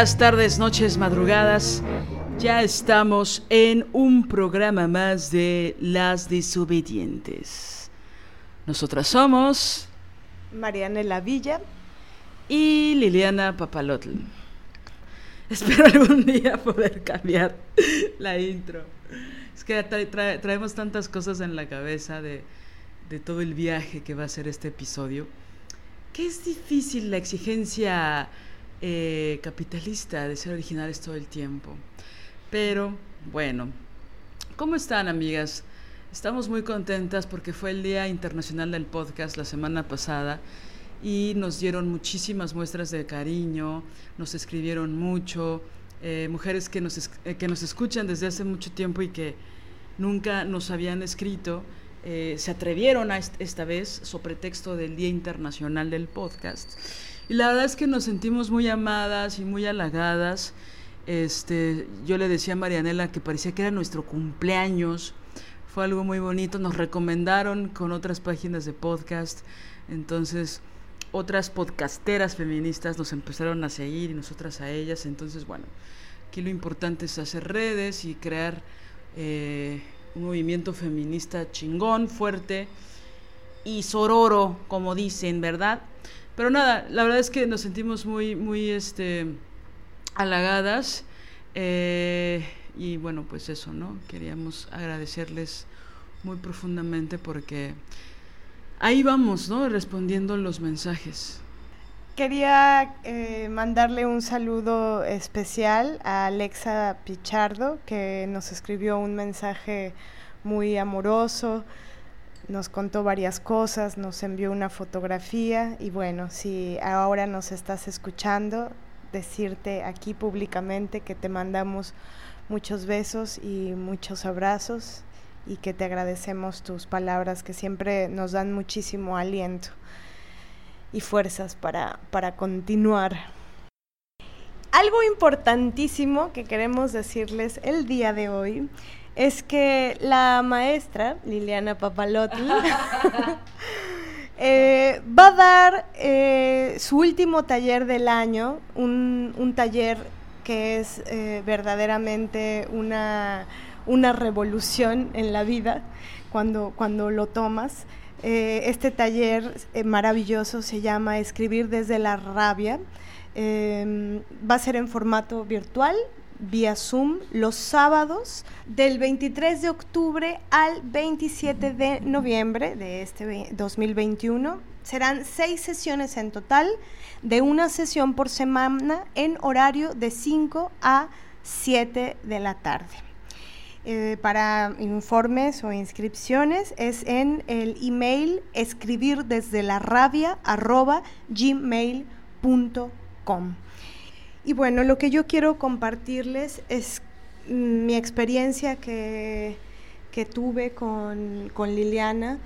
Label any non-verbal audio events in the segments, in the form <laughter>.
Días, tardes, noches, madrugadas. Ya estamos en un programa más de Las Desobedientes. Nosotras somos Marianela Villa y Liliana Papalotl. Espero algún día poder cambiar la intro. Es que traemos tantas cosas en la cabeza de, de todo el viaje que va a ser este episodio, que es difícil la exigencia eh, capitalista de ser originales todo el tiempo. Pero bueno, ¿cómo están amigas? Estamos muy contentas porque fue el Día Internacional del Podcast la semana pasada y nos dieron muchísimas muestras de cariño, nos escribieron mucho, eh, mujeres que nos, eh, que nos escuchan desde hace mucho tiempo y que nunca nos habían escrito. se atrevieron a esta vez, sobre texto del Día Internacional del Podcast. Y la verdad es que nos sentimos muy amadas y muy halagadas. Este, yo le decía a Marianela que parecía que era nuestro cumpleaños. Fue algo muy bonito. Nos recomendaron con otras páginas de podcast. Entonces, otras podcasteras feministas nos empezaron a seguir y nosotras a ellas. Entonces, bueno, aquí lo importante es hacer redes y crear eh, un movimiento feminista chingón, fuerte y sororo, como dicen, ¿verdad? Pero nada, la verdad es que nos sentimos muy, muy este, halagadas. Eh, y bueno, pues eso, ¿no? Queríamos agradecerles muy profundamente porque ahí vamos, ¿no? Respondiendo los mensajes. Quería eh, mandarle un saludo especial a Alexa Pichardo, que nos escribió un mensaje muy amoroso nos contó varias cosas, nos envió una fotografía y bueno, si ahora nos estás escuchando, decirte aquí públicamente que te mandamos muchos besos y muchos abrazos y que te agradecemos tus palabras que siempre nos dan muchísimo aliento y fuerzas para, para continuar. Algo importantísimo que queremos decirles el día de hoy es que la maestra, Liliana Papalotti, <laughs> eh, va a dar eh, su último taller del año, un, taller que es eh, verdaderamente una, revolución en la vida cuando, cuando lo tomas. este taller maravilloso se llama Escribir desde la rabia. va a ser en formato virtual, vía Zoom los sábados del 23 de octubre al 27 de noviembre de este 2021. Serán seis sesiones en total, de una sesión por semana en horario de 5 a 7 de la tarde. Eh, para informes o inscripciones es en el email escribir desde la rabia gmail.com. Y bueno, lo que yo quiero compartirles es mm, mi experiencia que, tuve con, Liliana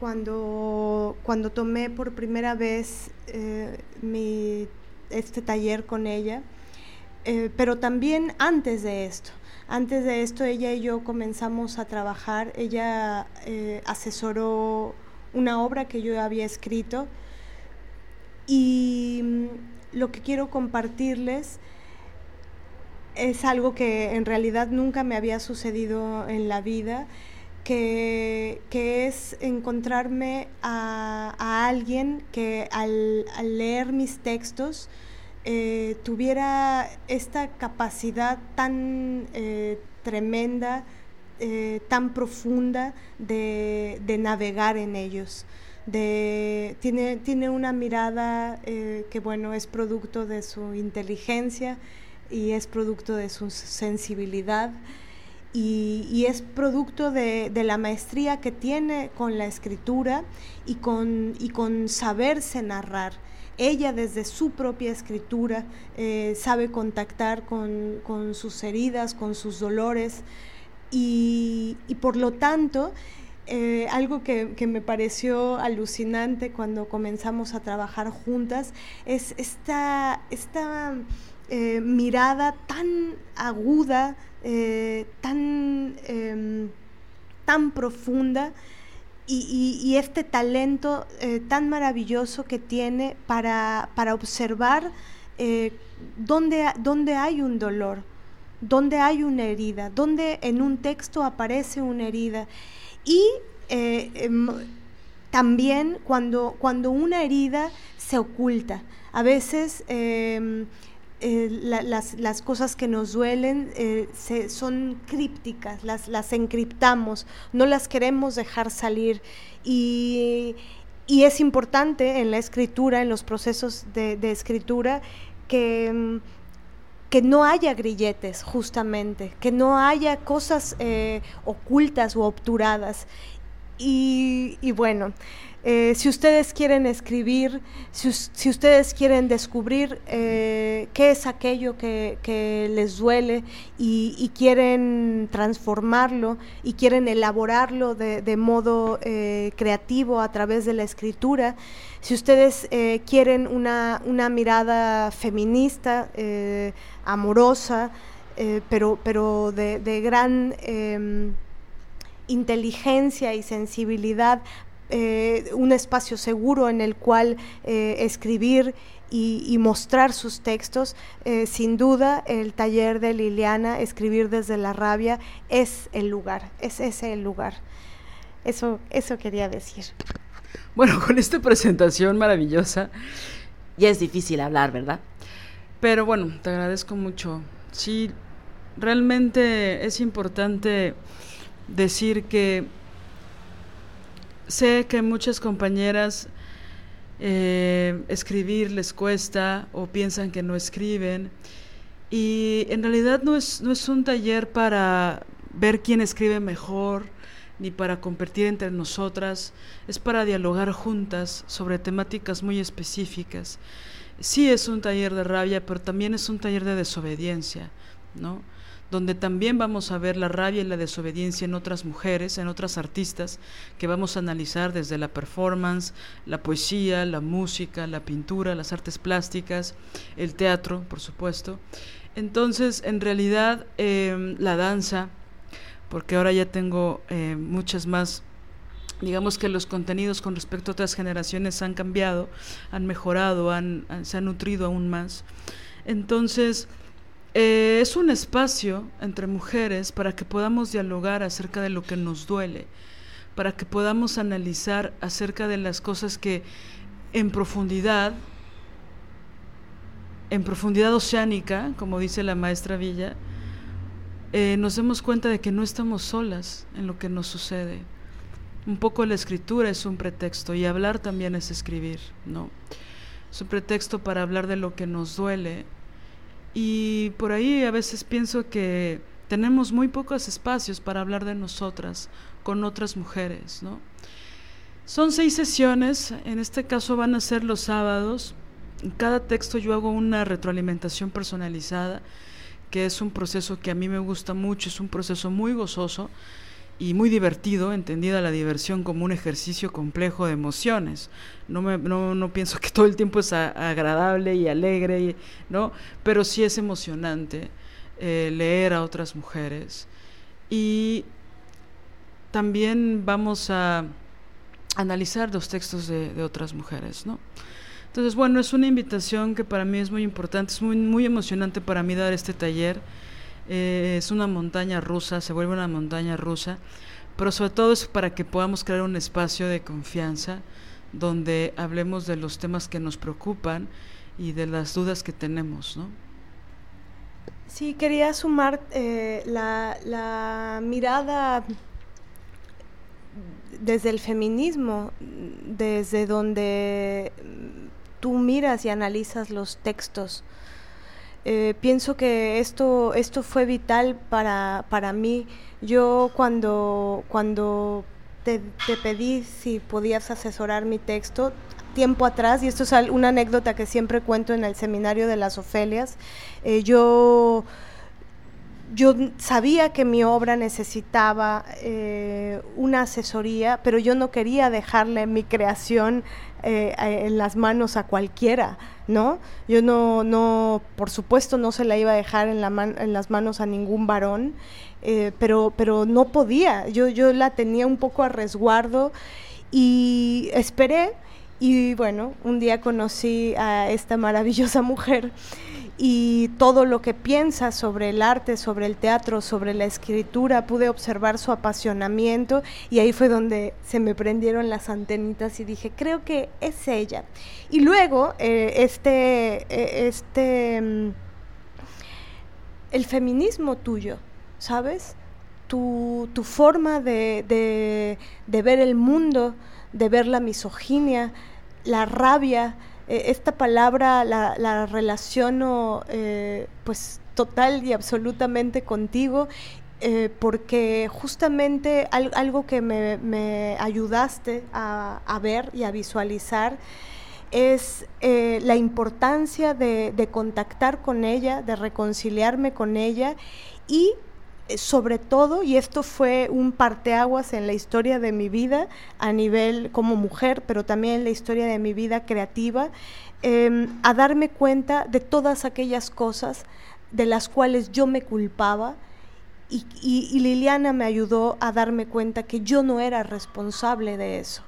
cuando, cuando tomé por primera vez eh, mi, este taller con ella, eh, pero también antes de esto. Antes de esto ella y yo comenzamos a trabajar, ella eh, asesoró una obra que yo había escrito y lo que quiero compartirles es algo que en realidad nunca me había sucedido en la vida que, es encontrarme a, alguien que al, leer mis textos eh, tuviera esta capacidad tan eh, tremenda, eh, tan profunda de, navegar en ellos. De, tiene, tiene una mirada que, bueno, es producto de su inteligencia y es producto de su sensibilidad y, es producto de, la maestría que tiene con la escritura y con, y con saberse narrar. Ella desde su propia escritura eh, sabe contactar con, sus heridas, con sus dolores y, por lo tanto eh, algo que, me pareció alucinante cuando comenzamos a trabajar juntas es esta, esta eh, mirada tan aguda, eh, tan, em, tan profunda y, este talento tan maravilloso que tiene para, observar dónde, dónde hay un dolor, dónde hay una herida, dónde en un texto aparece una herida. Y em, también cuando, cuando una herida se oculta. A veces em, eh, las, cosas que nos duelen eh, son crípticas, las, las encriptamos, no las queremos dejar salir. Y, es importante en la escritura, en los procesos de, escritura, que, mm, que, no haya grilletes, justamente, que no haya cosas eh, ocultas o obturadas. y bueno, eh, si ustedes quieren escribir, si, ustedes quieren descubrir eh, qué es aquello que, les duele y, quieren transformarlo y quieren elaborarlo de, modo eh, creativo a través de la escritura, si ustedes quieren una, mirada feminista, amorosa, pero, pero de, gran em, inteligencia y sensibilidad eh, un espacio seguro en el cual eh, escribir y, mostrar sus textos, eh, sin duda el taller de Liliana, Escribir desde la rabia, es el lugar, es ese el lugar. Eso, eso quería decir. Bueno, <laughs> con esta presentación maravillosa, ya es difícil hablar, ¿verdad? Pero bueno, te agradezco mucho. Sí, realmente es importante decir que Sé que muchas compañeras eh, escribir les cuesta o piensan que no escriben. Y en realidad no es, no es un taller para ver quién escribe mejor ni para competir entre nosotras, es para dialogar juntas sobre temáticas muy específicas. Sí es un taller de rabia, pero también es un taller de desobediencia, ¿no? donde también vamos a ver la rabia y la desobediencia en otras mujeres, en otras artistas, que vamos a analizar desde la performance, la poesía, la música, la pintura, las artes plásticas, el teatro, por supuesto. Entonces, en realidad, em, la danza, porque ahora ya tengo eh, muchas más digamos que los contenidos con respecto a otras generaciones han cambiado, han mejorado, han, se han nutrido aún más. Entonces, eh, es un espacio entre mujeres para que podamos dialogar acerca de lo que nos duele, para que podamos analizar acerca de las cosas que en profundidad, en profundidad oceánica, como dice la maestra Villa, eh, nos demos cuenta de que no estamos solas en lo que nos sucede. Un poco la escritura es un pretexto y hablar también es escribir, ¿no? Es un pretexto para hablar de lo que nos duele y por ahí a veces pienso que tenemos muy pocos espacios para hablar de nosotras con otras mujeres, ¿no? Son seis sesiones, en este caso van a ser los sábados. En cada texto yo hago una retroalimentación personalizada, que es un proceso que a mí me gusta mucho, es un proceso muy gozoso y muy divertido, entendida la diversión como un ejercicio complejo de emociones. No, me, no, no pienso que todo el tiempo es agradable y alegre, ¿no? pero sí es emocionante eh, leer a otras mujeres. Y también vamos a analizar los textos de, de otras mujeres. ¿no? Entonces, bueno, es una invitación que para mí es muy importante, es muy, muy emocionante para mí dar este taller. Eh, es una montaña rusa, se vuelve una montaña rusa, pero sobre todo es para que podamos crear un espacio de confianza donde hablemos de los temas que nos preocupan y de las dudas que tenemos, ¿no? Sí, quería sumar eh, la, la mirada desde el feminismo, desde donde tú miras y analizas los textos. Eh, pienso que esto, esto fue vital para, para mí. Yo cuando, cuando te, pedí si podías asesorar mi texto, tiempo atrás, y esto es una anécdota que siempre cuento en el seminario de las Ofelias, eh, yo yo sabía que mi obra necesitaba eh, una asesoría, pero yo no quería dejarle mi creación eh, en las manos a cualquiera, ¿no? Yo no, no, por supuesto, no se la iba a dejar en, la en las manos a ningún varón, eh, pero, pero no podía. Yo, yo la tenía un poco a resguardo y esperé. Y bueno, un día conocí a esta maravillosa mujer y todo lo que piensa sobre el arte, sobre el teatro, sobre la escritura, pude observar su apasionamiento y ahí fue donde se me prendieron las antenitas y dije, creo que es ella. Y luego, eh, este, eh, este, mm, el feminismo tuyo, ¿sabes? Tu, tu forma de, de, de ver el mundo, de ver la misoginia, la rabia, eh, esta palabra la, la relaciono eh, pues total y absolutamente contigo eh, porque justamente algo que me, ayudaste a, ver y a visualizar es la importancia de, de, contactar con ella, de reconciliarme con ella y sobre todo, y esto fue un parteaguas en la historia de mi vida a nivel como mujer, pero también en la historia de mi vida creativa, em, a darme cuenta de todas aquellas cosas de las cuales yo me culpaba y, Liliana me ayudó a darme cuenta que yo no era responsable de eso.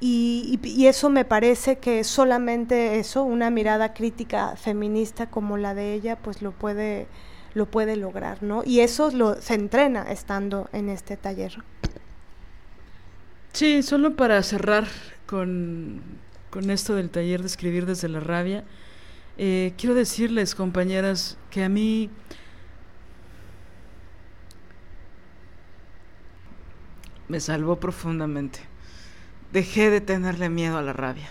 Y, y, eso me parece que solamente eso, una mirada crítica feminista como la de ella, pues lo puede lo puede lograr, ¿no? Y eso lo, se entrena estando en este taller. Sí, solo para cerrar con, con esto del taller de escribir desde la rabia, eh, quiero decirles, compañeras, que a mí me salvó profundamente. Dejé de tenerle miedo a la rabia.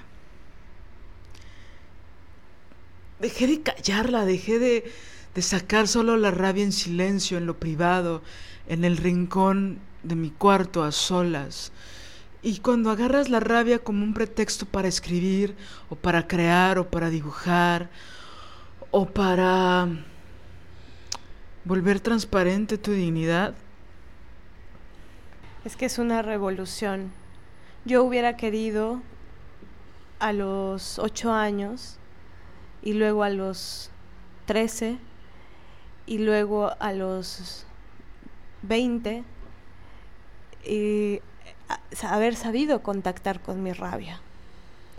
Dejé de callarla, dejé de, de sacar solo la rabia en silencio, en lo privado, en el rincón de mi cuarto a solas. Y cuando agarras la rabia como un pretexto para escribir, o para crear, o para dibujar, o para volver transparente tu dignidad. Es que es una revolución. Yo hubiera querido a los ocho años y luego a los trece y luego a los 20 y haber sabido contactar con mi rabia,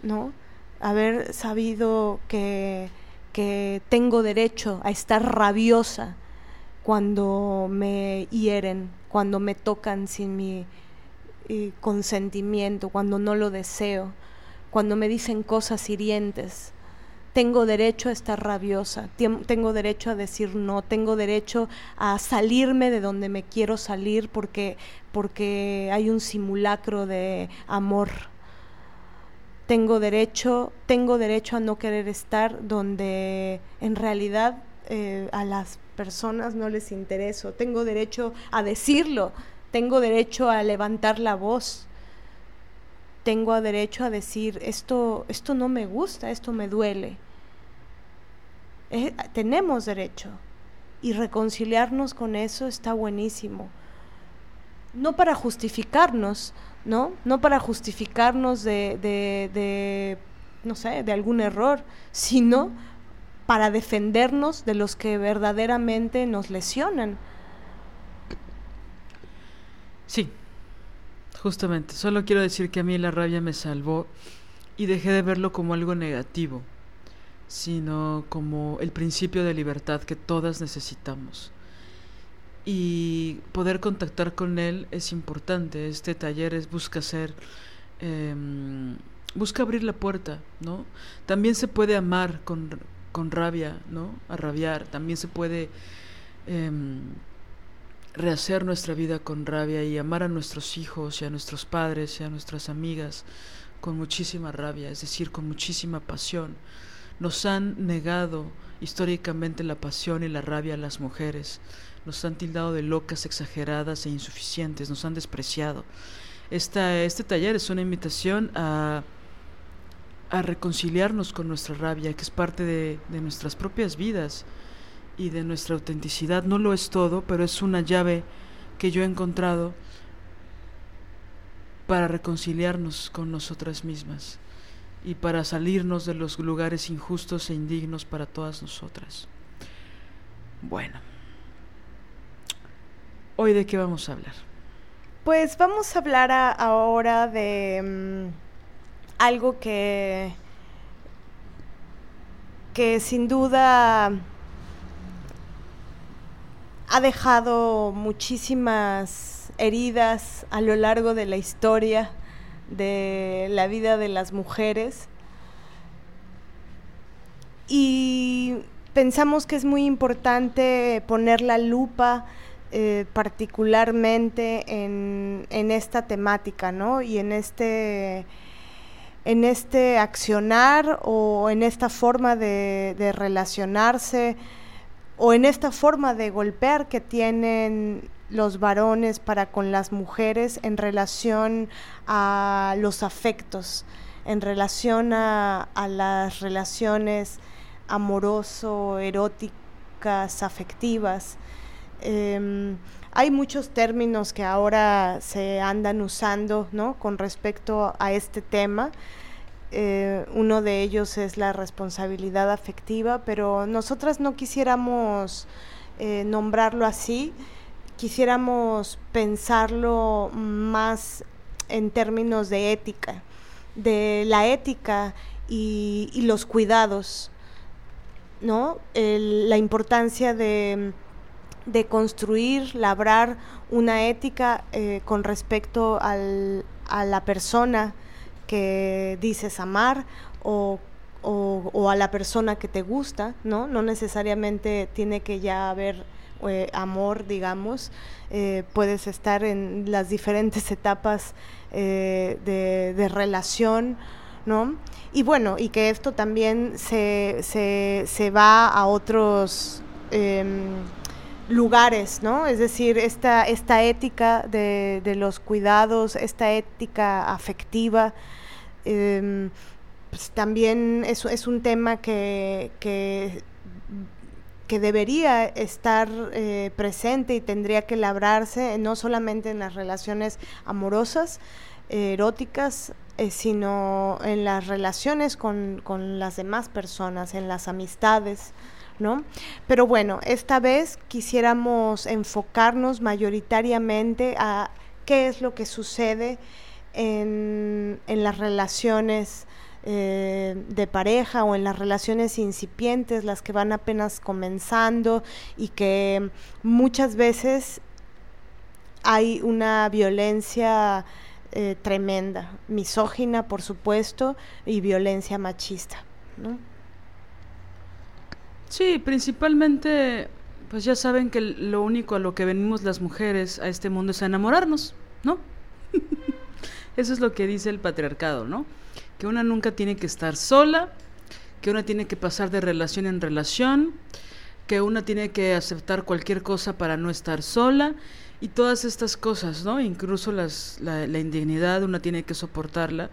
¿no? Haber sabido que, que tengo derecho a estar rabiosa cuando me hieren, cuando me tocan sin mi eh, consentimiento, cuando no lo deseo, cuando me dicen cosas hirientes tengo derecho a estar rabiosa, tengo derecho a decir no, tengo derecho a salirme de donde me quiero salir porque, porque hay un simulacro de amor. Tengo derecho, tengo derecho a no querer estar donde en realidad eh, a las personas no les intereso. Tengo derecho a decirlo, tengo derecho a levantar la voz tengo derecho a decir esto esto no me gusta, esto me duele tenemos derecho y reconciliarnos con eso está buenísimo. No para justificarnos, ¿no? No para justificarnos de, de, de, no sé, de algún error, sino para defendernos de los que verdaderamente nos lesionan. Sí, justamente. Solo quiero decir que a mí la rabia me salvó y dejé de verlo como algo negativo sino como el principio de libertad que todas necesitamos. y poder contactar con él es importante. Este taller es, busca ser, em, busca abrir la puerta, ¿no? También se puede amar con, con rabia, ¿no? A rabiar. También se puede em, rehacer nuestra vida con rabia y amar a nuestros hijos y a nuestros padres y a nuestras amigas con muchísima rabia, es decir, con muchísima pasión. Nos han negado históricamente la pasión y la rabia a las mujeres nos han tildado de locas, exageradas e insuficientes, nos han despreciado. Esta, este taller es una invitación a, a reconciliarnos con nuestra rabia, que es parte de, de nuestras propias vidas y de nuestra autenticidad. No lo es todo, pero es una llave que yo he encontrado para reconciliarnos con nosotras mismas y para salirnos de los lugares injustos e indignos para todas nosotras. Bueno. ¿Hoy de qué vamos a hablar? Pues vamos a hablar ahora de mm, algo que, que sin duda ha dejado muchísimas heridas a lo largo de la historia de la vida de las mujeres. Y pensamos que es muy importante poner la lupa eh, particularmente en, esta temática, ¿no? Y en este, en este accionar o en esta forma de, relacionarse o en esta forma de golpear que tienen los varones para con las mujeres en relación a los afectos, en relación a, las relaciones amoroso, eróticas, afectivas. Em, hay muchos términos que ahora se andan usando ¿no? con respecto a este tema. Eh, uno de ellos es la responsabilidad afectiva, pero nosotras no quisiéramos eh, nombrarlo así, quisiéramos pensarlo más en términos de ética, de la ética y, los cuidados, ¿no? la importancia de de construir, labrar una ética eh, con respecto al, a la persona que dices amar o, o, a la persona que te gusta, ¿no? No necesariamente tiene que ya haber eh, amor, digamos, eh, puedes estar en las diferentes <laughs> etapas de, de, relación, ¿no? Y bueno, y que esto también se, se, se va a otros... Em, lugares, ¿no? Es decir, esta, esta ética de, de los cuidados, esta ética afectiva, em, pues también es, es, un tema que, que, que debería estar eh, presente y tendría que labrarse no solamente en las relaciones amorosas, eróticas, eh, sino en las relaciones con, con las demás personas, en las amistades. ¿no? Pero bueno, esta vez quisiéramos enfocarnos mayoritariamente a qué es lo que sucede en, las relaciones eh, de pareja o en las relaciones incipientes, las que van apenas comenzando y que muchas veces hay una violencia eh, tremenda, misógina por supuesto y violencia machista. Sí, principalmente, pues ya saben que lo único a lo que venimos las mujeres a este mundo es a enamorarnos, ¿no? <laughs> Eso es lo que dice el patriarcado, ¿no? Que una nunca tiene que estar sola, que una tiene que pasar de relación en relación, que una tiene que aceptar cualquier cosa para no estar sola y todas estas cosas, ¿no? Incluso la, la indignidad una tiene que soportarla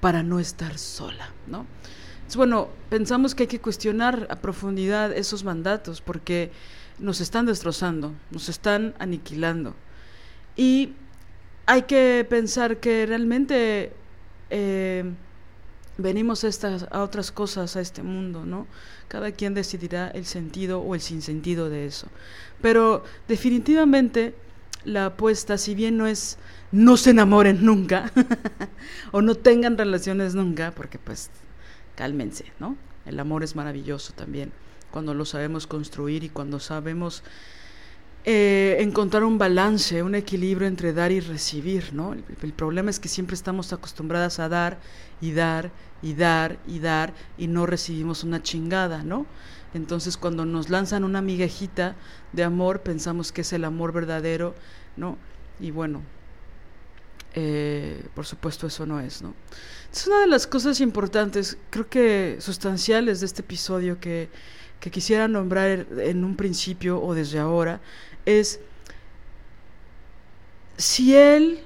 para no estar sola, ¿no? bueno, pensamos que hay que cuestionar a profundidad esos mandatos porque nos están destrozando, nos están aniquilando. Y hay que pensar que realmente eh, venimos a, estas, a otras cosas, a este mundo, ¿no? Cada quien decidirá el sentido o el sinsentido de eso. Pero definitivamente la apuesta, si bien no es no se enamoren nunca <laughs> o no tengan relaciones nunca, porque pues cálmense, ¿no? El amor es maravilloso también, cuando lo sabemos construir y cuando sabemos eh, encontrar un balance, un equilibrio entre dar y recibir, ¿no? El, problema es que siempre estamos acostumbradas a dar y dar y dar y dar y no recibimos una chingada, ¿no? Entonces cuando nos lanzan una migajita de amor pensamos que es el amor verdadero, ¿no? Y bueno, eh, por supuesto eso no es, ¿no? Es una de las cosas importantes, creo que sustanciales de este episodio que, que quisiera nombrar en un principio o desde ahora, es si él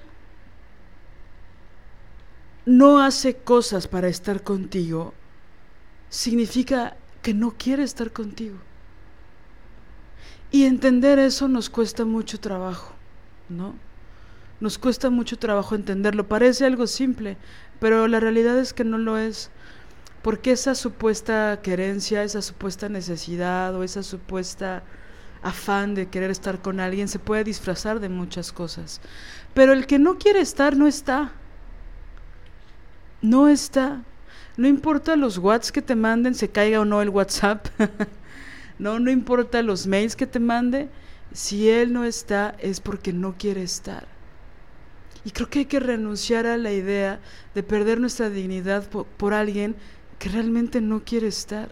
no hace cosas para estar contigo, significa que no quiere estar contigo. Y entender eso nos cuesta mucho trabajo, ¿no? Nos cuesta mucho trabajo entenderlo. Parece algo simple, pero la realidad es que no lo es. Porque esa supuesta querencia, esa supuesta necesidad o esa supuesta afán de querer estar con alguien se puede disfrazar de muchas cosas. Pero el que no quiere estar no está. No está. No importa los WhatsApp que te manden, se caiga o no el WhatsApp. <laughs> no, no importa los mails que te mande. Si él no está es porque no quiere estar. Y creo que hay que renunciar a la idea de perder nuestra dignidad por, alguien que realmente no quiere estar.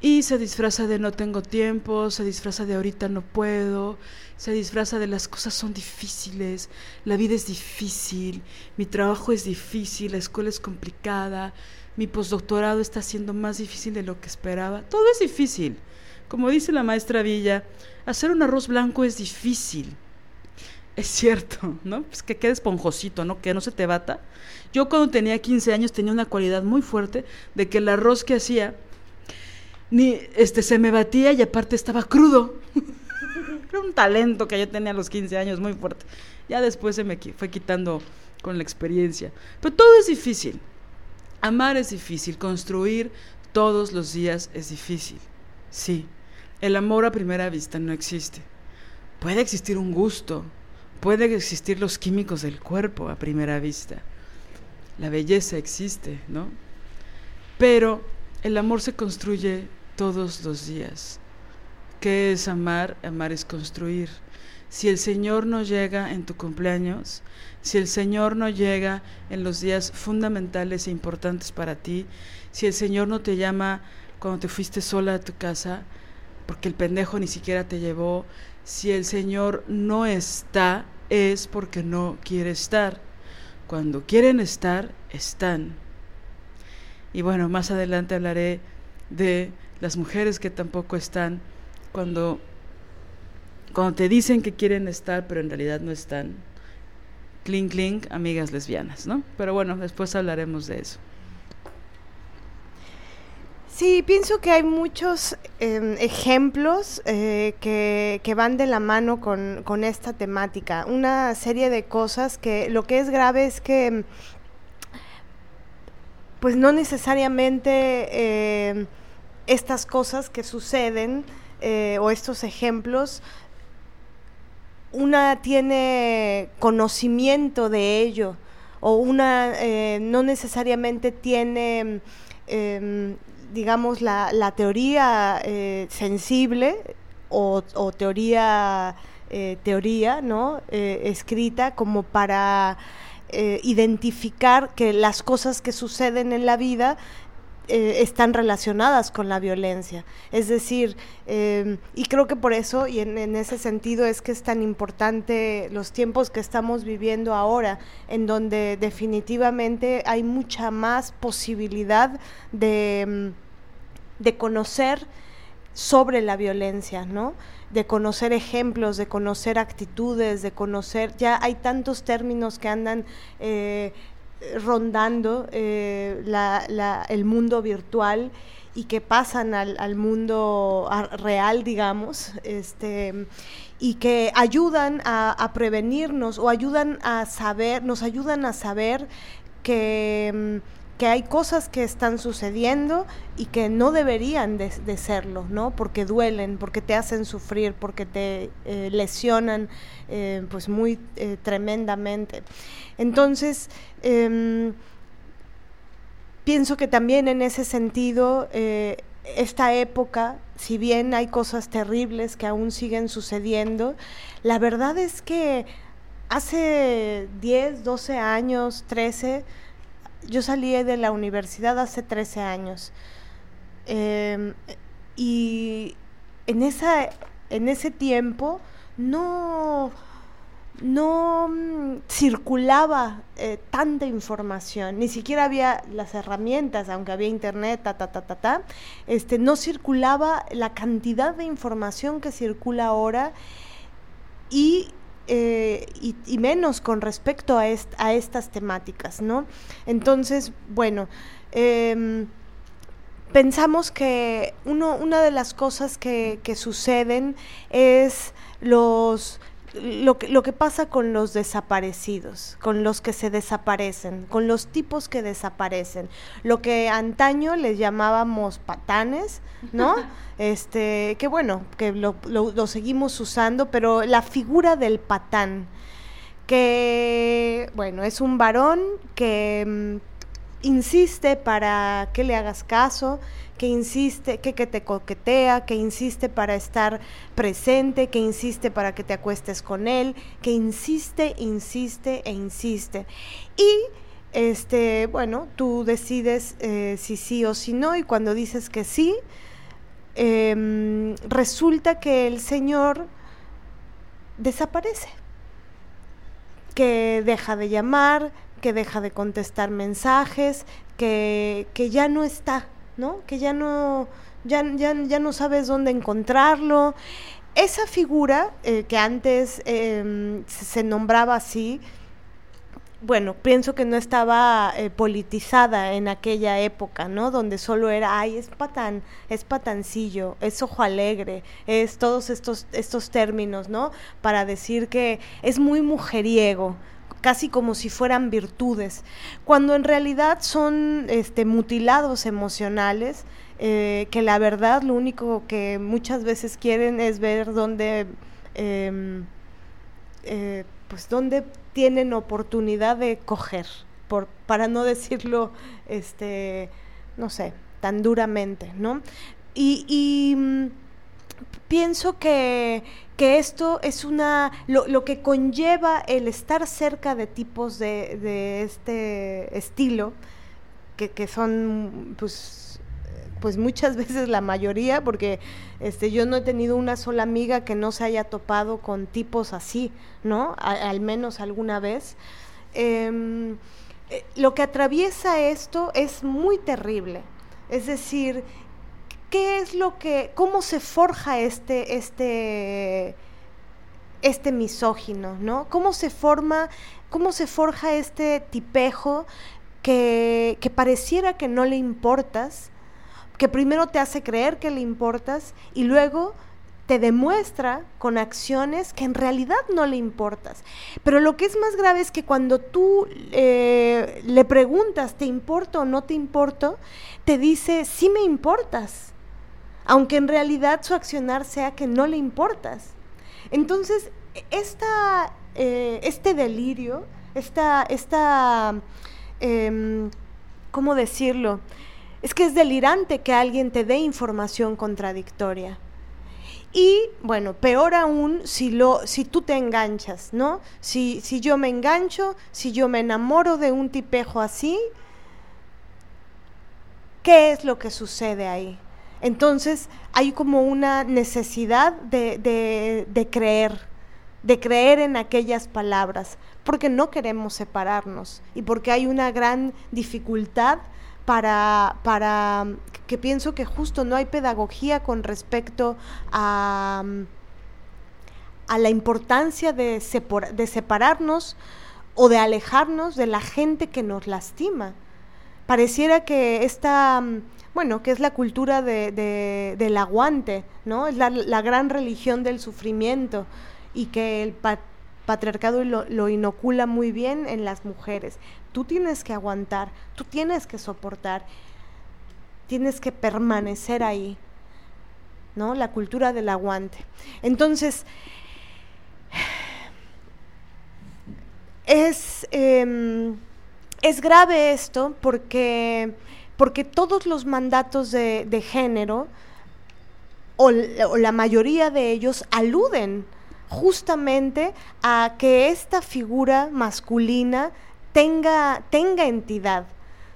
Y se disfraza de no tengo tiempo, se disfraza de ahorita no puedo, se disfraza de las cosas son difíciles, la vida es difícil, mi trabajo es difícil, la escuela es complicada, mi postdoctorado está siendo más difícil de lo que esperaba. Todo es difícil. Como dice la maestra Villa, hacer un arroz blanco es difícil. Es cierto, ¿no? Pues que quede esponjosito, ¿no? Que no se te bata. Yo cuando tenía 15 años tenía una cualidad muy fuerte de que el arroz que hacía ni este se me batía y aparte estaba crudo. <laughs> Era un talento que yo tenía a los 15 años muy fuerte. Ya después se me fue quitando con la experiencia. Pero todo es difícil. Amar es difícil, construir todos los días es difícil. Sí, el amor a primera vista no existe. Puede existir un gusto, Pueden existir los químicos del cuerpo a primera vista. La belleza existe, ¿no? Pero el amor se construye todos los días. ¿Qué es amar? Amar es construir. Si el Señor no llega en tu cumpleaños, si el Señor no llega en los días fundamentales e importantes para ti, si el Señor no te llama cuando te fuiste sola a tu casa, porque el pendejo ni siquiera te llevó, si el Señor no está, es porque no quiere estar. Cuando quieren estar, están. Y bueno, más adelante hablaré de las mujeres que tampoco están cuando, cuando te dicen que quieren estar, pero en realidad no están. Clink, clink, amigas lesbianas, ¿no? Pero bueno, después hablaremos de eso. Sí, pienso que hay muchos em, ejemplos eh, que, van de la mano con, esta temática. Una serie de cosas que lo que es grave es que, pues no necesariamente em, estas cosas que suceden eh, o estos ejemplos, una tiene conocimiento de ello o una eh, no necesariamente tiene em, digamos, la, la teoría eh, sensible o, teoría, teoría ¿no? Escrita como para identificar que las cosas que suceden en la vida están relacionadas con la violencia. Es decir, y creo que por eso, y en, ese sentido, es que es tan importante los tiempos que estamos viviendo ahora, en donde definitivamente hay mucha más posibilidad de de conocer sobre la violencia, ¿no? De conocer ejemplos, de conocer actitudes, de conocer, ya hay tantos términos que andan eh, rondando eh, el mundo virtual y que pasan al, mundo real, digamos, este, y que ayudan a, a, prevenirnos o ayudan a saber, nos ayudan a saber que mm, que hay cosas que están sucediendo y que no deberían de, serlo, ¿no? Porque duelen, porque te hacen sufrir, porque te eh, lesionan, eh, pues muy eh, tremendamente. Entonces, em, pienso que también en ese sentido esta época, si bien hay cosas terribles que aún siguen sucediendo, la verdad es que hace 10, 12 años, 13, yo salí de la universidad hace 13 años. Em, y en, esa, en ese tiempo no no mm, circulaba eh, tanta información, ni siquiera había las herramientas, aunque había internet, ta, ta, ta, ta, ta, este, no circulaba la cantidad de información que circula ahora y, eh, y, menos con respecto a, estas temáticas, ¿no? Entonces, bueno, em, pensamos que uno, una de las cosas que suceden es los lo que, lo que pasa con los desaparecidos, con los que se desaparecen, con los tipos que desaparecen, lo que antaño les llamábamos patanes, ¿no? <laughs> este, que bueno, que lo, lo, seguimos usando, pero la figura del patán, que bueno, es un varón que mm, insiste para que le hagas caso, que insiste, que, que, te coquetea, que insiste para estar presente, que insiste para que te acuestes con él, que insiste, insiste e insiste. Y este, bueno, tú decides eh, si sí o si no, y cuando dices que sí, em, resulta que el Señor desaparece, que deja de llamar, que deja de contestar mensajes, que, que ya no está ¿no? Que ya no, ya, ya, ya no sabes dónde encontrarlo. Esa figura eh, que antes em, se nombraba así, bueno, pienso que no estaba eh, politizada en aquella época, ¿no? Donde solo era, ay, es patán, es patancillo, es ojo alegre, es todos estos, estos términos, ¿no? Para decir que es muy mujeriego, casi como si fueran virtudes, cuando en realidad son este, mutilados emocionales, eh, que la verdad lo único que muchas veces quieren es ver dónde, em, eh, pues dónde tienen oportunidad de coger, por, para no decirlo, este, no sé, tan duramente, ¿no? Y, mm, pienso que, que esto es una, lo, lo, que conlleva el estar cerca de tipos de, de este estilo, que, que, son pues, pues muchas <laughs> veces la mayoría, porque este, yo no he tenido una sola amiga que no se haya topado con tipos así, ¿no? al menos alguna vez. Em, eh, lo que atraviesa esto es muy terrible. Es decir, ¿qué es lo que, cómo se forja este, este, este misógino, ¿no? ¿Cómo se forma, cómo se forja este tipejo que, que pareciera que no le importas, que primero te hace creer que le importas y luego te demuestra con acciones que en realidad no le importas. Pero lo que es más grave es que cuando tú eh, le preguntas, ¿te importo o no te importo? Te dice, sí me importas aunque en realidad su accionar sea que no le importas. Entonces, esta, eh, este delirio, esta, esta em, ¿cómo decirlo? Es que es delirante que alguien te dé información contradictoria. Y bueno, peor aún si, lo, si tú te enganchas, ¿no? Si, si yo me engancho, si yo me enamoro de un tipejo así, ¿qué es lo que sucede ahí? Entonces hay como una necesidad de, creer, de creer en aquellas palabras, porque no queremos separarnos y porque hay una gran dificultad para, para que pienso que justo no hay pedagogía con respecto a, a la importancia de, de separarnos o de alejarnos de la gente que nos lastima. Pareciera que esta bueno, que es la cultura de, del aguante, ¿no? Es la, gran religión del sufrimiento y que el patriarcado lo, lo, inocula muy bien en las mujeres. Tú tienes que aguantar, tú tienes que soportar, tienes que permanecer ahí, ¿no? La cultura del aguante. Entonces, es, em, es grave esto porque porque todos los mandatos de, género, o, la mayoría de ellos, aluden justamente a que esta figura masculina tenga, tenga entidad.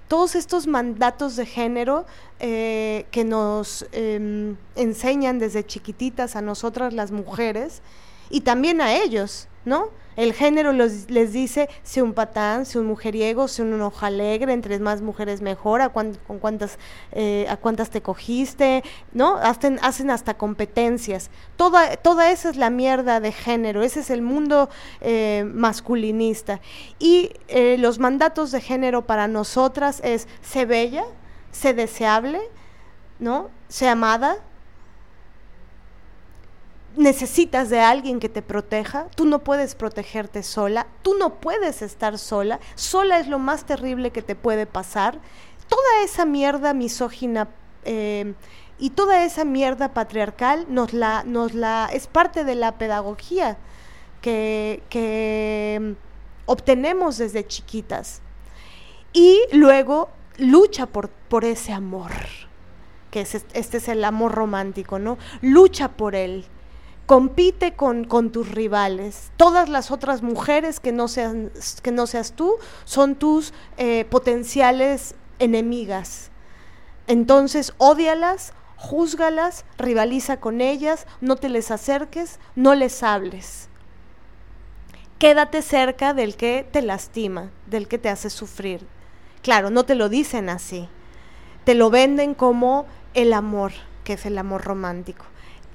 Todos estos mandatos de género eh, que nos em, enseñan desde chiquititas a nosotras las mujeres y también a ellos, ¿no? El género les dice, sé un patán, sé un mujeriego, sé un hoja alegre, entre más mujeres mejor, a, con cuántas, eh, a cuántas te cogiste, ¿no? Hacen, hacen hasta competencias. Toda, toda esa es la mierda de género, ese es el mundo eh, masculinista. Y eh, los mandatos de género para nosotras es, sé bella, sé deseable, ¿no? Sé amada, necesitas de alguien que te proteja, tú no puedes protegerte sola, tú no puedes estar sola, sola es lo más terrible que te puede pasar. Toda esa mierda misógina eh, y toda esa mierda patriarcal nos la, nos la, es parte de la pedagogía que, que mm, obtenemos desde chiquitas. Y luego lucha por, por ese amor, que es, este es el amor romántico, ¿no? Lucha por él compite con, tus rivales. Todas las otras mujeres que no, sean, que no seas tú son tus eh, potenciales enemigas. Entonces, odialas, júzgalas, rivaliza con ellas, no te les acerques, no les hables. Quédate cerca del que te lastima, del que te hace sufrir. Claro, no te lo dicen así. Te lo venden como el amor, que es el amor romántico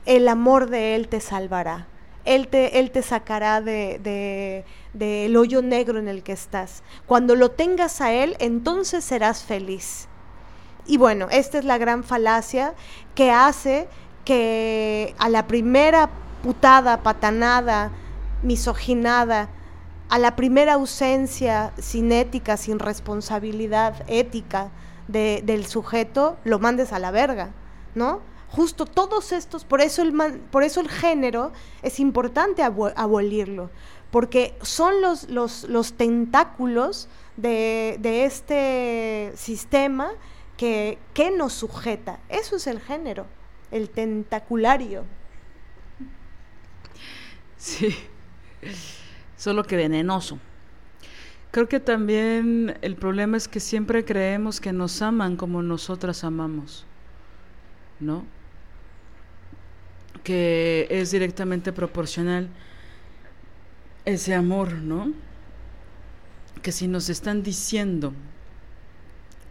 el amor de Él te salvará. Él te, él te sacará del de, hoyo negro en el que estás. Cuando lo tengas a Él, entonces serás feliz. Y bueno, esta es la gran falacia que hace que a la primera putada, patanada, misoginada, a la primera ausencia sin ética, sin responsabilidad ética del sujeto, lo mandes a la verga, ¿no? Justo todos estos, por eso el, por eso el género es importante abolirlo, porque son los, los, tentáculos de, este sistema que, que nos sujeta. Eso es el género, el tentaculario. Sí, solo que venenoso. Creo que también el problema es que siempre creemos que nos aman como nosotras amamos, ¿no? Que es directamente proporcional ese amor, ¿no? Que si nos están diciendo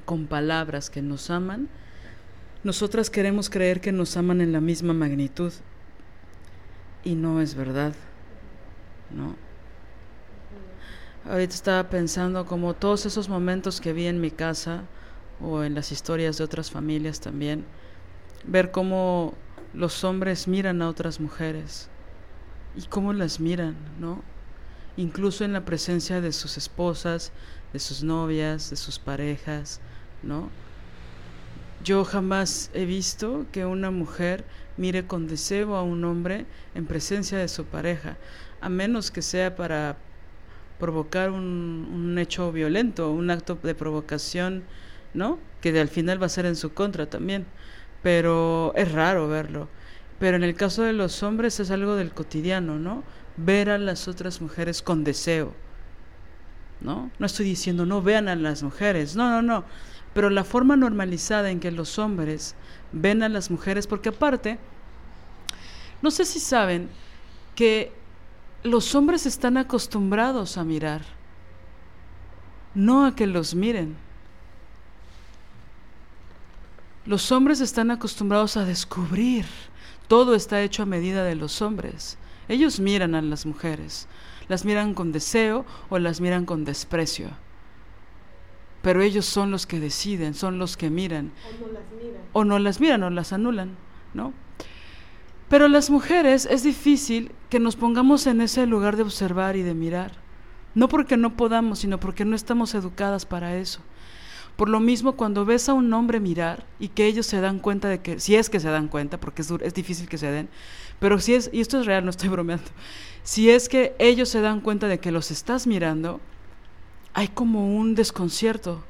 con palabras que nos aman, nosotras queremos creer que nos aman en la misma magnitud. Y no es verdad, ¿no? Ahorita estaba pensando como todos esos momentos que vi en mi casa o en las historias de otras familias también, ver cómo los hombres miran a otras mujeres y cómo las miran, ¿no? Incluso en la presencia de sus esposas, de sus novias, de sus parejas, ¿no? Yo jamás he visto que una mujer mire con deseo a un hombre en presencia de su pareja, a menos que sea para provocar un, hecho violento, un acto de provocación, ¿no? Que al final va a ser en su contra también pero es raro verlo. Pero en el caso de los hombres es algo del cotidiano, ¿no? Ver a las otras mujeres con deseo. ¿No? No estoy diciendo no vean a las mujeres, no, no, no. Pero la forma normalizada en que los hombres ven a las mujeres, porque aparte, no sé si saben que los hombres están acostumbrados a mirar, no a que los miren. Los hombres están acostumbrados a descubrir. Todo está hecho a medida de los hombres. Ellos miran a las mujeres. Las miran con deseo o las miran con desprecio. Pero ellos son los que deciden, son los que miran. O no las miran. O no las miran o las anulan, ¿no? Pero las mujeres es difícil que nos pongamos en ese lugar de observar y de mirar. No porque no podamos, sino porque no estamos educadas para eso. Por lo mismo, cuando ves a un hombre mirar y que ellos se dan cuenta de que, si es que se dan cuenta, porque es, es difícil que se den, pero si es, y esto es real, no estoy <laughs> bromeando, si es que ellos se dan cuenta de que los estás mirando, hay como un desconcierto.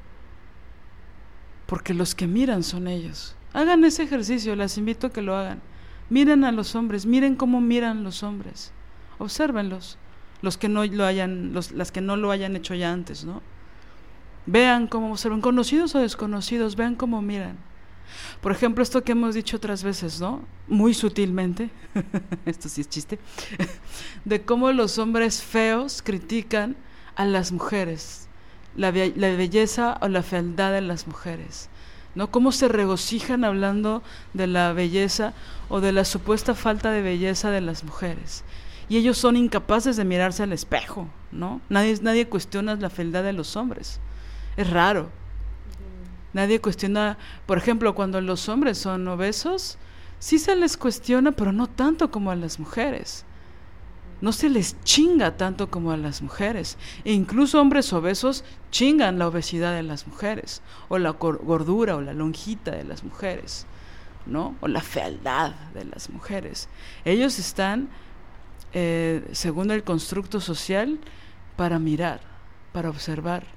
porque los que miran son ellos. Hagan ese ejercicio, les invito a que lo hagan. Miren a los hombres, miren cómo miran los hombres. Obsérvenlos, los que no lo hayan, los, las que no lo hayan hecho ya antes, ¿no? Vean cómo observan, conocidos o desconocidos, vean cómo miran. Por ejemplo, esto que hemos dicho otras veces, ¿no? Muy sutilmente, <laughs> esto sí es chiste, <laughs> de cómo los hombres feos critican a las mujeres, la, belleza o la fealdad de las mujeres. ¿no? Cómo se regocijan hablando de la belleza o de la supuesta falta de belleza de las mujeres. Y ellos son incapaces de mirarse al espejo, ¿no? Nadie cuestiona la fealdad de los hombres. Es raro. Nadie cuestiona, por ejemplo, cuando los hombres son obesos, sí se les cuestiona, pero no tanto como a las mujeres no se les chinga tanto como a las mujeres. E incluso hombres obesos chingan la obesidad de las mujeres, o la gordura o la lonjita de las mujeres, ¿no? O la fealdad de las mujeres. Ellos están, eh, según el constructo social, para mirar, para observar.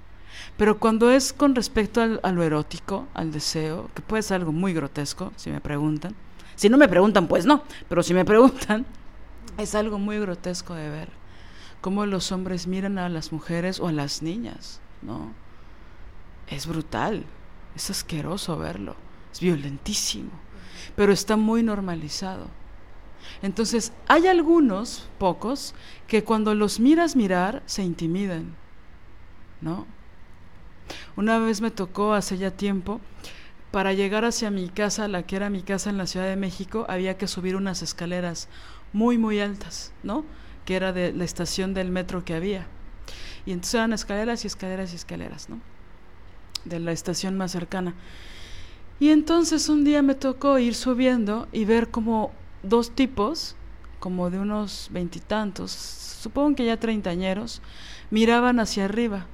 Pero cuando es con respecto al, a lo erótico, al deseo, que puede ser algo muy grotesco, si me preguntan, si no me preguntan, pues no, pero si me preguntan, <laughs> es algo muy grotesco de ver cómo los hombres miran a las mujeres o a las niñas, ¿no? Es brutal, es asqueroso verlo, es violentísimo, pero está muy normalizado. Entonces, hay algunos, pocos, que cuando los miras mirar se intimidan, ¿no? Una vez me tocó hace ya tiempo, para llegar hacia mi casa, la que era mi casa en la Ciudad de México, había que subir unas escaleras muy, muy altas, ¿no? Que era de la estación del metro que había. Y entonces eran escaleras y escaleras y escaleras, ¿no? De la estación más cercana. Y entonces un día me tocó ir subiendo y ver como dos tipos, como de unos veintitantos, supongo que ya treintañeros, miraban hacia arriba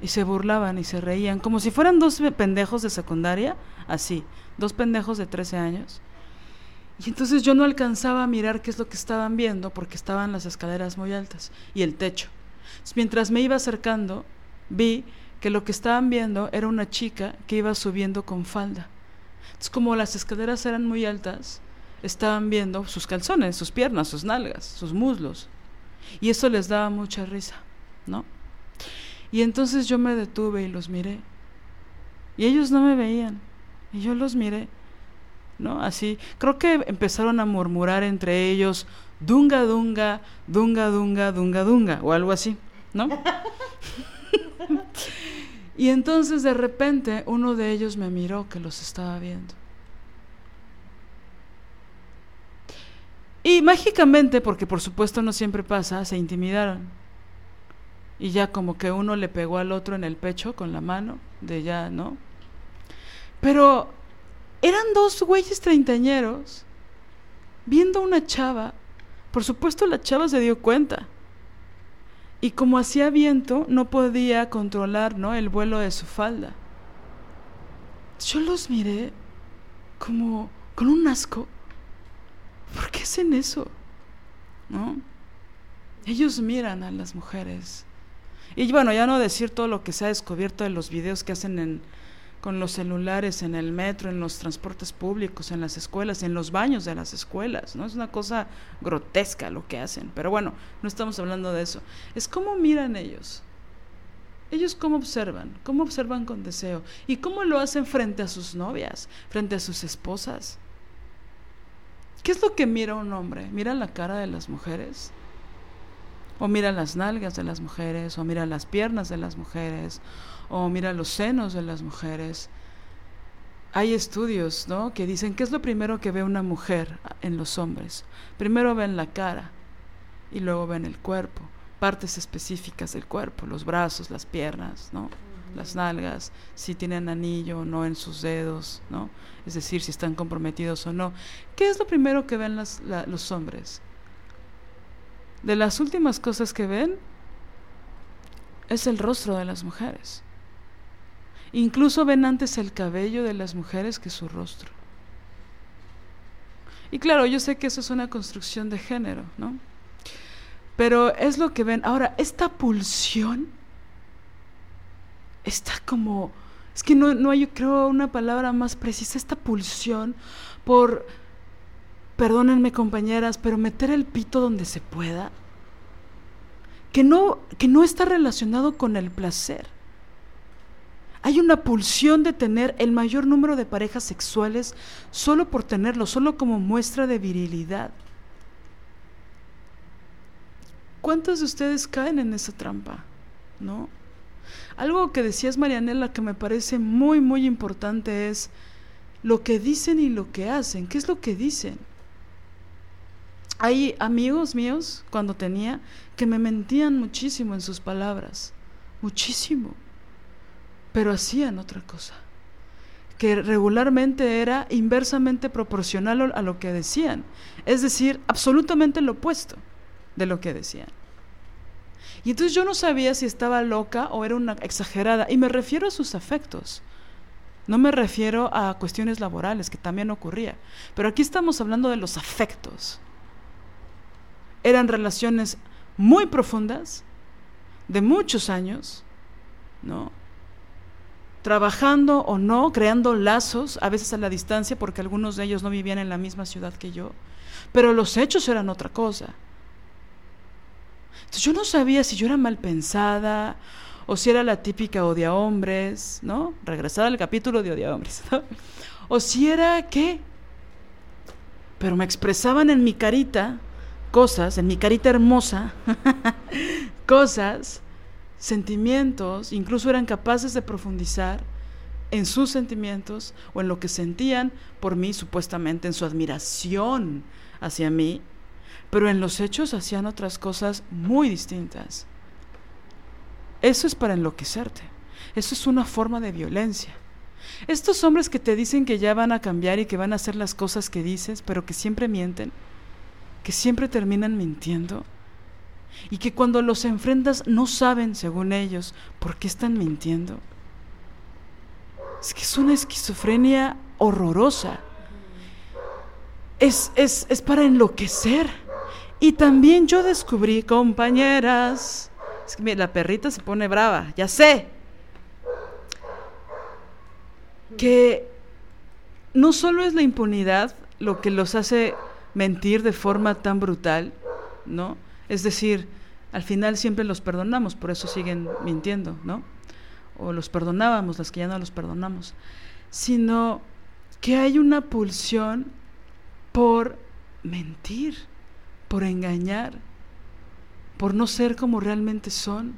y se burlaban y se reían, como si fueran dos pendejos de secundaria, así, dos pendejos de 13 años, y entonces yo no alcanzaba a mirar qué es lo que estaban viendo porque estaban las escaleras muy altas y el techo. mientras me iba acercando, vi que lo que estaban viendo era una chica que iba subiendo con falda. Entonces, como las escaleras eran muy altas, estaban viendo sus calzones, sus piernas, sus nalgas, sus muslos. Y eso les daba mucha risa, ¿no? Y entonces yo me detuve y los miré. Y ellos no me veían. Y yo los miré. ¿no? Así, creo que empezaron a murmurar entre ellos, dunga, dunga, dunga, dunga, dunga, dunga, o algo así, ¿no? <laughs> y entonces de repente uno de ellos me miró que los estaba viendo. Y mágicamente, porque por supuesto no siempre pasa, se intimidaron. Y ya como que uno le pegó al otro en el pecho con la mano, de ya, ¿no? Pero eran dos güeyes treintañeros viendo una chava. Por supuesto la chava se dio cuenta. Y como hacía viento, no podía controlar ¿no? el vuelo de su falda. Yo los miré como con un asco. ¿Por qué hacen eso? ¿No? Ellos miran a las mujeres. Y bueno, ya no decir todo lo que se ha descubierto de los videos que hacen en, con los celulares en el metro, en los transportes públicos, en las escuelas, en los baños de las escuelas, ¿no? Es una cosa grotesca lo que hacen, pero bueno, no estamos hablando de eso. Es cómo miran ellos. Ellos cómo observan, cómo observan con deseo y cómo lo hacen frente a sus novias, frente a sus esposas. ¿Qué es lo que mira un hombre? ¿Mira la cara de las mujeres? ¿O mira las nalgas de las mujeres? ¿O mira las piernas de las mujeres? o mira los senos de las mujeres. Hay estudios, ¿no? Que dicen que es lo primero que ve una mujer en los hombres. Primero ven la cara y luego ven el cuerpo, partes específicas del cuerpo, los brazos, las piernas, ¿no? Las nalgas, si tienen anillo o no en sus dedos, ¿no? Es decir, si están comprometidos o no. ¿Qué es lo primero que ven los hombres? De las últimas cosas que ven es el rostro de las mujeres. Incluso ven antes el cabello de las mujeres que su rostro. Y claro, yo sé que eso es una construcción de género, ¿no? Pero es lo que ven. Ahora, esta pulsión está como Es que no, no hay, creo, una palabra más precisa, esta pulsión por, perdónenme compañeras, pero meter el pito donde se pueda, que no, que no está relacionado con el placer. Hay una pulsión de tener el mayor número de parejas sexuales solo por tenerlo, solo como muestra de virilidad. ¿Cuántos de ustedes caen en esa trampa? ¿No? Algo que decías, Marianela, que me parece muy, muy importante es lo que dicen y lo que hacen. ¿Qué es lo que dicen? Hay amigos míos, cuando tenía, que me mentían muchísimo en sus palabras. Muchísimo. Pero hacían otra cosa. Que regularmente era inversamente proporcional a lo que decían. Es decir, absolutamente lo opuesto de lo que decían. Y entonces yo no sabía si estaba loca o era una exagerada. Y me refiero a sus afectos. No me refiero a cuestiones laborales, que también ocurría. Pero aquí estamos hablando de los afectos. Eran relaciones muy profundas, de muchos años, ¿no? Trabajando o no, creando lazos, a veces a la distancia, porque algunos de ellos no vivían en la misma ciudad que yo. Pero los hechos eran otra cosa. Entonces yo no sabía si yo era mal pensada o si era la típica odia hombres, ¿no? Regresar al capítulo de odia hombres, ¿no? O si era qué. Pero me expresaban en mi carita cosas, en mi carita hermosa, <laughs> cosas, sentimientos, incluso eran capaces de profundizar en sus sentimientos o en lo que sentían por mí, supuestamente en su admiración hacia mí, pero en los hechos hacían otras cosas muy distintas. Eso es para enloquecerte. Eso es una forma de violencia. Estos hombres que te dicen que ya van a cambiar y que van a hacer las cosas que dices, pero que siempre mienten, que siempre terminan mintiendo, y que cuando los enfrentas no saben, según ellos, por qué están mintiendo. Es que es una esquizofrenia horrorosa. Es, es, es para enloquecer. Y también yo descubrí, compañeras, es que la perrita se pone brava, ya sé, que no solo es la impunidad lo que los hace mentir de forma tan brutal, ¿no? Es decir, al final siempre los perdonamos, por eso siguen mintiendo, ¿no? O los perdonábamos, las que ya no los perdonamos, sino que hay una pulsión por mentir por engañar, por no ser como realmente son.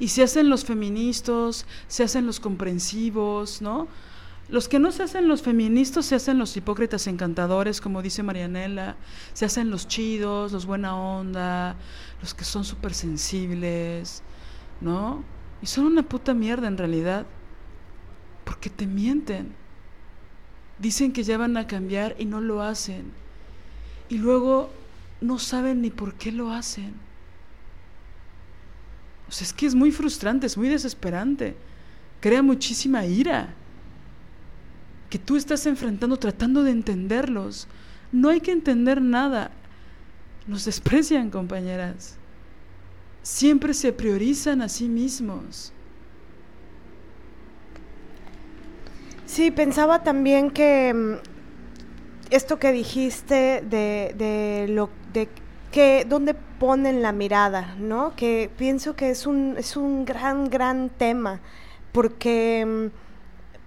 Y se hacen los feministas, se hacen los comprensivos, ¿no? Los que no se hacen los feministas se hacen los hipócritas encantadores, como dice Marianela, se hacen los chidos, los buena onda, los que son súper sensibles, ¿no? Y son una puta mierda en realidad, porque te mienten. Dicen que ya van a cambiar y no lo hacen y luego no saben ni por qué lo hacen. O sea, es que es muy frustrante, es muy desesperante. Crea muchísima ira que tú estás enfrentando tratando de entenderlos. No hay que entender nada. Nos desprecian, compañeras. Siempre se priorizan a sí mismos. Sí, pensaba también que mm, esto que dijiste de, de lo de que dónde ponen la mirada, ¿no? Que pienso que es un, es un gran, gran tema, porque,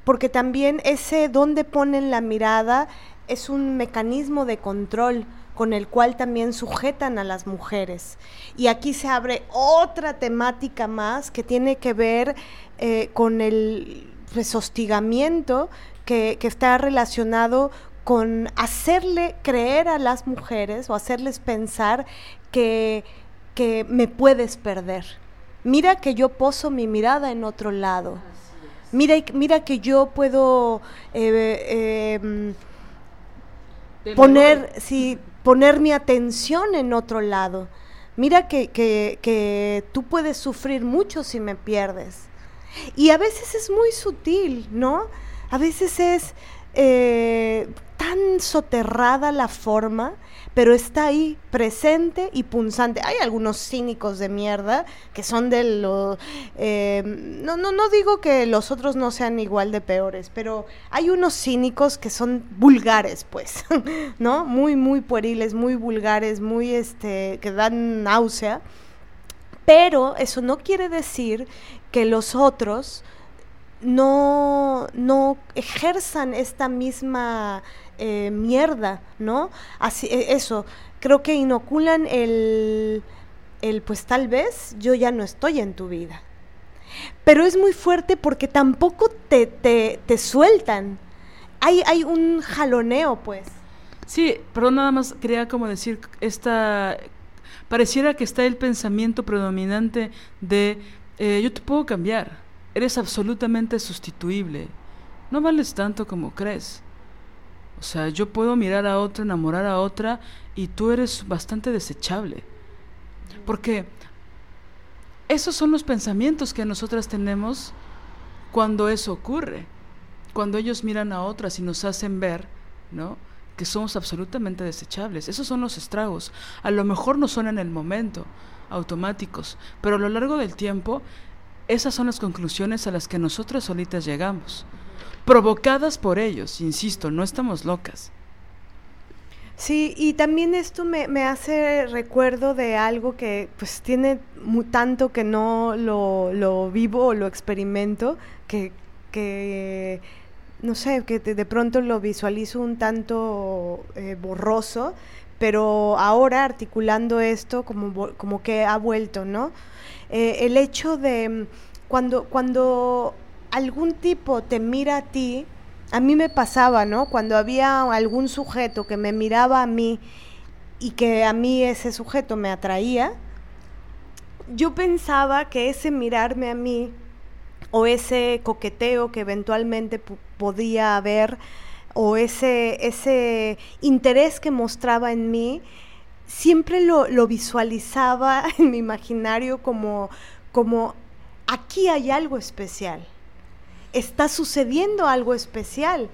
porque también ese dónde ponen la mirada es un mecanismo de control con el cual también sujetan a las mujeres. Y aquí se abre otra temática más que tiene que ver eh, con el hostigamiento que, que, está relacionado con hacerle creer a las mujeres o hacerles pensar que, que me puedes perder. Mira que yo poso mi mirada en otro lado. Mira, mira que yo puedo eh, em, poner, sí, poner mi atención en otro lado. Mira que, que, que tú puedes sufrir mucho si me pierdes. Y a veces es muy sutil, ¿no? A veces es, eh, tan soterrada la forma, pero está ahí, presente y punzante. Hay algunos cínicos de mierda que son de los... Eh, no, no, no digo que los otros no sean igual de peores, pero hay unos cínicos que son vulgares, pues, <laughs> ¿no? Muy, muy pueriles, muy vulgares, muy, este, que dan náusea. Pero eso no quiere decir que los otros no, no ejerzan esta misma eh, mierda, ¿no? Así, e, eso, creo que inoculan el, el, pues tal vez yo ya no estoy en tu vida. Pero es muy fuerte porque tampoco te, te, te sueltan. Hay, hay un jaloneo, pues. Sí, pero nada más quería como decir, esta, pareciera que está el pensamiento predominante de eh, yo te puedo cambiar, eres absolutamente sustituible, no vales tanto como crees. O sea, yo puedo mirar a otra, enamorar a otra y tú eres bastante desechable. Porque esos son los pensamientos que nosotras tenemos cuando eso ocurre. Cuando ellos miran a otras y nos hacen ver, ¿no? Que somos absolutamente desechables. Esos son los estragos. A lo mejor no son en el momento automáticos, pero a lo largo del tiempo esas son las conclusiones a las que nosotras solitas llegamos provocadas por ellos, insisto, no estamos locas. Sí, y también esto me, hace recuerdo de algo que pues tiene tanto que no lo, vivo o lo experimento, que, que no sé, que de, pronto lo visualizo un tanto eh, borroso, pero ahora articulando esto como, como que ha vuelto, ¿no? Eh, el hecho de cuando, cuando algún tipo te mira a ti, a mí me pasaba, ¿no? Cuando había algún sujeto que me miraba a mí y que a mí ese sujeto me atraía, yo pensaba que ese mirarme a mí o ese coqueteo que eventualmente podía haber o ese, ese interés que mostraba en mí, siempre lo, lo visualizaba <laughs> en mi imaginario como, como aquí hay algo especial está sucediendo algo especial.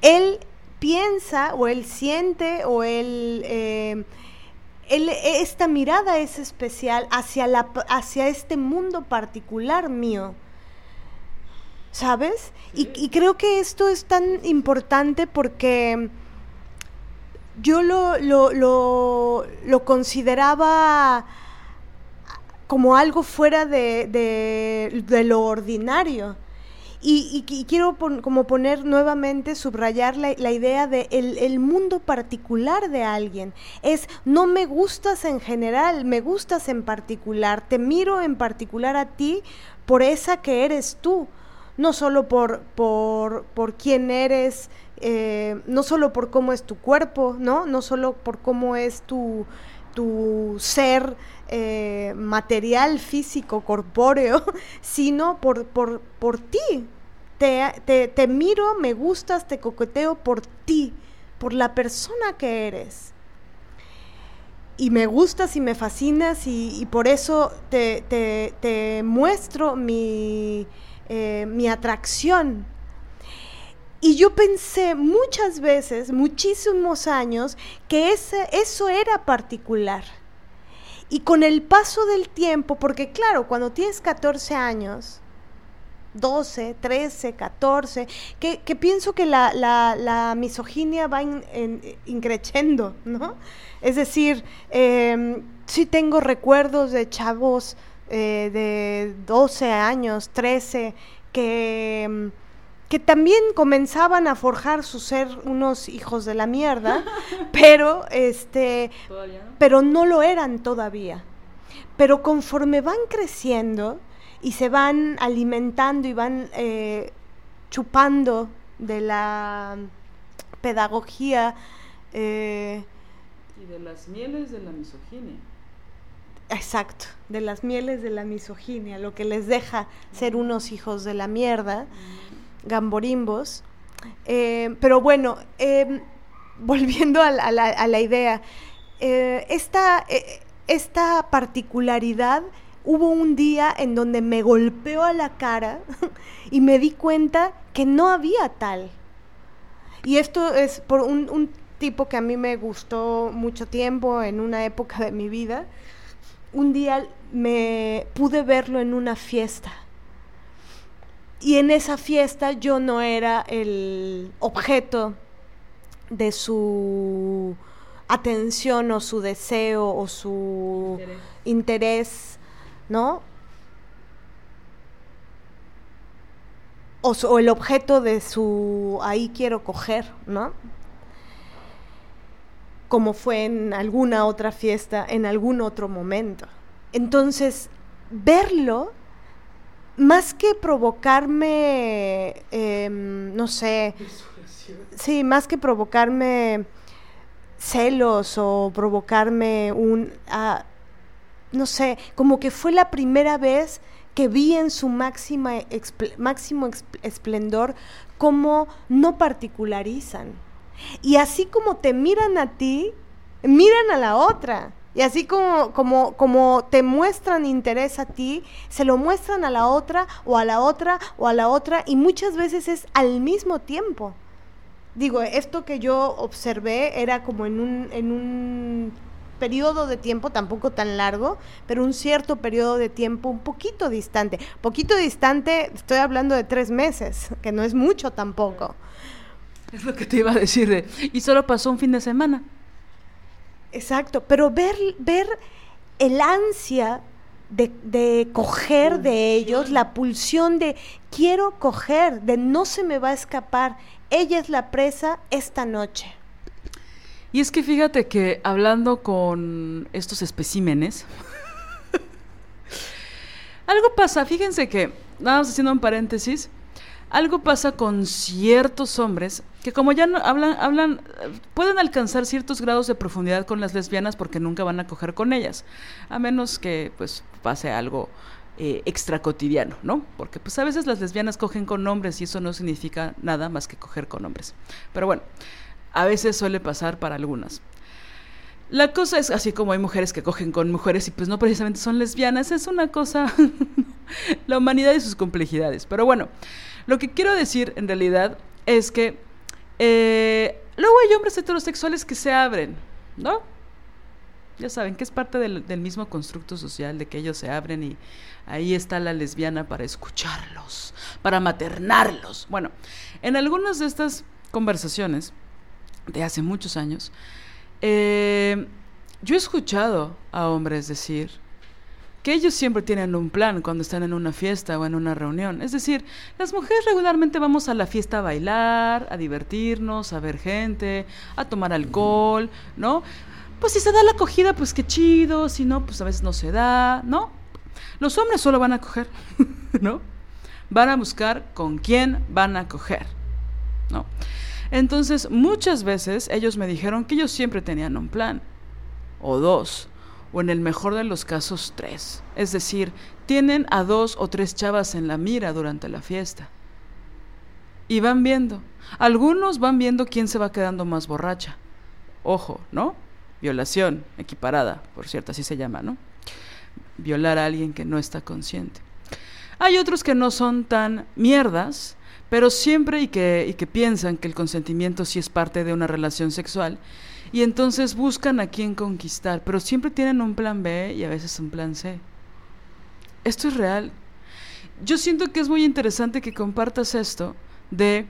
Él piensa o él siente o él, eh, esta mirada es especial hacia, la, hacia este mundo particular mío. ¿Sabes? Y, creo que esto es tan importante porque yo lo, lo, consideraba como algo fuera de, de, lo ordinario. Y, quiero como poner nuevamente, subrayar la, idea de el, mundo particular de alguien. Es, no me gustas en general, me gustas en particular, te miro en particular a ti por esa que eres tú, no solo por, por, por quién eres, eh, no solo por cómo es tu cuerpo, ¿no? No solo por cómo es tu, tu ser eh, material, físico, corpóreo, <laughs> sino por, por, por ti. Te, te, miro, me gustas, te coqueteo por ti, por la persona que eres. Y me gustas y me fascinas y, por eso te, te muestro mi, eh, mi atracción. Y yo pensé muchas veces, muchísimos años, que ese, eso era particular y con el paso del tiempo, porque claro, cuando tienes 14 años, 12, 13, 14, que, pienso que la, la, misoginia va increciendo, ¿no? Es decir, eh, sí tengo recuerdos de chavos eh, de 12 años, 13, que em, que también comenzaban a forjar su ser unos hijos de la mierda, pero este pero no lo eran todavía. Pero conforme van creciendo y se van alimentando y van eh, chupando de la pedagogía eh, y de las mieles de la misoginia. Exacto, de las mieles de la misoginia, lo que les deja ser unos hijos de la mierda gamborimbos. Eh, pero bueno, em, <laughs> volviendo a la, idea, eh, esta, eh, esta particularidad hubo un día en donde me golpeó a la cara <laughs> y me di cuenta que no había tal. Y esto es por un, un tipo que a mí me gustó mucho tiempo en una época de mi vida. Un día me pude verlo en una fiesta. Y en esa fiesta yo no era el objeto de su atención o su deseo o su interés, ¿no? O, el objeto de su ahí quiero coger, ¿no? Como fue en alguna otra fiesta, en algún otro momento. Entonces, verlo, más que provocarme, em, no sé, sí, más que provocarme celos o provocarme un, ah, no sé, como que fue la primera vez que vi en su máxima máximo esplendor cómo no particularizan. Y así como te miran a ti, miran a la otra. Y así como, como, como te muestran interés a ti, se lo muestran a la otra o a la otra o a la otra y muchas veces es al mismo tiempo. Digo, esto que yo observé era como en un, en un periodo de tiempo, tampoco tan largo, pero un cierto periodo de tiempo un poquito distante. Poquito distante, estoy hablando de tres meses, que no es mucho tampoco. Es lo que te iba a decir, y solo pasó un fin de semana. Exacto, pero ver, ver el ansia de, de, coger de ellos, la pulsión de quiero coger, de no se me va a escapar, ella es la presa esta noche. Y es que fíjate que hablando con estos especímenes, <laughs> algo pasa, fíjense que, nada más haciendo un paréntesis, algo pasa con ciertos hombres que como ya no hablan, hablan, pueden alcanzar ciertos grados de profundidad con las lesbianas porque nunca van a coger con ellas, a menos que pues pase algo eh, extra cotidiano, ¿no? Porque pues a veces las lesbianas cogen con hombres y eso no significa nada más que coger con hombres. Pero bueno, a veces suele pasar para algunas. La cosa es así como hay mujeres que cogen con mujeres y pues no precisamente son lesbianas, es una cosa, <laughs> la humanidad y sus complejidades. Pero bueno, lo que quiero decir en realidad es que eh, luego hay hombres heterosexuales que se abren, ¿no? Ya saben que es parte del, del mismo constructo social de que ellos se abren y ahí está la lesbiana para escucharlos, para maternarlos. Bueno, en algunas de estas conversaciones, de hace muchos años, eh, yo he escuchado a hombres decir que ellos siempre tienen un plan cuando están en una fiesta o en una reunión. Es decir, las mujeres regularmente vamos a la fiesta a bailar, a divertirnos, a ver gente, a tomar alcohol, ¿no? Pues si se da la acogida, pues qué chido, si no, pues a veces no se da, ¿no? Los hombres solo van a coger, <laughs> ¿no? Van a buscar con quién van a coger, ¿no? Entonces, muchas veces ellos me dijeron que ellos siempre tenían un plan, o dos, o en el mejor de los casos tres. Es decir, tienen a dos o tres chavas en la mira durante la fiesta. Y van viendo. Algunos van viendo quién se va quedando más borracha. Ojo, ¿no? Violación equiparada, por cierto, así se llama, ¿no? Violar a alguien que no está consciente. Hay otros que no son tan mierdas pero siempre y que, y que piensan que el consentimiento sí es parte de una relación sexual, y entonces buscan a quién conquistar, pero siempre tienen un plan B y a veces un plan C. Esto es real. Yo siento que es muy interesante que compartas esto de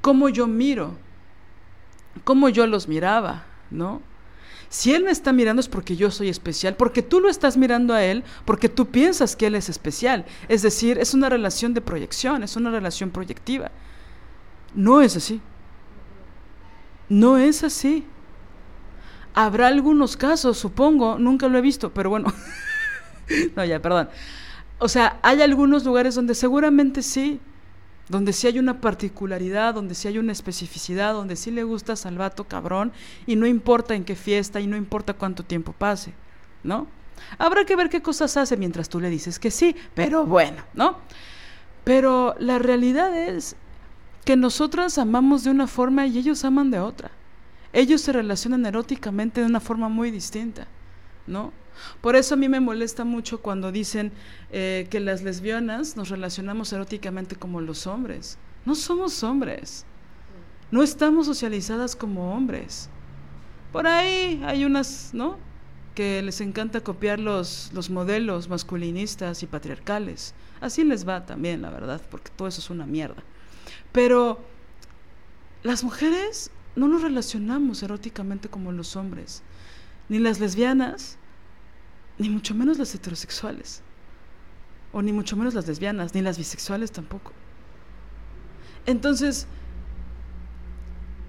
cómo yo miro, cómo yo los miraba, ¿no? Si él me está mirando es porque yo soy especial, porque tú lo estás mirando a él, porque tú piensas que él es especial. Es decir, es una relación de proyección, es una relación proyectiva. No es así. No es así. Habrá algunos casos, supongo, nunca lo he visto, pero bueno. <laughs> no, ya, perdón. O sea, hay algunos lugares donde seguramente sí, donde sí hay una particularidad, donde sí hay una especificidad, donde sí le gusta Salvato cabrón y no importa en qué fiesta y no importa cuánto tiempo pase, ¿no? Habrá que ver qué cosas hace mientras tú le dices que sí, pero bueno, ¿no? Pero la realidad es que nosotras amamos de una forma y ellos aman de otra. Ellos se relacionan eróticamente de una forma muy distinta, ¿no? Por eso a mí me molesta mucho cuando dicen eh, que las lesbianas nos relacionamos eróticamente como los hombres. No somos hombres. No estamos socializadas como hombres. Por ahí hay unas, ¿no? Que les encanta copiar los, los modelos masculinistas y patriarcales. Así les va también, la verdad, porque todo eso es una mierda. Pero las mujeres no nos relacionamos eróticamente como los hombres, ni las lesbianas, ni mucho menos las heterosexuales, o ni mucho menos las lesbianas, ni las bisexuales tampoco. Entonces,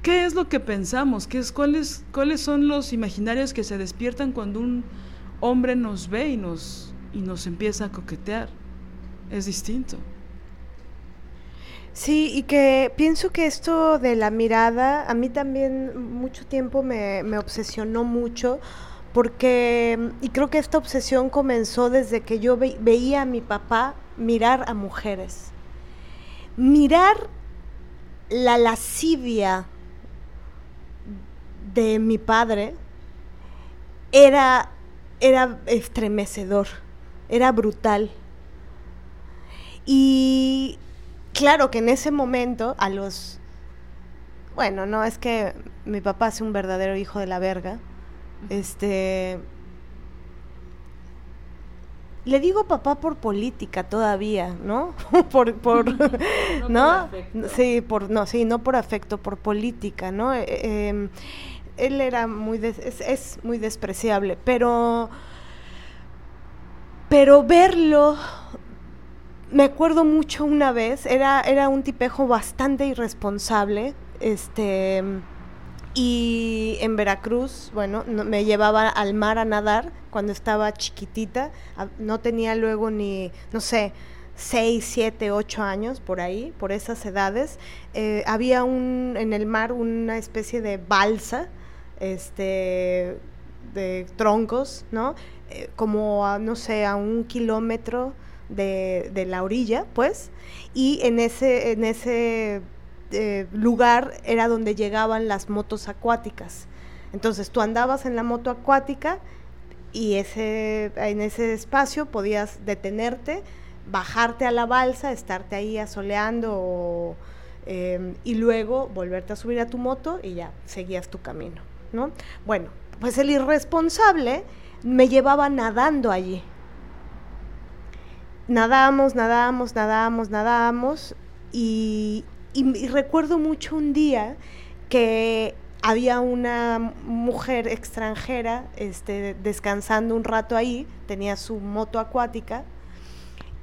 ¿qué es lo que pensamos? ¿Qué es, cuáles, ¿Cuáles son los imaginarios que se despiertan cuando un hombre nos ve y nos, y nos empieza a coquetear? Es distinto. Sí, y que pienso que esto de la mirada, a mí también mucho tiempo me, me obsesionó mucho, porque, y creo que esta obsesión comenzó desde que yo veía a mi papá mirar a mujeres. Mirar la lascivia de mi padre era, era estremecedor, era brutal. Y claro que en ese momento, a los... Bueno, no, es que mi papá es un verdadero hijo de la verga. Este... Le digo papá por política todavía, ¿no? <laughs> por, por, <laughs> ¿no? <laughs> sí, por, no, sí, no por afecto, por política, ¿no? Eh, em, él era muy, es, es, muy despreciable, pero, pero verlo me acuerdo mucho una vez, era, era un tipejo bastante irresponsable, este, y en Veracruz, bueno, me llevaba al mar a nadar cuando estaba chiquitita, no tenía luego ni, no sé, seis, siete, ocho años por ahí, por esas edades, eh, había un, en el mar una especie de balsa, este, de troncos, ¿no? Eh, como a, no sé, a un kilómetro de, la orilla, pues, y en ese, en ese eh, lugar era donde llegaban las motos acuáticas. Entonces tú andabas en la moto acuática y ese, en ese espacio podías detenerte, bajarte a la balsa, estarte ahí asoleando em, y luego volverte a subir a tu moto y ya seguías tu camino, ¿no? Bueno, pues el irresponsable me llevaba nadando allí nadábamos, nadábamos, nadábamos, nadábamos y, recuerdo mucho un día que había una mujer extranjera este, descansando un rato ahí, tenía su moto acuática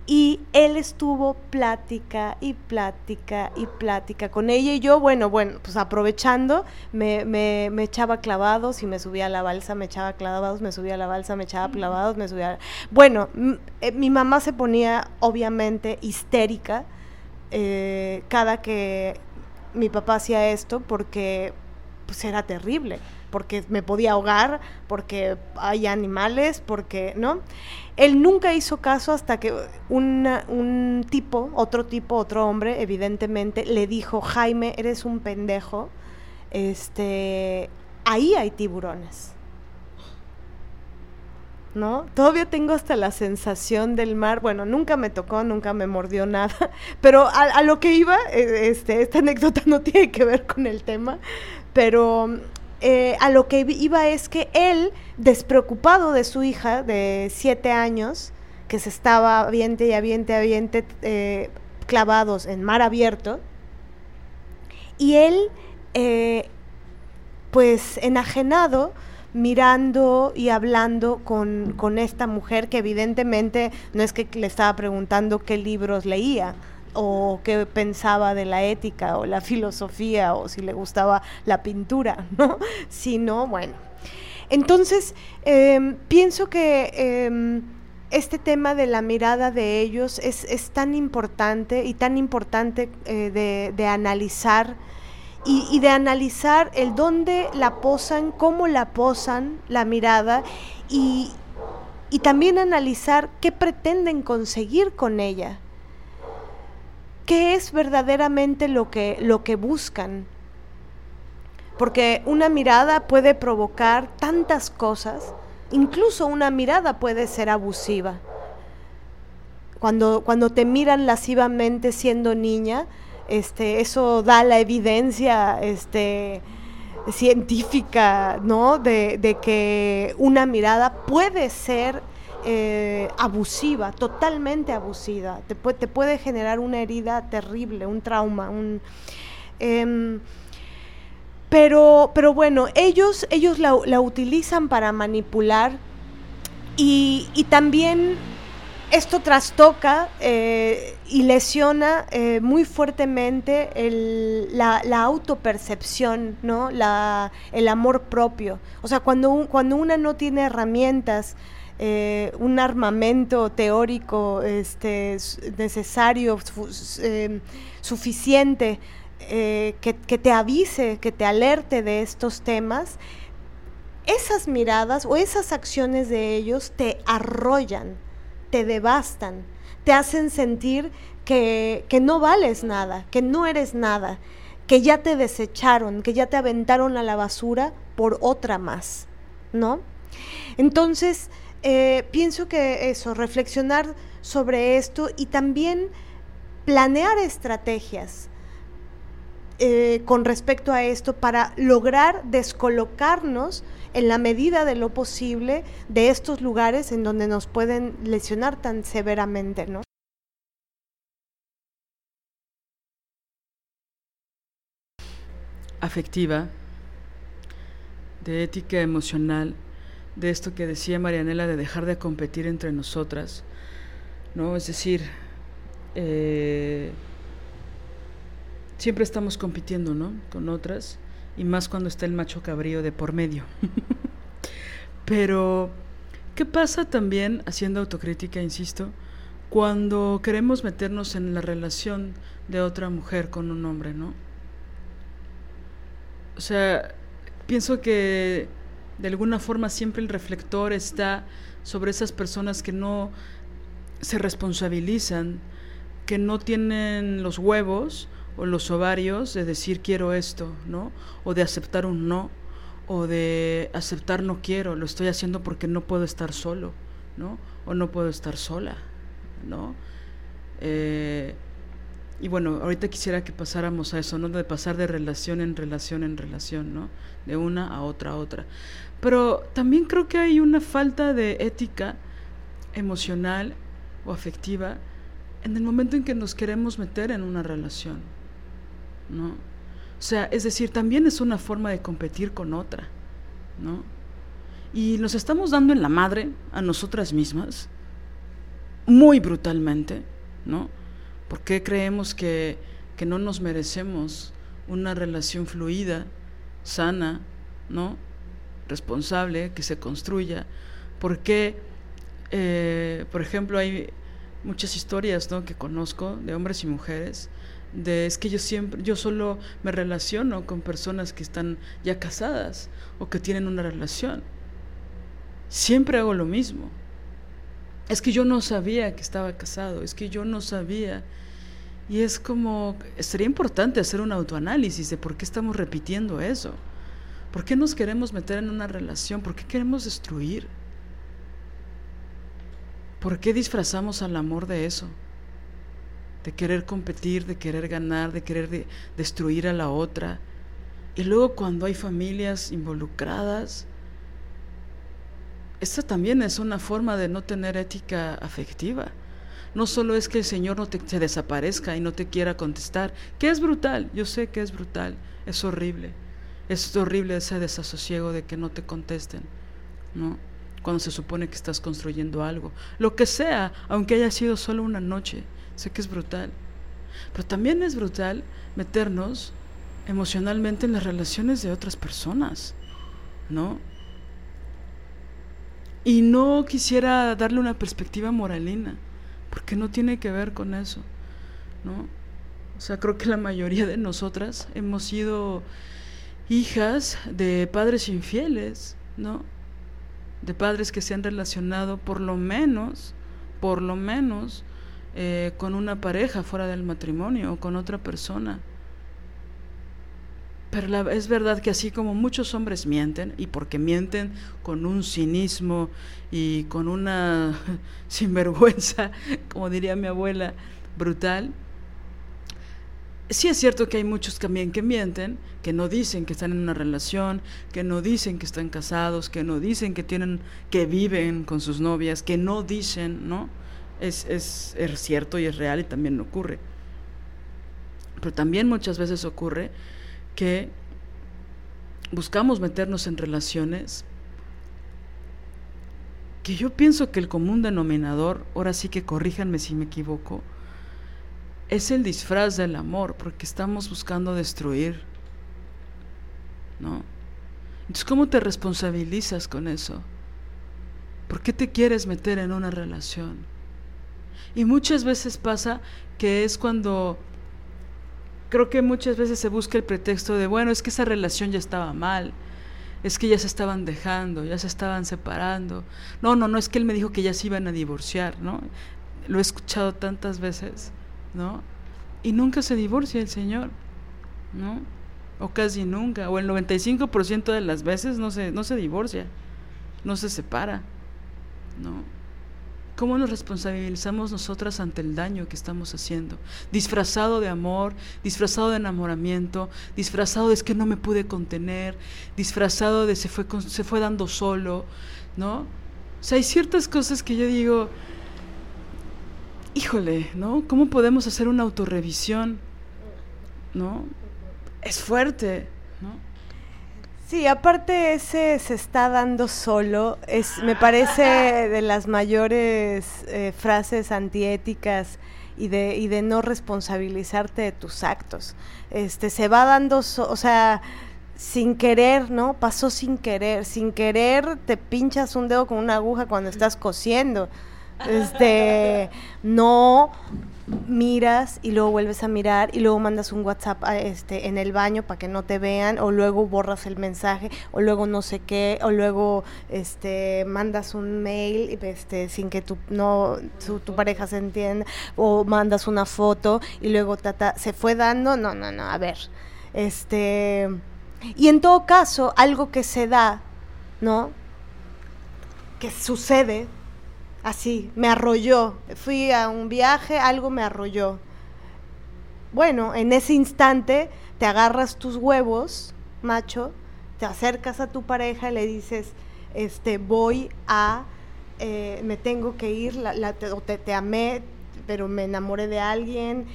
y él estuvo plática y plática y plática con ella y yo, bueno, bueno, pues aprovechando, me, me, me, echaba clavados y me subía a la balsa, me echaba clavados, me subía a la balsa, me echaba clavados, me subía... Bueno, eh, mi mamá se ponía obviamente histérica eh, cada que mi papá hacía esto porque pues era terrible, porque me podía ahogar, porque hay animales, porque, ¿no? Él nunca hizo caso hasta que un tipo, otro tipo, otro hombre, evidentemente, le dijo, Jaime, eres un pendejo, este, ahí hay tiburones. ¿no? Todavía tengo hasta la sensación del mar, bueno, nunca me tocó, nunca me mordió nada, <laughs> pero a, lo que iba, e, este, esta anécdota no tiene que ver con el tema, pero eh, a lo que iba es que él, despreocupado de su hija de siete años, que se estaba aviente y aviente, aviente, eh, clavados en mar abierto, y él, eh, pues enajenado, mirando y hablando con, con, esta mujer que evidentemente no es que le estaba preguntando qué libros leía, o qué pensaba de la ética o la filosofía o si le gustaba la pintura, <laughs> ¿no? Sino, bueno. Entonces, em, pienso que em, este tema de la mirada de ellos es, tan importante y tan importante eh, de, analizar y, y, de analizar el dónde la posan, cómo la posan la mirada y, y también analizar qué pretenden conseguir con ella qué es verdaderamente lo que, lo que buscan. Porque una mirada puede provocar tantas cosas, incluso una mirada puede ser abusiva. Cuando, cuando te miran lascivamente siendo niña, este, eso da la evidencia, este, científica, ¿no? De, que una mirada puede ser eh, abusiva, totalmente abusiva, te, puede generar una herida terrible, un trauma, un... Em, pero, pero bueno, ellos, ellos la, utilizan para manipular y, también esto trastoca eh, y lesiona eh, muy fuertemente la, autopercepción, ¿no? el amor propio. O sea, cuando, cuando una no tiene herramientas, eh, un armamento teórico este, necesario, suficiente, que, que te avise, que te alerte de estos temas, esas miradas o esas acciones de ellos te arrollan te devastan, te hacen sentir que, no vales nada, que no eres nada, que ya te desecharon, que ya te aventaron a la basura por otra más, ¿no? Entonces, eh, pienso que eso, reflexionar sobre esto y también planear estrategias eh, con respecto a esto para lograr descolocarnos en la medida de lo posible de estos lugares en donde nos pueden lesionar tan severamente, ¿no? afectiva, de ética emocional, de esto que decía Marianela de dejar de competir entre nosotras, ¿no? Es decir, eh, siempre estamos compitiendo, ¿no? Con otras y más cuando está el macho cabrío de por medio. <laughs> Pero, ¿qué pasa también, haciendo autocrítica, insisto, cuando queremos meternos en la relación de otra mujer con un hombre, ¿no? O sea, pienso que de alguna forma siempre el reflector está sobre esas personas que no se responsabilizan, que no tienen los huevos o los ovarios de decir quiero esto, ¿no? O de aceptar un no, o de aceptar no quiero, lo estoy haciendo porque no puedo estar solo, ¿no? O no puedo estar sola, ¿no? Eh, y bueno, ahorita quisiera que pasáramos a eso, ¿no? De pasar de relación en relación en relación, ¿no? De una a otra a otra. Pero también creo que hay una falta de ética emocional o afectiva en el momento en que nos queremos meter en una relación. ¿no? O sea, es decir, también es una forma de competir con otra, ¿no? Y nos estamos dando en la madre a nosotras mismas, muy brutalmente, ¿no? Porque creemos que, que no nos merecemos una relación fluida, sana, ¿no? Responsable, que se construya. Porque, eh, por ejemplo, hay muchas historias ¿no? que conozco de hombres y mujeres de es que yo siempre, yo solo me relaciono con personas que están ya casadas o que tienen una relación. Siempre hago lo mismo. Es que yo no sabía que estaba casado, es que yo no sabía. Y es como, sería importante hacer un autoanálisis de por qué estamos repitiendo eso. ¿Por qué nos queremos meter en una relación? ¿Por qué queremos destruir? ¿Por qué disfrazamos al amor de eso? de querer competir, de querer ganar, de querer destruir a la otra. Y luego cuando hay familias involucradas, esta también es una forma de no tener ética afectiva. No solo es que el Señor no te, desaparezca y no te quiera contestar, que es brutal, yo sé que es brutal, es horrible. Es horrible ese desasosiego de que no te contesten, ¿no? Cuando se supone que estás construyendo algo. Lo que sea, aunque haya sido solo una noche. Sé que es brutal. Pero también es brutal meternos emocionalmente en las relaciones de otras personas, ¿no? Y no quisiera darle una perspectiva moralina, porque no tiene que ver con eso, ¿no? O sea, creo que la mayoría de nosotras hemos sido hijas de padres infieles, ¿no? De padres que se han relacionado por lo menos, por lo menos, eh, con una pareja fuera del matrimonio o con otra persona. Pero es verdad que así como muchos hombres mienten, y porque mienten con un cinismo y con una <laughs> sinvergüenza, <laughs> como diría mi abuela, brutal, sí es cierto que hay muchos también que mienten, que no dicen que están en una relación, que no dicen que están casados, que no dicen que tienen, que viven con sus novias, que no dicen, ¿no? Es, es, es cierto y es real y también ocurre. Pero también muchas veces ocurre que buscamos meternos en relaciones que yo pienso que el común denominador, ahora sí que corríjanme si me equivoco, es el disfraz del amor, porque estamos buscando destruir, ¿no? Entonces, ¿cómo te responsabilizas con eso? ¿Por qué te quieres meter en una relación? Y muchas veces pasa que es cuando creo que muchas veces se busca el pretexto de, bueno, es que esa relación ya estaba mal, es que ya se estaban dejando, ya se estaban separando. No, no, no, es que él me dijo que ya se iban a divorciar, ¿no? Lo he escuchado tantas veces, ¿no? Y nunca se divorcia el Señor, ¿no? O casi nunca, o el 95% de las veces no se, no se divorcia, no se separa, ¿no? ¿Cómo nos responsabilizamos nosotras ante el daño que estamos haciendo? Disfrazado de amor, disfrazado de enamoramiento, disfrazado de es que no me pude contener, disfrazado de se fue, se fue dando solo, ¿no? O sea, hay ciertas cosas que yo digo, híjole, ¿no? ¿Cómo podemos hacer una autorrevisión? ¿No? Es fuerte. Sí, aparte ese se está dando solo, es, me parece <laughs> de las mayores eh, frases antiéticas y de, y de no responsabilizarte de tus actos. Este, se va dando, o sea, sin querer, ¿no? Pasó sin querer, sin querer te pinchas un dedo con una aguja cuando estás cosiendo. Este, <laughs> no miras y luego vuelves a mirar y luego mandas un WhatsApp este, en el baño para que no te vean o luego borras el mensaje o luego no sé qué o luego este, mandas un mail este, sin que tu, no, tu, pareja se entienda o mandas una foto y luego tata, se fue dando, no, no, no, a ver, este, y en todo caso algo que se da, ¿no? Que sucede así, me arrolló. Fui a un viaje, algo me arrolló. Bueno, en ese instante te agarras tus huevos, macho, te acercas a tu pareja y le dices, este, voy a, eh, me tengo que ir, la, te, te, amé, pero me enamoré de alguien,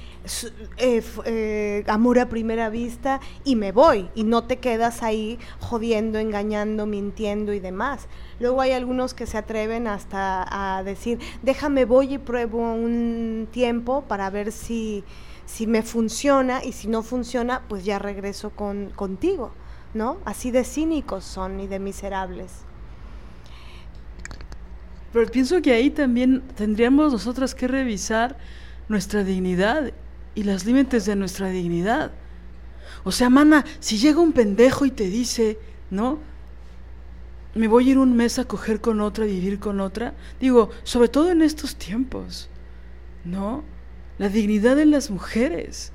eh, eh, amor a primera vista, y me voy, y no te quedas ahí jodiendo, engañando, mintiendo y demás. Luego hay algunos que se atreven hasta a decir, déjame voy y pruebo un tiempo para ver si, si me funciona, y si no funciona, pues ya regreso con, contigo, ¿no? Así de cínicos son y de miserables. Pero pienso que ahí también tendríamos nosotras que revisar nuestra dignidad y los límites de nuestra dignidad. O sea, mana, si llega un pendejo y te dice, ¿no? Me voy a ir un mes a coger con otra, a vivir con otra. Digo, sobre todo en estos tiempos, ¿no? La dignidad de las mujeres.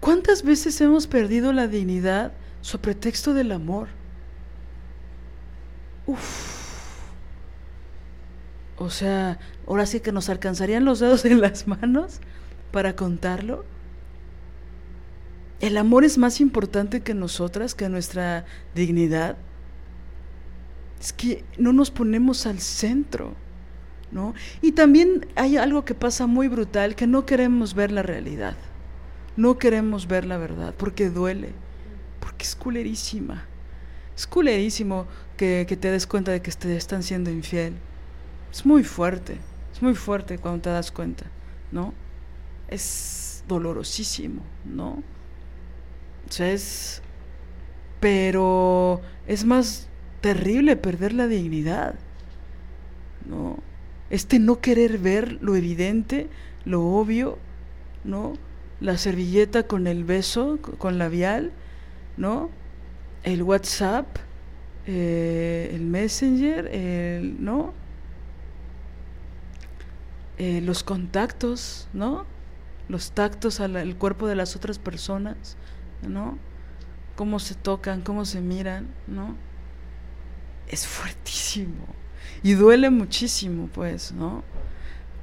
¿Cuántas veces hemos perdido la dignidad sobre pretexto del amor? Uf. O sea, ahora sí que nos alcanzarían los dedos en las manos para contarlo. El amor es más importante que nosotras, que nuestra dignidad. Es que no nos ponemos al centro, ¿no? Y también hay algo que pasa muy brutal, que no queremos ver la realidad. No queremos ver la verdad, porque duele, porque es culerísima. Es culerísimo que, te des cuenta de que te están siendo infiel es muy fuerte, es muy fuerte cuando te das cuenta, ¿no? Es dolorosísimo, ¿no? O sea, es... Pero es más terrible perder la dignidad, ¿no? Este no querer ver lo evidente, lo obvio, ¿no? La servilleta con el beso, con labial, ¿no? El WhatsApp, eh, el Messenger, el, ¿no? Eh, los contactos, ¿no? Los tactos al cuerpo de las otras personas, ¿no? Cómo se tocan, cómo se miran, ¿no? Es fuertísimo y duele muchísimo, pues, ¿no?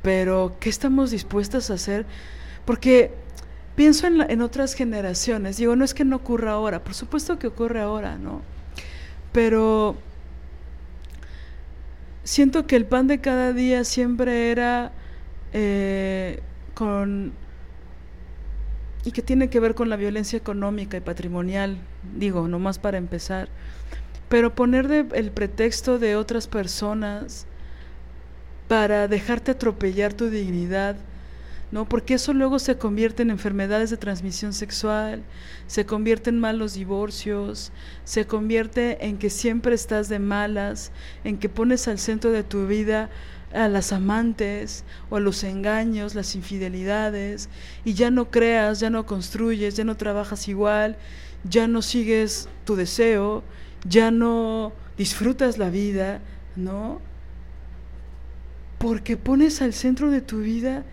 Pero, ¿qué estamos dispuestas a hacer? Porque pienso en, en, otras generaciones, digo, no es que no ocurra ahora, por supuesto que ocurre ahora, ¿no? Pero siento que el pan de cada día siempre era eh, con y que tiene que ver con la violencia económica y patrimonial, digo, nomás para empezar, pero poner de, el pretexto de otras personas para dejarte atropellar tu dignidad, ¿no? Porque eso luego se convierte en enfermedades de transmisión sexual, se convierte en malos divorcios, se convierte en que siempre estás de malas, en que pones al centro de tu vida a las amantes o a los engaños, las infidelidades, y ya no creas, ya no construyes, ya no trabajas igual, ya no sigues tu deseo, ya no disfrutas la vida, ¿no? Porque pones al centro de tu vida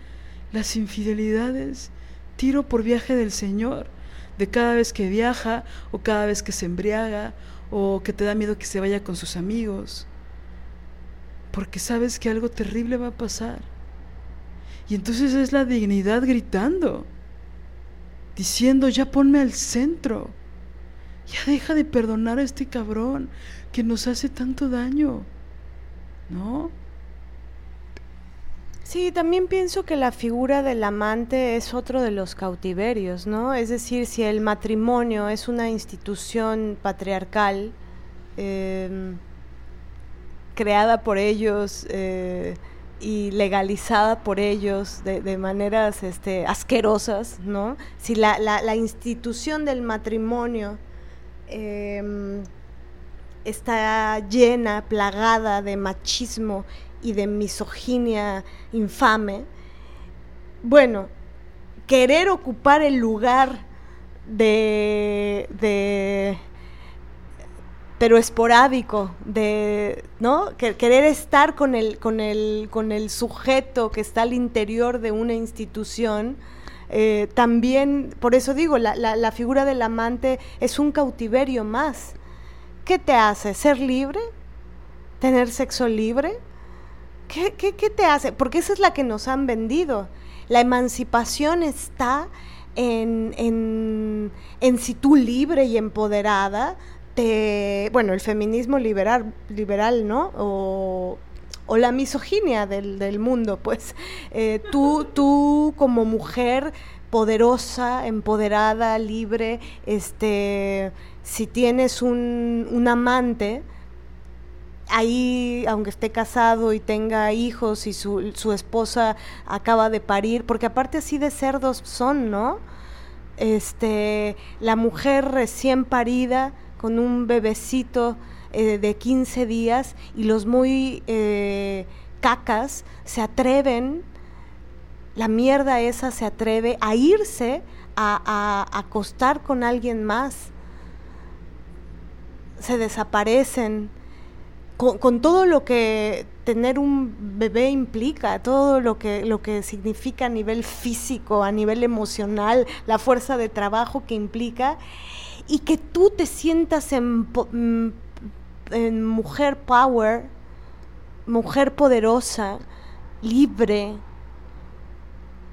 las infidelidades, tiro por viaje del Señor, de cada vez que viaja o cada vez que se embriaga o que te da miedo que se vaya con sus amigos porque sabes que algo terrible va a pasar. Y entonces es la dignidad gritando, diciendo, ya ponme al centro, ya deja de perdonar a este cabrón que nos hace tanto daño, ¿no? Sí, también pienso que la figura del amante es otro de los cautiverios, ¿no? Es decir, si el matrimonio es una institución patriarcal, eh, creada por ellos eh, y legalizada por ellos de, maneras este, asquerosas, ¿no? Si la, institución del matrimonio em, está llena, plagada de machismo y de misoginia infame, bueno, querer ocupar el lugar de pero esporádico, de, ¿no? querer estar con el, con, el, con el sujeto que está al interior de una institución. Eh, también, por eso digo, la, la, figura del amante es un cautiverio más. ¿Qué te hace? ¿Ser libre? ¿Tener sexo libre? ¿Qué, qué, qué te hace? Porque esa es la que nos han vendido. La emancipación está en, en, en si tú libre y empoderada bueno, el feminismo liberal, liberal ¿no? O, la misoginia del, mundo, pues eh, tú, tú como mujer poderosa, empoderada, libre, este, si tienes un, amante, ahí, aunque esté casado y tenga hijos y su, su, esposa acaba de parir, porque aparte así de cerdos son, ¿no? Este, la mujer recién parida con un bebecito eh, de 15 días y los muy eh, cacas se atreven, la mierda esa se atreve a irse a, acostar con alguien más. Se desaparecen. Con, todo lo que tener un bebé implica, todo lo que, lo que significa a nivel físico, a nivel emocional, la fuerza de trabajo que implica, y que tú te sientas en, mm, en mujer power, mujer poderosa, libre,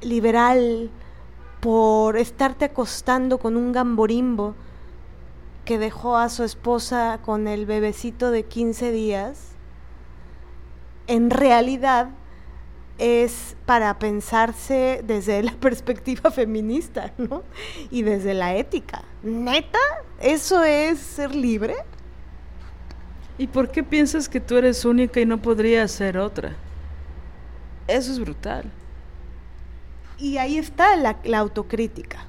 liberal, por estarte acostando con un gamborimbo que dejó a su esposa con el bebecito de 15 días, en realidad es para pensarse desde la <laughs> perspectiva feminista, ¿no? Y desde la ética. ¿Neta? ¿Eso es ser libre? ¿Y por qué piensas que tú eres única y no podría ser otra? Eso es brutal. Y ahí está la, autocrítica,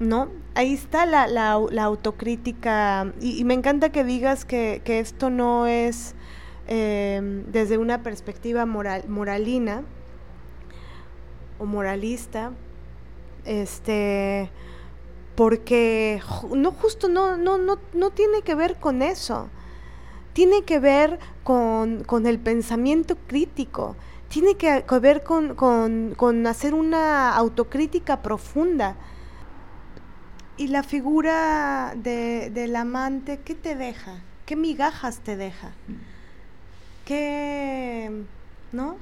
¿no? Ahí está la, autocrítica. Y, me encanta que digas que, que esto no es Em, desde una perspectiva moral, moralina o moralista, este, porque no justo no, no, no, no tiene que ver con eso, tiene que ver con, con el pensamiento crítico, tiene que ver con, con, con hacer una autocrítica profunda. Y la figura de, del amante, ¿qué te deja? ¿Qué migajas te deja? ¿Qué, no?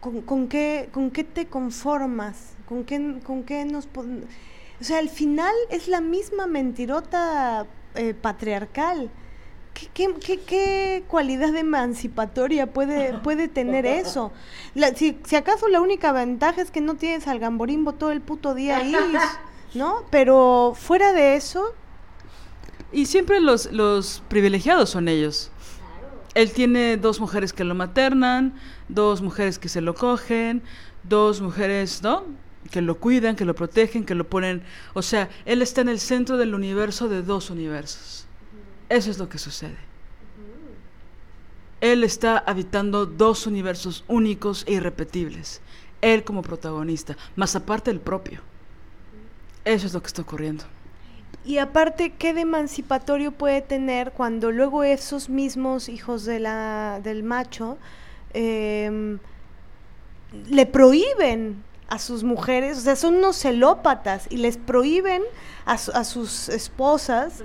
con, qué, ¿con qué te conformas? ¿Con qué, con qué nos... O sea, al final es la misma mentirota eh, patriarcal. ¿Qué, qué, qué, cualidad emancipatoria puede, <laughs> puede tener eso? si, si, acaso la única ventaja es que no tienes al gamborimbo todo el puto día ahí, <laughs> ¿no? Pero fuera de eso... Y siempre los, los privilegiados son ellos. Él tiene dos mujeres que lo maternan, dos mujeres que se lo cogen, dos mujeres, ¿no? Que lo cuidan, que lo protegen, que lo ponen... O sea, él está en el centro del universo de dos universos. Eso es lo que sucede. Él está habitando dos universos únicos e irrepetibles. Él como protagonista, más aparte el propio. Eso es lo que está ocurriendo. Y aparte, ¿qué de emancipatorio puede tener cuando luego esos mismos hijos de la, del macho em, le prohíben a sus mujeres, o sea, son unos celópatas y les prohíben a, sus esposas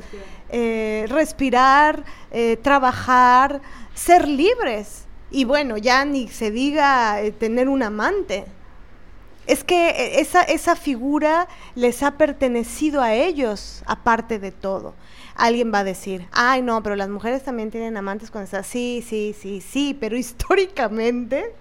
eh, respirar, eh, trabajar, ser libres. Y bueno, ya ni se diga eh, tener un amante. Es que esa, esa figura les ha pertenecido a ellos, aparte de todo. Alguien va a decir, ay no, pero las mujeres también tienen amantes con esa. Sí, sí, sí, sí, pero <laughs> históricamente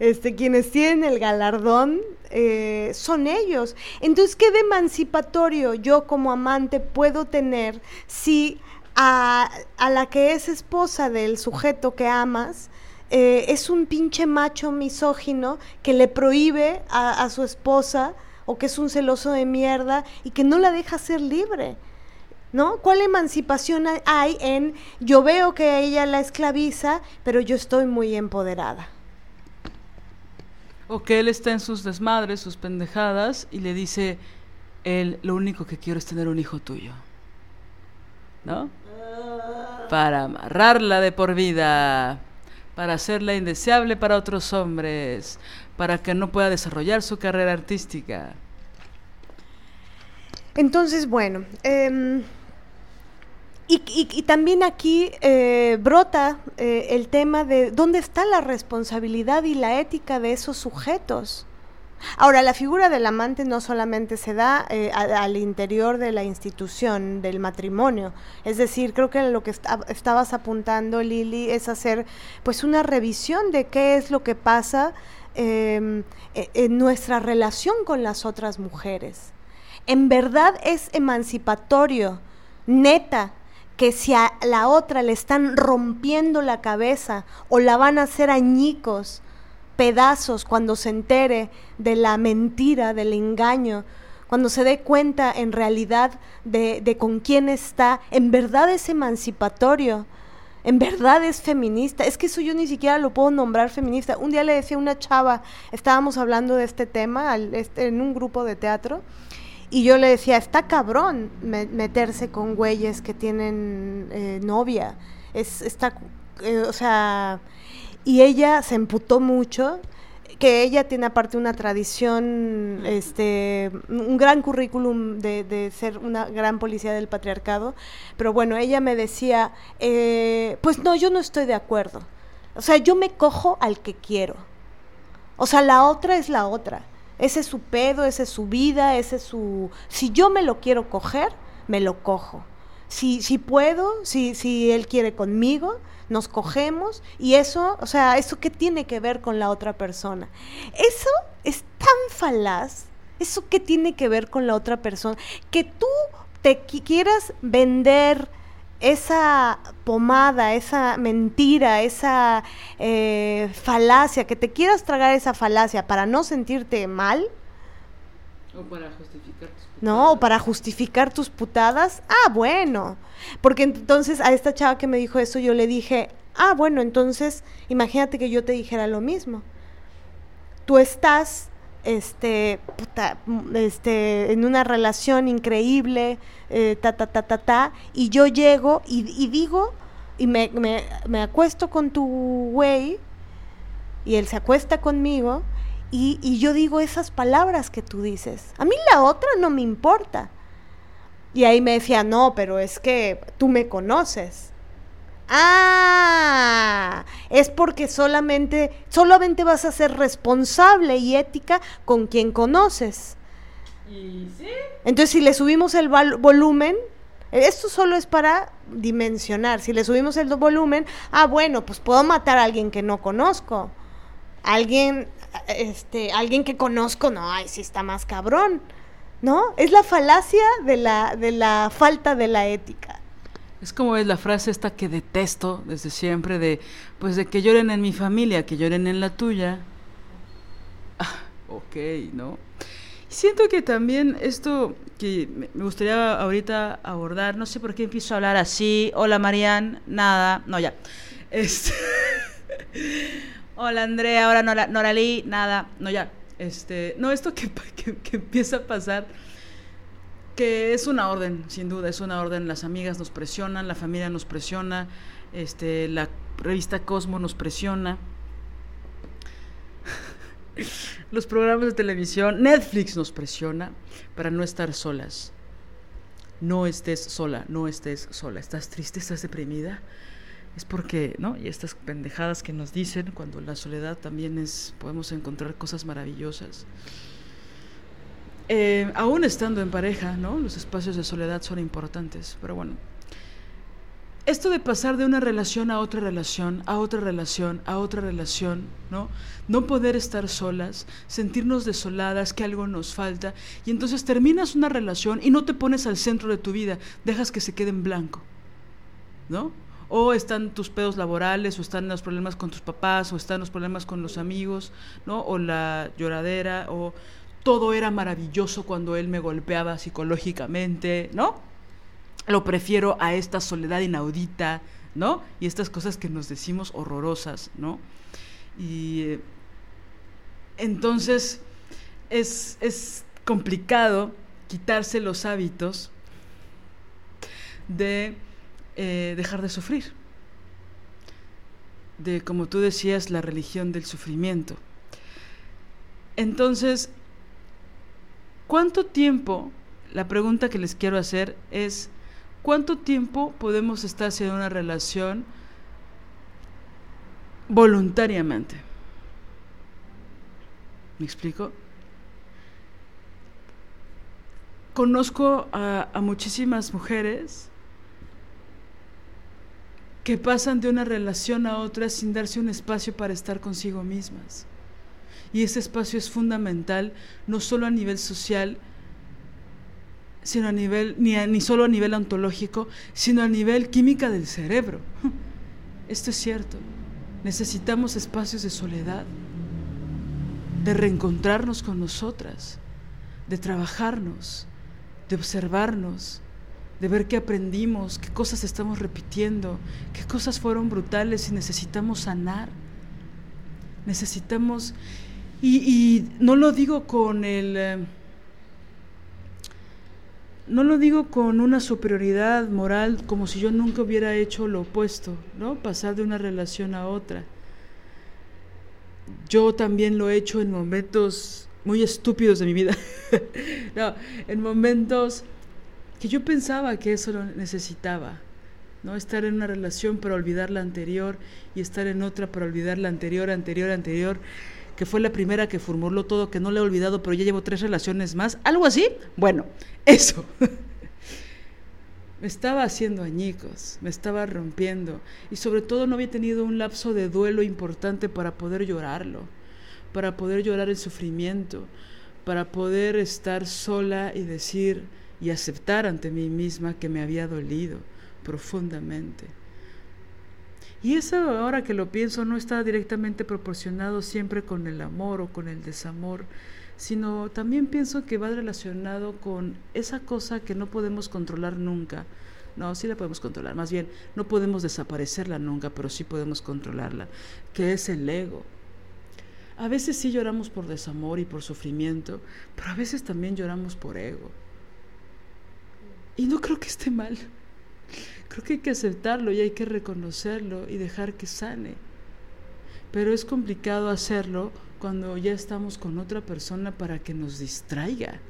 este, quienes tienen el galardón eh, son ellos. Entonces, ¿qué de emancipatorio yo como amante puedo tener si a, la que es esposa del sujeto que amas, eh, es un pinche macho misógino que le prohíbe a, a, su esposa o que es un celoso de mierda y que no la deja ser libre. ¿No? ¿Cuál emancipación hay en yo veo que ella la esclaviza, pero yo estoy muy empoderada? O que él está en sus desmadres, sus pendejadas, y le dice, él, lo único que quiero es tener un hijo tuyo. ¿No? Para amarrarla de por vida, para hacerla indeseable para otros hombres, para que no pueda desarrollar su carrera artística. Entonces, bueno, eh, y, también aquí eh, brota eh, el tema de dónde está la responsabilidad y la ética de esos sujetos. Ahora, la figura del amante no solamente se da eh, al interior de la institución del matrimonio, es decir, creo que lo que estabas apuntando, Lili, es hacer pues una revisión de qué es lo que pasa em, e, en nuestra relación con las otras mujeres. En verdad es emancipatorio, neta, que si a la otra le están rompiendo la cabeza o la van a hacer añicos, pedazos cuando se entere de la mentira, del engaño, cuando se dé cuenta en realidad de, con quién está, en verdad es emancipatorio, en verdad es feminista. Es que eso yo ni siquiera lo puedo nombrar feminista. Un día le decía a una chava, estábamos hablando de este tema este, en un grupo de teatro, y yo le decía, está cabrón meterse con güeyes que tienen eh, novia. Es, está, eh, o sea, y ella se emputó mucho que ella tiene aparte una tradición, este, un gran currículum de, de, ser una gran policía del patriarcado, pero bueno, ella me decía, eh, pues no, yo no estoy de acuerdo. O sea, yo me cojo al que quiero. O sea, la otra es la otra. Ese es su pedo, esa es su vida, ese es su... Si yo me lo quiero coger, me lo cojo. Si, si puedo, si, si él quiere conmigo, nos cogemos y eso, o sea, ¿eso qué tiene que ver con la otra persona? Eso es tan falaz, ¿eso qué tiene que ver con la otra persona? Que tú te quieras vender esa pomada, esa mentira, esa eh, falacia, que te quieras tragar esa falacia para no sentirte mal. O para justificar tus putadas. No, o para justificar tus putadas. Ah, bueno. Porque entonces a esta chava que me dijo eso, yo le dije, ah, bueno, entonces imagínate que yo te dijera lo mismo. Tú estás este, este, en una relación increíble, eh, ta, ta, ta, ta, ta, y yo llego y, digo, y me, me, me, acuesto con tu güey, y él se acuesta conmigo, y, y yo digo esas palabras que tú dices. A mí la otra no me importa. Y ahí me decía, no, pero es que tú me conoces. Ah, es porque solamente, solamente vas a ser responsable y ética con quien conoces. ¿Y sí? Entonces, si le subimos el volumen, esto solo es para dimensionar. Si le subimos el volumen, ah, bueno, pues puedo matar a alguien que no conozco. Alguien, este, alguien que conozco, no, ay, sí está más cabrón. ¿No? Es la falacia de la, de la falta de la ética. Es como es la frase esta que detesto desde siempre de, pues de que lloren en mi familia, que lloren en la tuya. Ah, ok, ¿no? Siento que también esto que me gustaría ahorita abordar, no sé por qué empiezo a hablar así, hola Marian, nada, no ya. Este, <laughs> hola Andrea, ahora Nora, Noralí, nada, no ya. Este, no, esto que, <laughs> que, empieza a pasar, que es una orden, sin duda, es una orden. Las amigas nos presionan, la familia nos presiona, este, la revista Cosmo nos presiona <laughs> los programas de televisión, Netflix nos presiona para no estar solas. No estés sola, no estés sola. ¿Estás triste? ¿Estás deprimida? Es porque, ¿no? Y estas pendejadas que nos dicen cuando la soledad también es, podemos encontrar cosas maravillosas. Eh, aún estando en pareja, ¿no? Los espacios de soledad son importantes, pero bueno, esto de pasar de una relación a otra relación, a otra relación, a otra relación, ¿no? No poder estar solas, sentirnos desoladas, que algo nos falta, y entonces terminas una relación y no te pones al centro de tu vida, dejas que se quede en blanco, ¿no? O están tus pedos laborales, o están los problemas con tus papás, o están los problemas con los amigos, ¿no? O la lloradera, o todo era maravilloso cuando él me golpeaba psicológicamente, ¿no? lo prefiero a esta soledad inaudita, ¿no? Y estas cosas que nos decimos horrorosas, ¿no? Y eh, entonces es, es complicado quitarse los hábitos de eh, dejar de sufrir, de, como tú decías, la religión del sufrimiento. Entonces, ¿cuánto tiempo? La pregunta que les quiero hacer es, ¿Cuánto tiempo podemos estar en una relación voluntariamente? ¿Me explico? Conozco a, a muchísimas mujeres que pasan de una relación a otra sin darse un espacio para estar consigo mismas. Y ese espacio es fundamental, no solo a nivel social, sino a nivel, ni, ni solo a nivel ontológico, sino a nivel química del cerebro. <laughs> Esto es cierto. Necesitamos espacios de soledad, de reencontrarnos con nosotras, de trabajarnos, de observarnos, de ver qué aprendimos, qué cosas estamos repitiendo, qué cosas fueron brutales y necesitamos sanar. Necesitamos, y, no lo digo con el... Eh, no lo digo con una superioridad moral como si yo nunca hubiera hecho lo opuesto, ¿no? Pasar de una relación a otra. Yo también lo he hecho en momentos muy estúpidos de mi vida. <laughs> no, en momentos que yo pensaba que eso lo necesitaba. ¿no? Estar en una relación para olvidar la anterior y estar en otra para olvidar la anterior, anterior, anterior que fue la primera que formuló todo, que no le he olvidado, pero ya llevo tres relaciones más, algo así. Bueno, <laughs> eso. me estaba haciendo añicos, me estaba rompiendo y sobre todo no había tenido un lapso de duelo importante para poder llorarlo, para poder llorar el sufrimiento, para poder estar sola y decir y aceptar ante mí misma que me había dolido profundamente. Y eso ahora que lo pienso no está directamente proporcionado siempre con el amor o con el desamor, sino también pienso que va relacionado con esa cosa que no podemos controlar nunca. No, sí la podemos controlar, más bien no podemos desaparecerla nunca, pero sí podemos controlarla, que es el ego. A veces sí lloramos por desamor y por sufrimiento, pero a veces también lloramos por ego. Y no creo que esté mal. Creo que hay que aceptarlo y hay que reconocerlo y dejar que sane. Pero es complicado hacerlo cuando ya estamos con otra persona para que nos distraiga.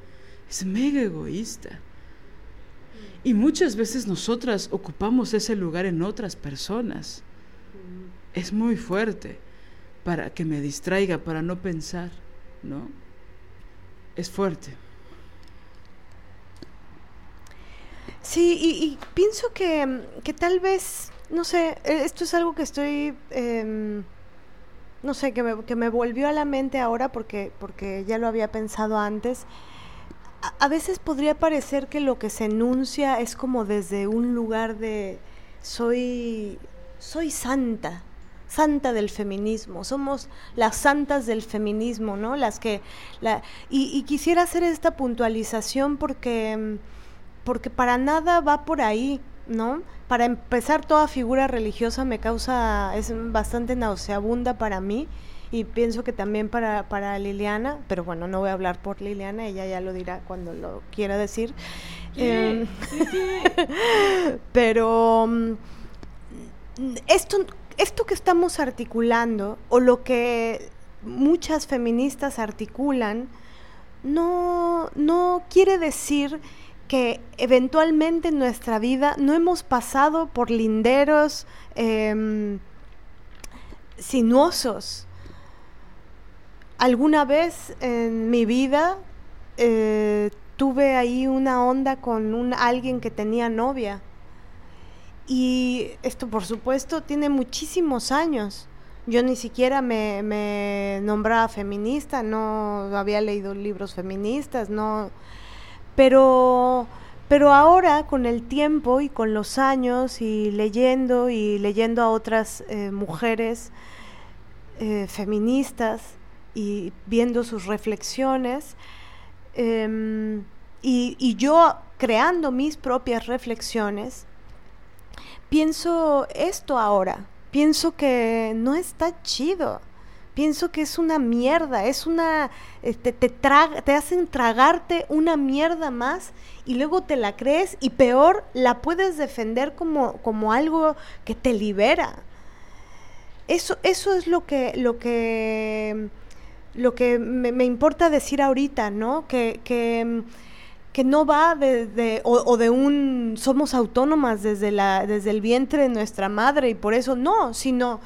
Es mega egoísta. Y muchas veces nosotras ocupamos ese lugar en otras personas. Es muy fuerte para que me distraiga, para no pensar, ¿no? Es fuerte. Sí, y, pienso que, que, tal vez, no sé, e, esto es algo que estoy, em, no sé, que me, que me, volvió a la mente ahora porque, porque ya lo había pensado antes. A, veces podría parecer que lo que se enuncia es como desde un lugar de soy, soy santa, santa del feminismo, somos las santas del feminismo, ¿no? Las que, la, y, y quisiera hacer esta puntualización porque em, porque para nada va por ahí, ¿no? Para empezar, toda figura religiosa me causa, es bastante nauseabunda para mí y pienso que también para, para Liliana, pero bueno, no voy a hablar por Liliana, ella ya lo dirá cuando lo quiera decir. Em, <laughs> pero mm, esto, esto que estamos articulando, o lo que muchas feministas articulan, no, no quiere decir que eventualmente en nuestra vida no hemos pasado por linderos em, sinuosos. Alguna vez en mi vida eh, tuve ahí una onda con un, alguien que tenía novia. Y esto, por supuesto, tiene muchísimos años. Yo ni siquiera me nombraba feminista, no había leído libros feministas, no pero, pero ahora con el tiempo y con los años y leyendo y leyendo a otras eh, mujeres eh, feministas y viendo sus reflexiones em, y, y yo creando mis propias reflexiones, pienso esto ahora, pienso que no está chido pienso que es una mierda, es una, este, te, te hacen tragarte una mierda más y luego te la crees y peor, la puedes defender como, como algo que te libera. Eso, eso es lo que, lo que, lo que me, importa decir ahorita, ¿no? Que, que, que no va de, o, o, de un somos autónomas desde, la, desde el vientre de nuestra madre y por eso no, sino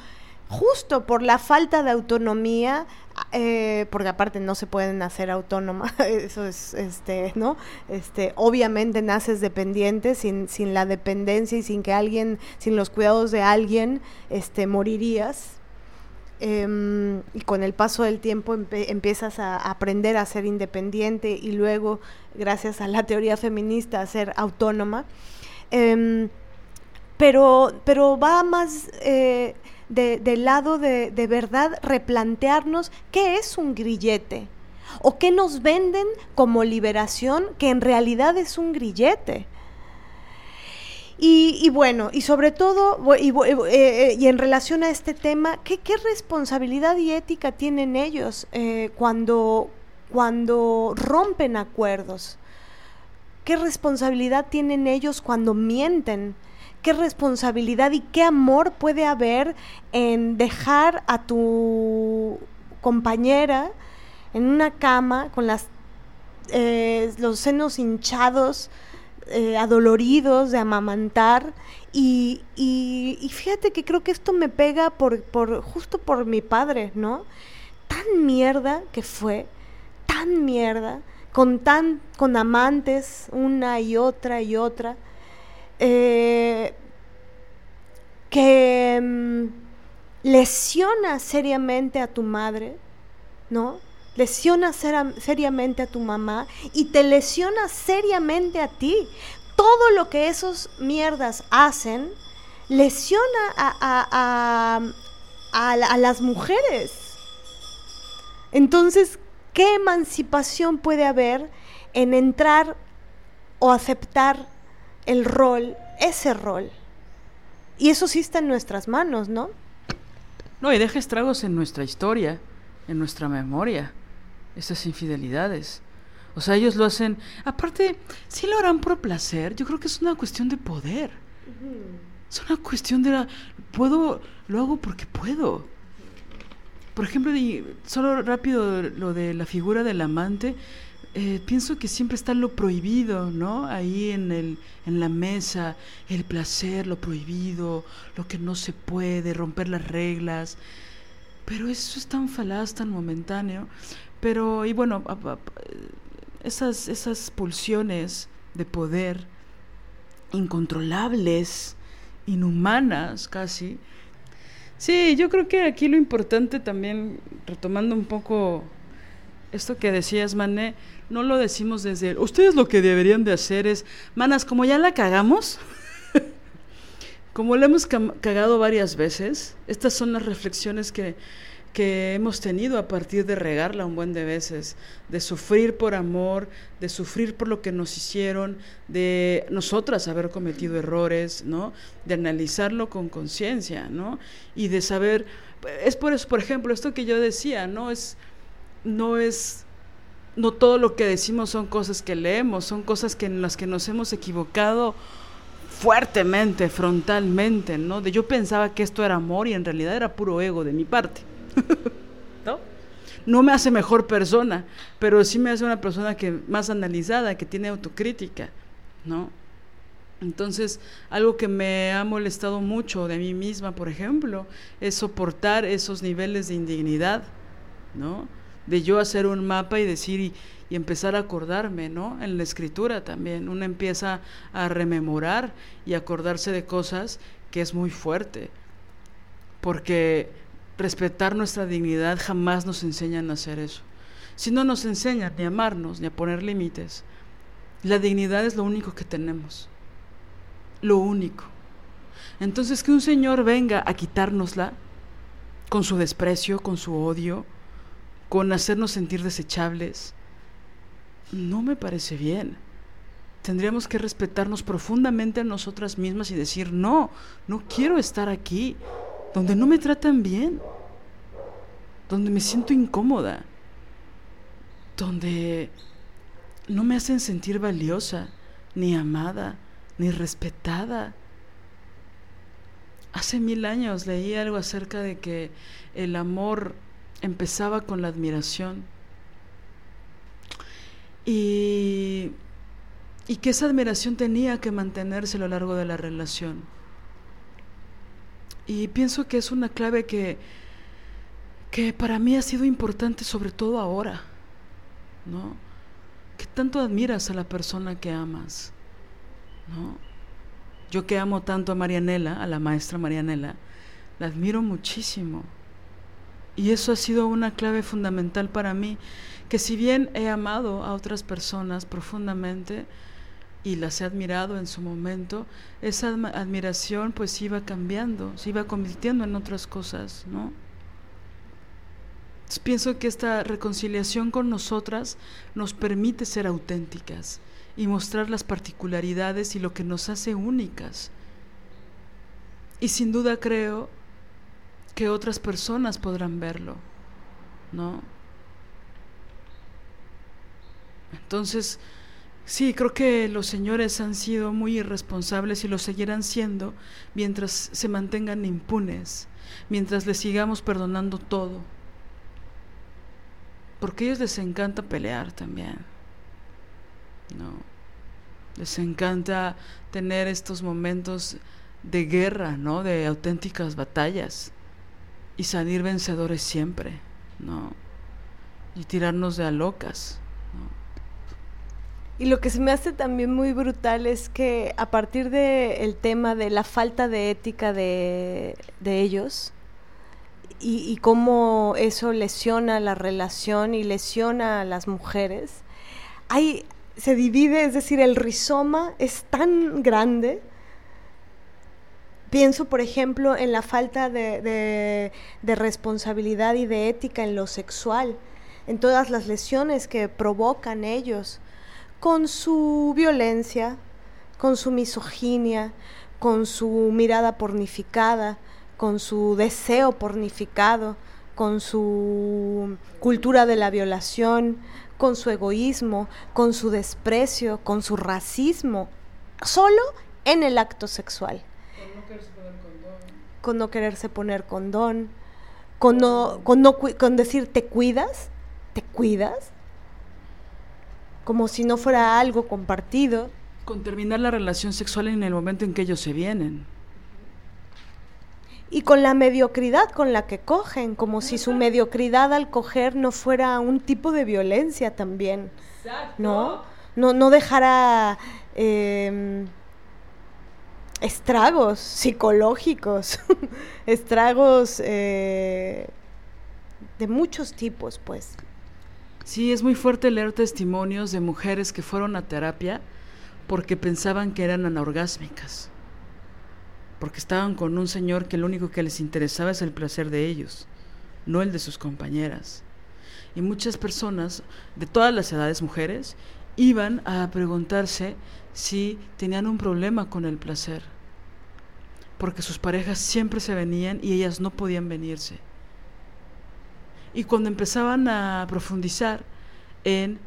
justo por la falta de autonomía, eh, porque aparte no se pueden hacer autónomas, <laughs> eso es, este, ¿no? Este, obviamente naces dependiente, sin, sin la dependencia y sin que alguien, sin los cuidados de alguien, este, morirías. Em, y con el paso del tiempo empiezas a aprender a ser independiente y luego, gracias a la teoría feminista, a ser autónoma. Em, pero, pero va más eh, del lado de, de verdad replantearnos qué es un grillete o qué nos venden como liberación que en realidad es un grillete. Y, bueno, y sobre todo, y, eh, eh, y, en relación a este tema, ¿qué, qué responsabilidad y ética tienen ellos eh, cuando, cuando rompen acuerdos? ¿Qué responsabilidad tienen ellos cuando mienten? Qué responsabilidad y qué amor puede haber en dejar a tu compañera en una cama con las, eh, los senos hinchados, eh, adoloridos de amamantar. Y, y, fíjate que creo que esto me pega por, por, justo por mi padre, ¿no? Tan mierda que fue, tan mierda, con, tan, con amantes una y otra y otra eh, que mm, lesiona seriamente a tu madre, ¿no? Lesiona seriamente a tu mamá y te lesiona seriamente a ti. Todo lo que esos mierdas hacen lesiona a, a las mujeres. Entonces, ¿qué emancipación puede haber en entrar o aceptar el rol, ese rol. Y eso sí está en nuestras manos, ¿no? No, y deja estragos en nuestra historia, en nuestra memoria, esas infidelidades. O sea, ellos lo hacen, aparte, sí lo harán por placer, yo creo que es una cuestión de poder. Es una cuestión de la, puedo, lo hago porque puedo. Por ejemplo, solo rápido lo de la figura del amante, eh, pienso que siempre está lo prohibido, ¿no? Ahí en, el, en la mesa, el placer, lo prohibido, lo que no se puede, romper las reglas. Pero eso es tan falaz, tan momentáneo. Pero, y bueno, esas, esas pulsiones de poder incontrolables, inhumanas casi. Sí, yo creo que aquí lo importante también, retomando un poco esto que decías, Mané, no lo decimos desde, ustedes lo que deberían de hacer es, manas, como ya la cagamos, <laughs> como la hemos cagado varias veces, estas son las reflexiones que, que hemos tenido a partir de regarla un buen de veces, de sufrir por amor, de sufrir por lo que nos hicieron, de nosotras haber cometido errores, ¿no? De analizarlo con conciencia, ¿no? Y de saber, es por eso, por ejemplo, esto que yo decía, no es, no es no todo lo que decimos son cosas que leemos, son cosas que en las que nos hemos equivocado fuertemente, frontalmente, ¿no? De yo pensaba que esto era amor y en realidad era puro ego de mi parte. <laughs> ¿No? No me hace mejor persona, pero sí me hace una persona que más analizada, que tiene autocrítica, ¿no? Entonces, algo que me ha molestado mucho de mí misma, por ejemplo, es soportar esos niveles de indignidad, ¿no? De yo hacer un mapa y decir y, empezar a acordarme, ¿no? En la escritura también, uno empieza a rememorar y acordarse de cosas que es muy fuerte, porque respetar nuestra dignidad jamás nos enseñan a hacer eso. Si no nos enseñan ni a amarnos ni a poner límites, la dignidad es lo único que tenemos, lo único. Entonces que un Señor venga a quitárnosla con su desprecio, con su odio, con hacernos sentir desechables, no me parece bien. Tendríamos que respetarnos profundamente a nosotras mismas y decir, no, no quiero estar aquí, donde no me tratan bien, donde me siento incómoda, donde no me hacen sentir valiosa, ni amada, ni respetada. Hace mil años leí algo acerca de que el amor empezaba con la admiración y, y que esa admiración tenía que mantenerse a lo largo de la relación. Y pienso que es una clave que, que para mí ha sido importante, sobre todo ahora, ¿no? Que tanto admiras a la persona que amas, ¿no? Yo que amo tanto a Marianela, a la maestra Marianela, la admiro muchísimo. Y eso ha sido una clave fundamental para mí, que si bien he amado a otras personas profundamente y las he admirado en su momento, esa admiración pues iba cambiando, se iba convirtiendo en otras cosas, ¿no? pienso que esta reconciliación con nosotras nos permite ser auténticas y mostrar las particularidades y lo que nos hace únicas. Y sin duda creo que otras personas podrán verlo, ¿no? Entonces, sí, creo que los señores han sido muy irresponsables y lo seguirán siendo mientras se mantengan impunes, mientras les sigamos perdonando todo. Porque a ellos les encanta pelear también, ¿no? Les encanta tener estos momentos de guerra, ¿no? De auténticas batallas y salir vencedores siempre, ¿no? Y tirarnos de a locas. Y lo que se me hace también muy brutal es que a partir del tema de la falta de ética de, ellos y, y, cómo eso lesiona la relación y lesiona a las mujeres, se divide, es decir, el rizoma es tan grande Pienso, por ejemplo, en la falta de, responsabilidad y de ética en lo sexual, en todas las lesiones que provocan ellos, con su violencia, con su misoginia, con su mirada pornificada, con su deseo pornificado, con su cultura de la violación, con su egoísmo, con su desprecio, con su racismo, solo en el acto sexual con no quererse poner condón, con no, con no con decir te cuidas, te cuidas. como si no fuera algo compartido. Con terminar la relación sexual en el momento en que ellos se vienen. Y con la mediocridad con la que cogen, como si su mediocridad al coger no fuera un tipo de violencia también. ¿No? No, no dejara em, estragos psicológicos, <laughs> estragos eh, de muchos tipos, pues. Sí, es muy fuerte leer testimonios de mujeres que fueron a terapia porque pensaban que eran anorgásmicas, porque estaban con un señor que lo único que les interesaba es el placer de ellos, no el de sus compañeras. Y muchas personas de todas las edades, mujeres, iban a preguntarse si tenían un problema con el placer, porque sus parejas siempre se venían y ellas no podían venirse. Y cuando empezaban a profundizar en,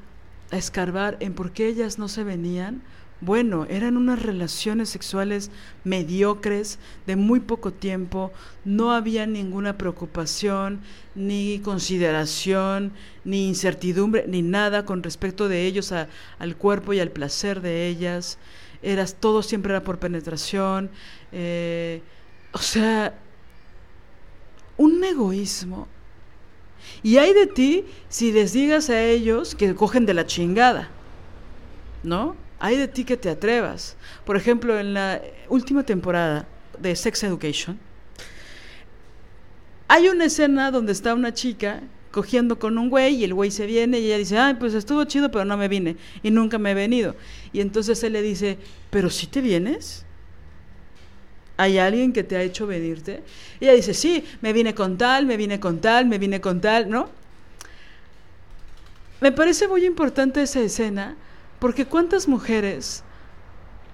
a escarbar en por qué ellas no se venían, bueno, eran unas relaciones sexuales mediocres, de muy poco tiempo, no había ninguna preocupación, ni consideración, ni incertidumbre, ni nada con respecto de ellos al cuerpo y al placer de ellas. Eras, todo siempre era por penetración. Eh, o sea, un egoísmo y hay de ti si les digas a ellos que cogen de la chingada, ¿no? Hay de ti que te atrevas. Por ejemplo, en la última temporada de Sex Education, hay una escena donde está una chica cogiendo con un güey y el güey se viene y ella dice, ay, pues estuvo chido, pero no me vine y nunca me he venido. Y entonces él le dice, pero si te vienes. ¿Hay alguien que te ha hecho venirte? Y ella dice, sí, me vine con tal, me vine con tal, me vine con tal, ¿no? Me parece muy importante esa escena porque cuántas mujeres,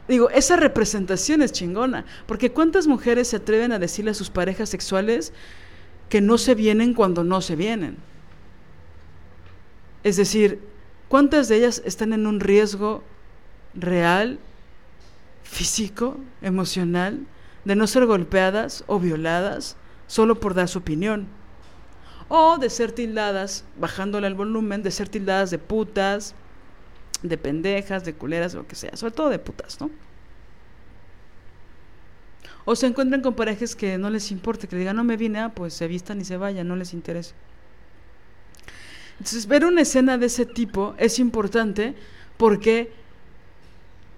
digo, esa representación es chingona, porque cuántas mujeres se atreven a decirle a sus parejas sexuales que no se vienen cuando no se vienen. Es decir, ¿cuántas de ellas están en un riesgo real, físico, emocional, de no ser golpeadas o violadas solo por dar su opinión. O de ser tildadas, bajándole el volumen, de ser tildadas de putas, de pendejas, de culeras, lo que sea, sobre todo de putas, ¿no? O se encuentran con parejas que no les importa, que digan, no me vine, ah, pues se vistan y se vayan, no les interesa. Entonces, ver una escena de ese tipo es importante porque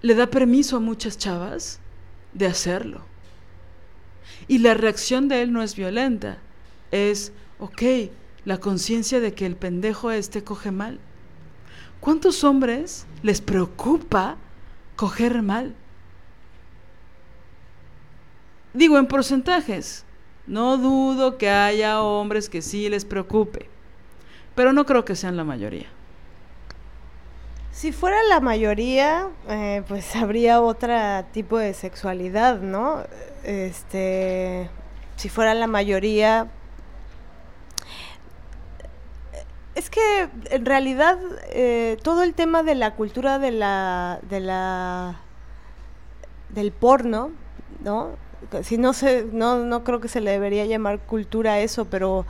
le da permiso a muchas chavas de hacerlo. Y la reacción de él no es violenta, es, ok, la conciencia de que el pendejo este coge mal. ¿Cuántos hombres les preocupa coger mal? Digo en porcentajes. No dudo que haya hombres que sí les preocupe, pero no creo que sean la mayoría. Si fuera la mayoría, eh, pues habría otro tipo de sexualidad, ¿no? Este, si fuera la mayoría, es que en realidad eh, todo el tema de la cultura de la, de la, del porno, ¿no? Si no se, no, no creo que se le debería llamar cultura a eso, pero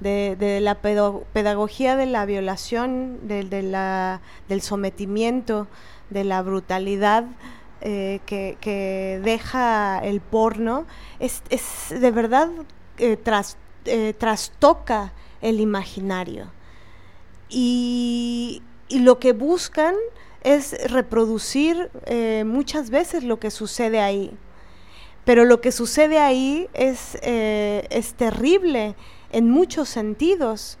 de, la pedagogía de la violación, de, la, del sometimiento, de la brutalidad eh, que, deja el porno, es, de verdad eh, eh, trastoca el imaginario. Y, lo que buscan es reproducir muchas veces lo que sucede ahí. Pero lo que sucede ahí es, es terrible en muchos sentidos.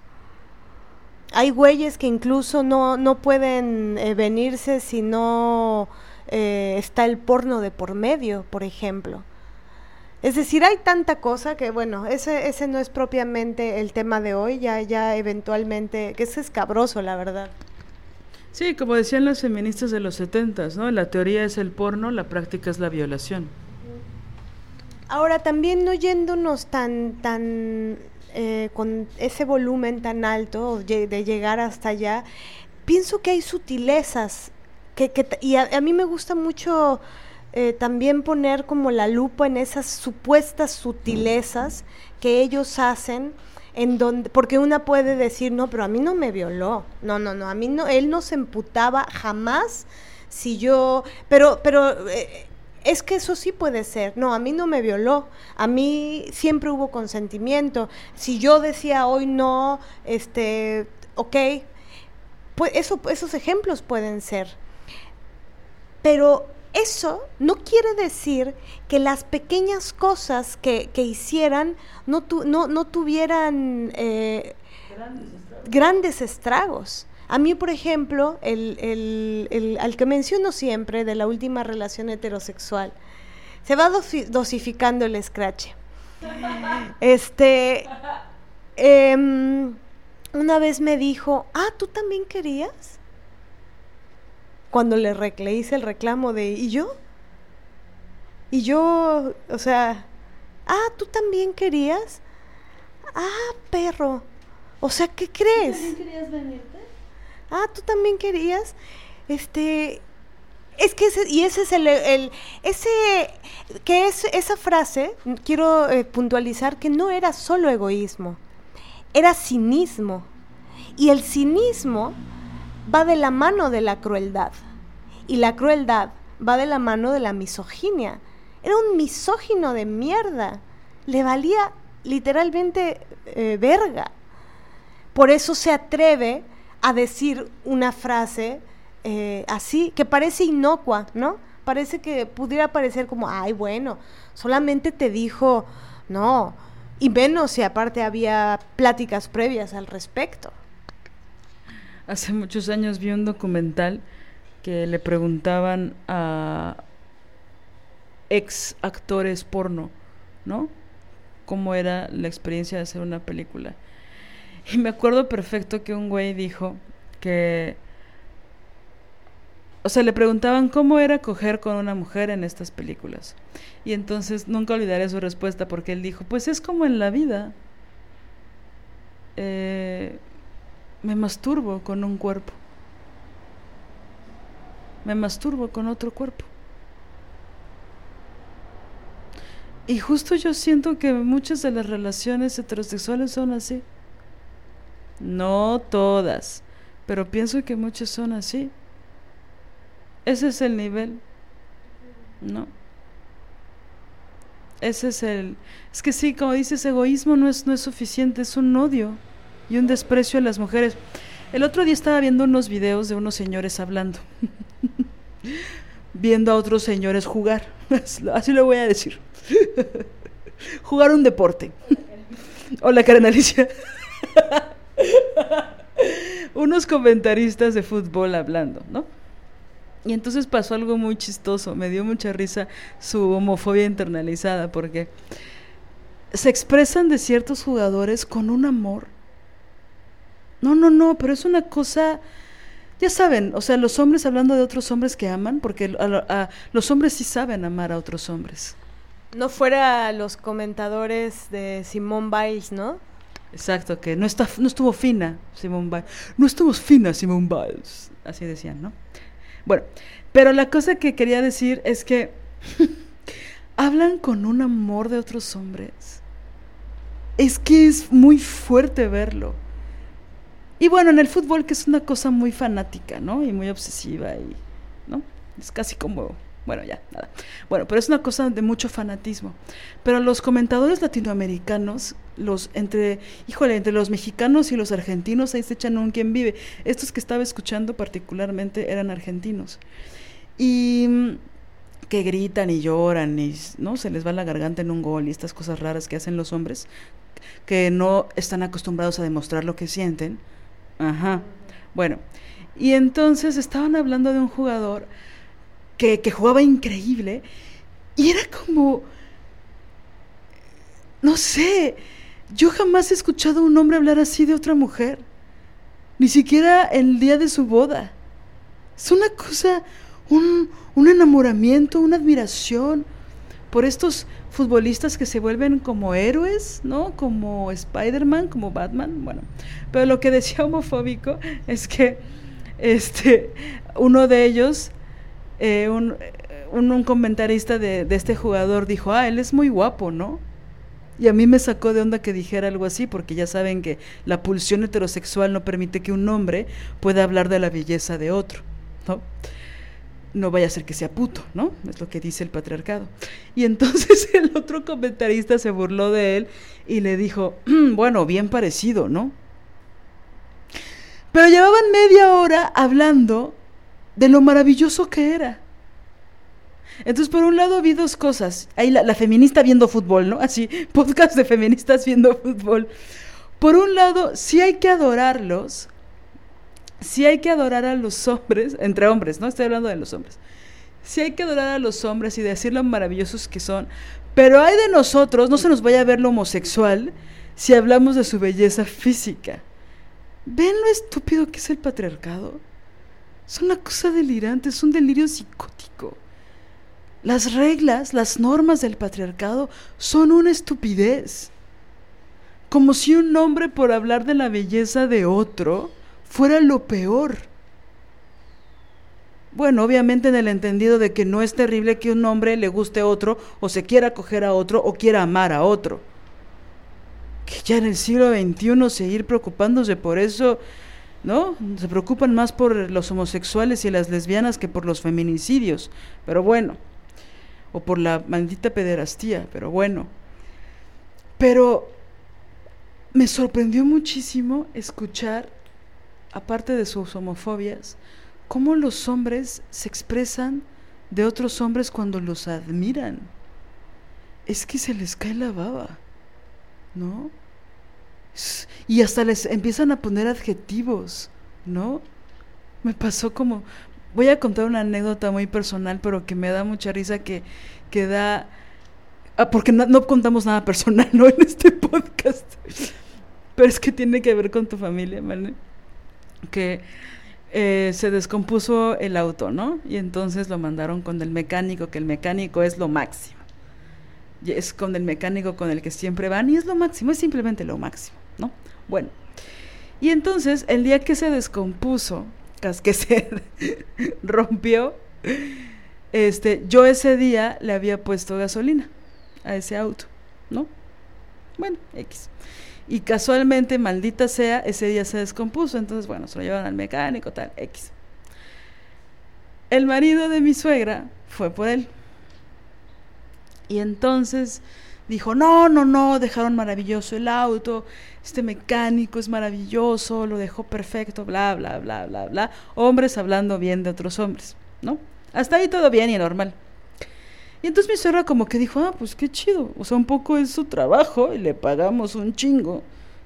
Hay güeyes que incluso no, no pueden eh, venirse si no eh, está el porno de por medio, por ejemplo. Es decir, hay tanta cosa que, bueno, ese, ese no es propiamente el tema de hoy, ya, ya eventualmente, que es escabroso, la verdad. Sí, como decían las feministas de los setentas, ¿no? La teoría es el porno, la práctica es la violación. Ahora, también no yéndonos tan, tan eh, con ese volumen tan alto, de llegar hasta allá, pienso que hay sutilezas, que, y a, mí me gusta mucho eh, también poner como la lupa en esas supuestas sutilezas que ellos hacen en donde, porque una puede decir, no, pero a mí no me violó, no, no, no, a mí no, él no se emputaba jamás si yo, pero, pero eh, es que eso sí puede ser, no, a mí no me violó, a mí siempre hubo consentimiento, si yo decía hoy no, este, ok, pues eso, esos ejemplos pueden ser, pero eso no quiere decir que las pequeñas cosas que, hicieran no, no, tuvieran eh, grandes, estragos. A mí, por ejemplo, el, al que menciono siempre de la última relación heterosexual, se va dosificando el scratch. <laughs> Este, em, una vez me dijo, ah, ¿tú también querías? Cuando le, hice el reclamo de, ¿y yo? Y yo, o sea, ah, ¿tú también querías? Ah, perro. O sea, ¿qué crees? ¿Tú también querías venirte? Ah, ¿tú también querías? Este, es que ese, y ese es el, el ese, que es esa frase, quiero eh, puntualizar que no era solo egoísmo, era cinismo. Y el cinismo va de la mano de la crueldad. Y la crueldad va de la mano de la misoginia. Era un misógino de mierda. Le valía literalmente eh, verga. Por eso se atreve a decir una frase eh, así, que parece inocua, ¿no? Parece que pudiera parecer como, ay, bueno, solamente te dijo, no, y menos si aparte había pláticas previas al respecto hace muchos años vi un documental que le preguntaban a ex actores porno, ¿no? Cómo era la experiencia de hacer una película. Y me acuerdo perfecto que un güey dijo que... O sea, le preguntaban cómo era coger con una mujer en estas películas. Y entonces nunca olvidaré su respuesta porque él dijo, pues es como en la vida. Eh, me masturbo con un cuerpo. Me masturbo con otro cuerpo. Y justo yo siento que muchas de las relaciones heterosexuales son así. No todas, pero pienso que muchas son así. Ese es el nivel. ¿No? Ese es el... Es que sí, como dices, egoísmo no es, no es suficiente, es un odio y un desprecio a las mujeres. El otro día estaba viendo unos videos de unos señores hablando, <laughs> viendo a otros señores jugar, <laughs> así lo voy a decir, <laughs> jugar un deporte. Hola Karen Alicia. unos comentaristas de fútbol hablando, ¿no? Y entonces pasó algo muy chistoso, me dio mucha risa su homofobia internalizada, porque se expresan de ciertos jugadores con un amor no, no, no, pero es una cosa, ya saben, o sea, los hombres hablando de otros hombres que aman, porque los hombres sí saben amar a otros hombres. No fuera los comentadores de Simón Biles, ¿no? Exacto, que no, está, no estuvo fina Simón Biles. No estuvo fina Simón Biles. Así decían, ¿no? Bueno, pero la cosa que quería decir es que <laughs> hablan con un amor de otros hombres. Es que es muy fuerte verlo. Y bueno, en el fútbol, que es una cosa muy fanática, ¿no? Y muy obsesiva, y, ¿no? Es casi como, bueno, ya, nada. Bueno, pero es una cosa de mucho fanatismo. Pero los comentadores latinoamericanos, los entre, híjole, entre los mexicanos y los argentinos, ahí se echan un quien vive. Estos que estaba escuchando particularmente eran argentinos. Y mm, que gritan y lloran y no se les va la garganta en un gol y estas cosas raras que hacen los hombres que no están acostumbrados a demostrar lo que sienten Ajá. Bueno, y entonces estaban hablando de un jugador que, que jugaba increíble y era como, no sé, yo jamás he escuchado a un hombre hablar así de otra mujer, ni siquiera el día de su boda. Es una cosa, un, un enamoramiento, una admiración por estos futbolistas que se vuelven como héroes, ¿no? Como Spider-Man, como Batman, bueno. Pero lo que decía homofóbico es que este, uno de ellos, eh, un, un, comentarista de, de, este jugador dijo, ah, él es muy guapo, ¿no? Y a mí me sacó de onda que dijera algo así, porque ya saben que la pulsión heterosexual no permite que un hombre pueda hablar de la belleza de otro, ¿no? No vaya a ser que sea puto, ¿no? Es lo que dice el patriarcado. Y entonces <laughs> el otro comentarista se burló de él y le dijo, mm, bueno, bien parecido, ¿no? Pero llevaban media hora hablando de lo maravilloso que era. Entonces, por un lado vi dos cosas. Ahí la, feminista viendo fútbol, ¿no? Así, <laughs> podcast de feministas viendo fútbol. Por un lado, sí hay que adorarlos, sí hay que adorar a los hombres, entre hombres, ¿no? Estoy hablando de los hombres. Sí hay que adorar a los hombres y decir lo maravillosos que son, pero hay de nosotros, no se nos vaya a ver lo homosexual si hablamos de su belleza física. ¿Ven lo estúpido que es el patriarcado? Es una cosa delirante, es un delirio psicótico. Las reglas, las normas del patriarcado son una estupidez. Como si un hombre por hablar de la belleza de otro fuera lo peor. Bueno, obviamente en el entendido de que no es terrible que un hombre le guste a otro o se quiera coger a otro o quiera amar a otro. Que ya en el siglo XXI seguir preocupándose por eso, ¿no? Se preocupan más por los homosexuales y las lesbianas que por los feminicidios. Pero bueno, o por la maldita pederastía, pero bueno. Pero me sorprendió muchísimo escuchar, aparte de sus homofobias, cómo los hombres se expresan de otros hombres cuando los admiran. Es que se les cae la baba, ¿no? Y hasta les empiezan a poner adjetivos, ¿no? Me pasó como, voy a contar una anécdota muy personal, pero que me da mucha risa que, que da... Ah, porque no, contamos nada personal, <laughs> ¿no? En este podcast. Pero es que tiene que ver con tu familia, ¿vale? Que eh, se descompuso el auto, ¿no? Y entonces lo mandaron con el mecánico, que el mecánico es lo máximo. Y es con el mecánico con el que siempre van y es lo máximo, es simplemente lo máximo, ¿no? Bueno. Y entonces, el día que se descompuso, que se <laughs> rompió, este, yo ese día le había puesto gasolina a ese auto, ¿no? Bueno, X. Y casualmente, maldita sea, ese día se descompuso, entonces, bueno, se lo llevan al mecánico, tal, X. El marido de mi suegra fue por él. Y entonces dijo, no, no, no, dejaron maravilloso el auto, este mecánico es maravilloso, lo dejó perfecto, bla, bla, bla, bla, bla. Hombres hablando bien de otros hombres, ¿no? Hasta ahí todo bien y normal. Y entonces mi suegra como que dijo, ah, pues qué chido, o sea, un poco es su trabajo y le pagamos un chingo.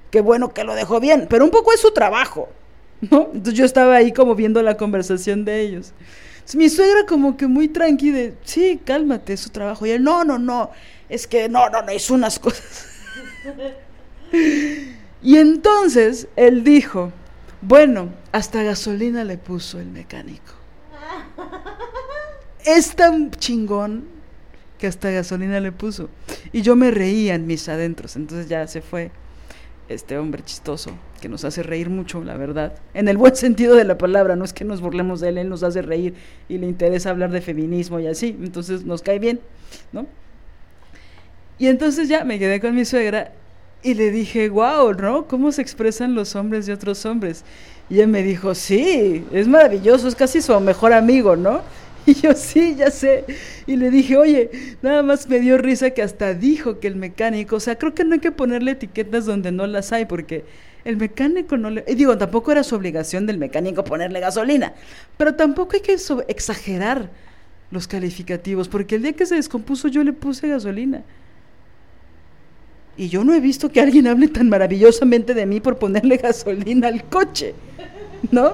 Qué bueno que lo dejó bien, pero un poco es su trabajo, ¿no? Entonces yo estaba ahí como viendo la conversación de ellos. Entonces, mi suegra como que muy tranqui de, sí, cálmate, es su trabajo. Y él, no, no, no, es que no, no, no, es unas cosas. <laughs> y entonces él dijo, bueno, hasta gasolina le puso el mecánico. <laughs> Es tan chingón que hasta gasolina le puso. Y yo me reía en mis adentros, entonces ya se fue este hombre chistoso que nos hace reír mucho, la verdad. En el buen <laughs> sentido de la palabra, no es que nos burlemos de él, él nos hace reír y le interesa hablar de feminismo y así, entonces nos cae bien, ¿no? Y entonces ya me quedé con mi suegra y le dije, wow, ¿no? ¿Cómo se expresan los hombres de otros hombres? Y ella me dijo, sí, es maravilloso, es casi su mejor amigo, ¿no? <laughs> Y yo, sí, ya sé. Y le dije, oye, nada más me dio risa que hasta dijo que el mecánico, o sea, creo que no hay que ponerle etiquetas donde no las hay, porque el mecánico no le... Y digo, tampoco era su obligación del mecánico ponerle gasolina, pero tampoco hay que exagerar los calificativos, porque el día que se descompuso yo le puse gasolina. Y yo no he visto que alguien hable tan maravillosamente de mí por ponerle <laughs> gasolina al coche, ¿no?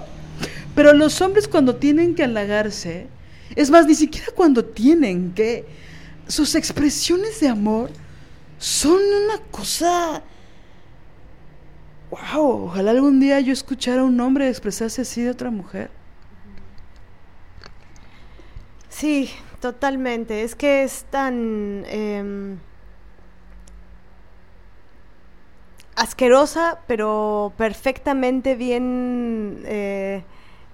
Pero los hombres cuando tienen que halagarse, es más, ni siquiera cuando tienen que, sus expresiones de amor son una cosa... ¡Wow! Ojalá algún día yo escuchara a un hombre expresarse así de otra mujer. Sí, totalmente. Es que es tan... Em, asquerosa, pero perfectamente bien eh,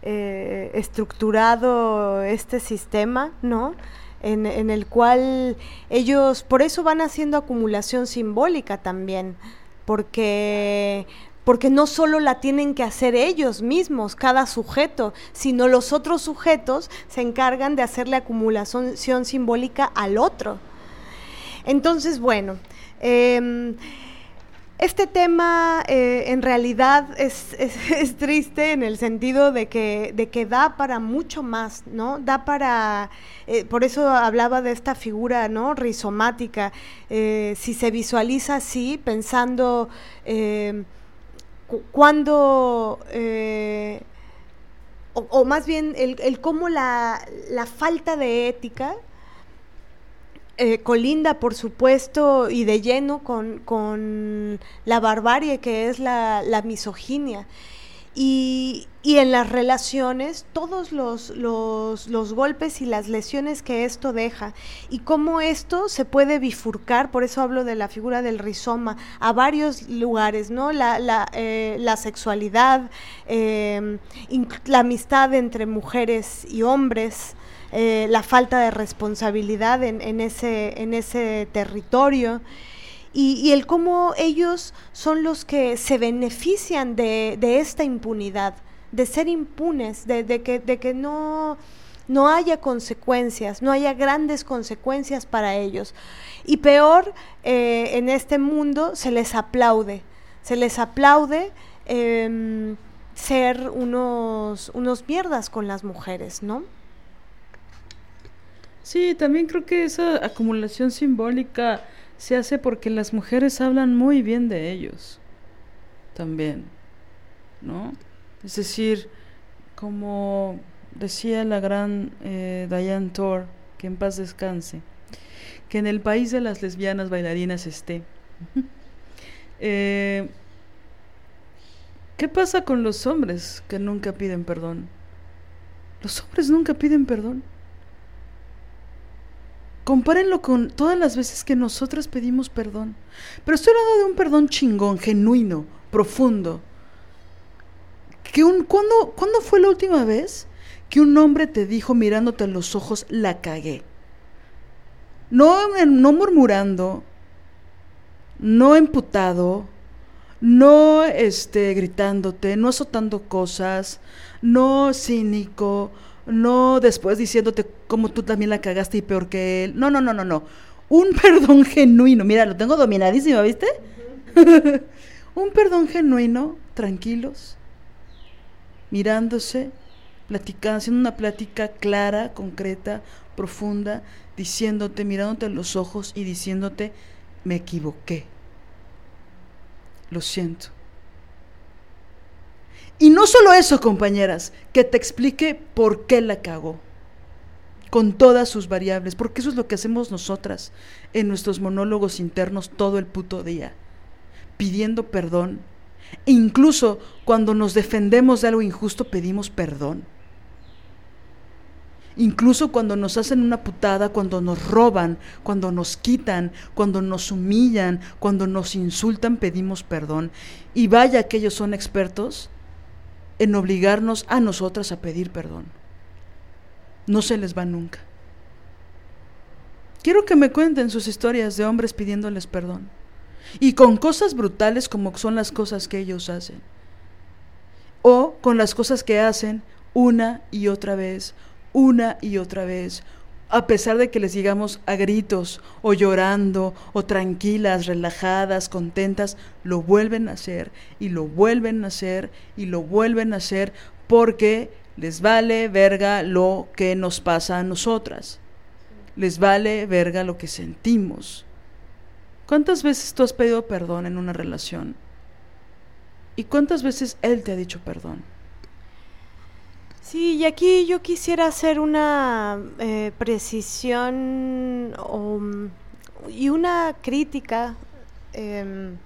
eh, estructurado este sistema, ¿no? en, el cual ellos por eso van haciendo acumulación simbólica también, porque porque no solo la tienen que hacer ellos mismos, cada sujeto, sino los otros sujetos se encargan de hacerle acumulación simbólica al otro. Entonces, bueno, em, este tema eh, en realidad <laughs> es, triste en el sentido de que, de que da para mucho más, ¿no? Da para, eh, por eso hablaba de esta figura, ¿no? Rizomática. Eh, si se visualiza así, pensando em, cuando, eh, o, más bien el, cómo la, falta de ética eh, colinda, por supuesto, y de lleno con, la barbarie que es la, la misoginia. Y, en las relaciones, todos los, los, golpes y las lesiones que esto deja, y cómo esto se puede bifurcar, por eso hablo de la figura del rizoma, a varios lugares, ¿no? La, la, eh, la sexualidad, em, la amistad entre mujeres y hombres, eh, la falta de responsabilidad en, ese, en ese territorio y, el cómo ellos son los que se benefician de, esta impunidad, de ser impunes, de, que, de que no, no haya consecuencias, no haya grandes consecuencias para ellos. Y peor, eh, en este mundo se les aplaude, se les aplaude em, ser unos, unos mierdas con las mujeres, ¿no? Sí, también creo que esa acumulación simbólica se hace porque las mujeres hablan muy bien de ellos también, ¿no? Es decir, como decía la gran eh, Diane Thor, que en paz descanse, que en el país de las lesbianas bailarinas esté. <laughs> Eh, ¿Qué pasa con los hombres que nunca piden perdón? Los hombres nunca piden perdón. Compárenlo con todas las veces que nosotras pedimos perdón. Pero estoy hablando de un perdón chingón, genuino, profundo. Que un, ¿cuándo, ¿Cuándo fue la última vez que un hombre te dijo mirándote a los ojos, la cagué? No, no murmurando, no emputado, no este, gritándote, no azotando cosas, no cínico, no después diciéndote como tú también la cagaste y peor que él. No, no, no, no, no. Un <laughs> perdón genuino. Mira, lo tengo dominadísimo, ¿viste? <laughs> un perdón genuino, tranquilos, mirándose, platicando, haciendo una plática clara, concreta, profunda, diciéndote, mirándote en los ojos y diciéndote, me equivoqué. Lo siento. Y no solo eso, compañeras, que te explique por qué la cagó, con todas sus variables, porque eso es lo que hacemos nosotras en nuestros monólogos internos todo el puto día, pidiendo perdón. E incluso cuando nos defendemos de algo injusto pedimos perdón. Incluso cuando nos hacen una putada, cuando nos roban, cuando nos quitan, cuando nos humillan, cuando nos insultan, pedimos perdón. Y vaya que ellos son expertos en obligarnos a nosotras a pedir perdón. No se les va nunca. Quiero que me cuenten sus historias de hombres pidiéndoles perdón. Y con cosas brutales como son las cosas que ellos hacen. O con las cosas que hacen una y otra vez, una y otra vez, a pesar de que les digamos a gritos o llorando o tranquilas, relajadas, contentas, lo vuelven a hacer y lo vuelven a hacer y lo vuelven a hacer porque les vale verga lo que nos pasa a nosotras. Les vale verga lo que sentimos. ¿Cuántas veces tú has pedido perdón en una relación? ¿Y cuántas veces él te ha dicho perdón? Sí, y aquí yo quisiera hacer una eh, precisión y una crítica em,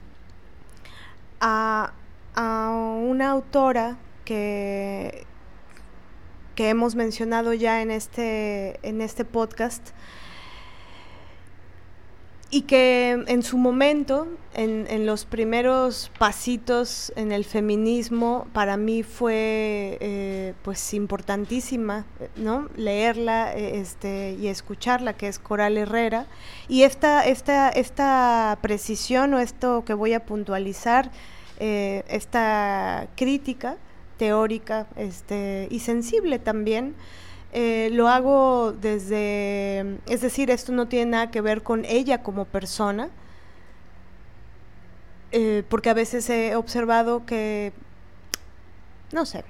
a, una autora que, que hemos mencionado ya en este, en este podcast, y que en su momento, en, los primeros pasitos en el feminismo, para mí fue eh, pues importantísima, ¿no? Leerla eh, este, y escucharla, que es Coral Herrera. Y esta, esta, esta precisión o esto que voy a puntualizar, eh, esta crítica teórica este, y sensible también, eh, lo hago desde, es decir, esto no tiene nada que ver con ella como persona, eh, porque a veces he observado que, no sé,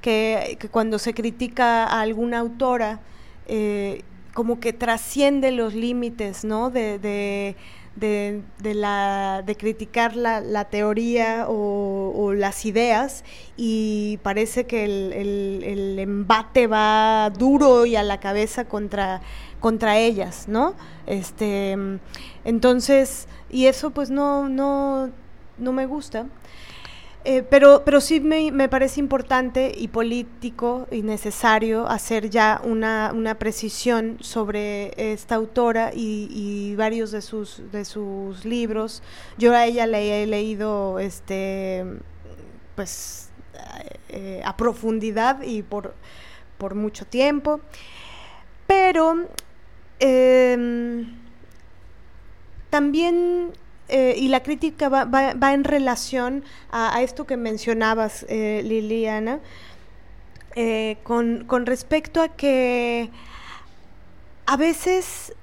que, cuando se critica a alguna autora, eh, como que trasciende los límites, ¿no? de, la, de criticar la, teoría o, las ideas y parece que el, embate va duro y a la cabeza contra, contra ellas, ¿no? Este, entonces, y eso pues no, no, no me gusta. Eh, pero, pero sí me, parece importante y político y necesario hacer ya una, precisión sobre esta autora y, varios de sus, de sus libros. Yo a ella le he leído este pues eh, a profundidad y por, por mucho tiempo. Pero em, también eh, y la crítica va, en relación a, esto que mencionabas, eh, Liliana, eh, con, con, respecto a que a veces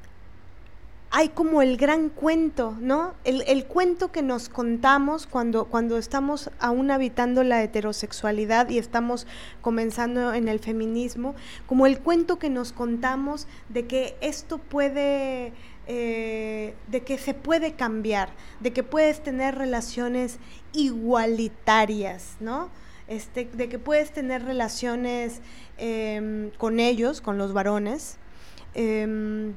hay como el gran cuento, ¿no? El, el, cuento que nos contamos cuando, cuando estamos aún habitando la heterosexualidad y estamos comenzando en el feminismo, como el cuento que nos contamos de que esto puede eh, de que se puede cambiar, de que puedes tener relaciones igualitarias, ¿no? Este, de que puedes tener relaciones em, con ellos, con los varones, em,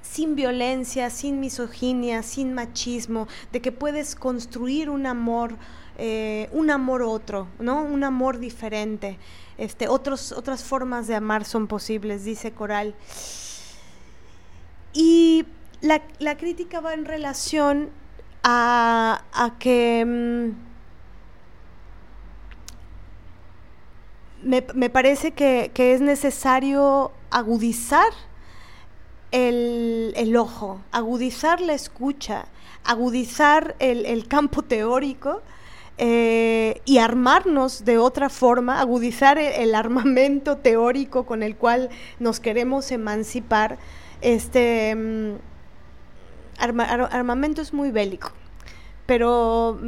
sin violencia, sin misoginia, sin machismo, de que puedes construir un amor, eh, un amor otro, ¿no? Un amor diferente. Este, otras formas de amar son posibles, dice Coral. Y la, crítica va en relación a, que mm, me, parece que, es necesario agudizar el, ojo, agudizar la escucha, agudizar el, campo teórico eh, y armarnos de otra forma, agudizar el, armamento teórico con el cual nos queremos emancipar. Este, mm, armamento es muy bélico, pero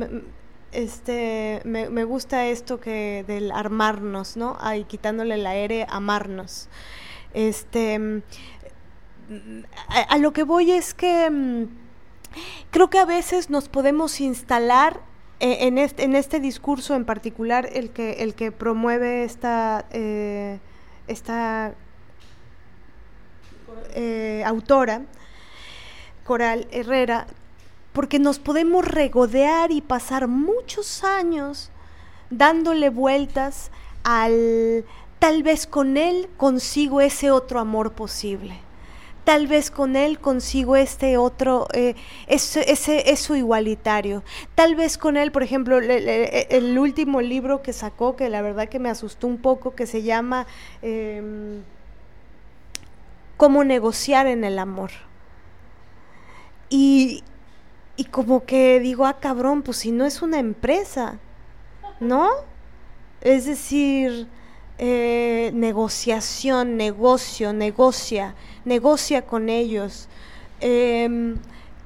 este, me, gusta esto que del armarnos, ¿no? Quitándole la aire, amarnos. Este, a, lo que voy es que mm, creo que a veces nos podemos instalar e, en este, en este discurso en particular, el que, el que promueve esta, eh, esta eh, autora, Coral Herrera, porque nos podemos regodear y pasar muchos años dándole vueltas al tal vez con él consigo ese otro amor posible. Tal vez con él consigo este otro, eh, ese, eso igualitario. Tal vez con él, por ejemplo, el último libro que sacó, que la verdad que me asustó un poco, que se llama em, Cómo negociar en el amor y, como que digo, ah, cabrón, pues si no es una empresa, ¿no? Es decir, eh, negociación, negocio, negocia, negocia con ellos. Em,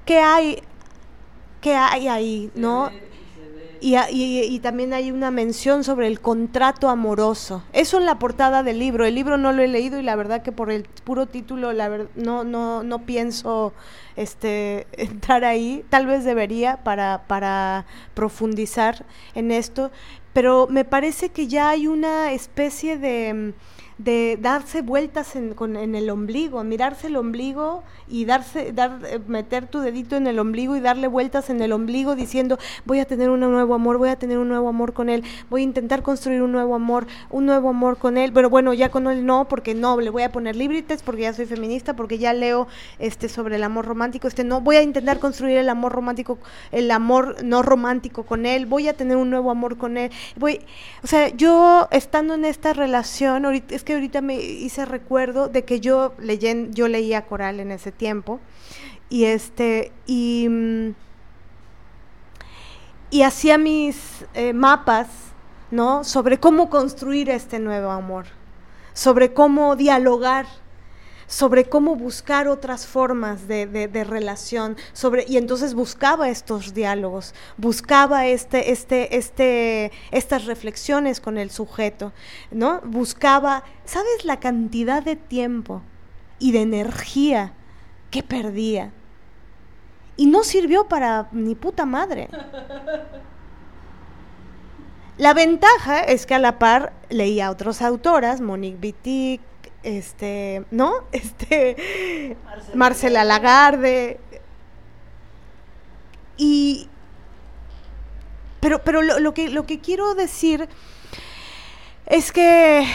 ¿Qué hay? ¿Qué hay ahí, no? Y, también hay una mención sobre el contrato amoroso. Eso en la portada del libro. El libro no lo he leído y la verdad que por el puro título la no, no, no pienso este, <laughs> entrar ahí. Tal vez debería para, para profundizar en esto. Pero me parece que ya hay una especie de de darse vueltas en, con, en, el ombligo, mirarse el ombligo y darse, dar, eh, meter tu dedito en el ombligo y darle vueltas en el ombligo diciendo voy a tener un nuevo amor, voy a tener un nuevo amor con él, voy a intentar construir un nuevo amor, un nuevo amor con él, pero bueno, ya con él no, porque no, le voy a poner límites porque ya soy feminista, porque ya leo este sobre el amor romántico, este no, voy a intentar construir el amor romántico, el amor no romántico con él, voy a tener un nuevo amor con él, voy, o sea, yo estando en esta relación, ahorita, que ahorita me hice recuerdo de que yo leyen, yo leía coral en ese tiempo y este y mm, y hacía mis eh, mapas, ¿no? Sobre cómo construir este nuevo amor, sobre cómo dialogar, sobre cómo buscar otras formas de, de, relación, sobre, y entonces buscaba estos diálogos, buscaba este, este, este, estas reflexiones con el sujeto, ¿no? Buscaba, ¿sabes la cantidad de tiempo y de energía que perdía? y no sirvió para ni puta madre. La ventaja es que a la par leía a otras autoras, Monique Wittig, este, ¿no? <laughs> Este, Marcela, Lagarde. Y, pero, pero lo, que, lo que quiero decir es que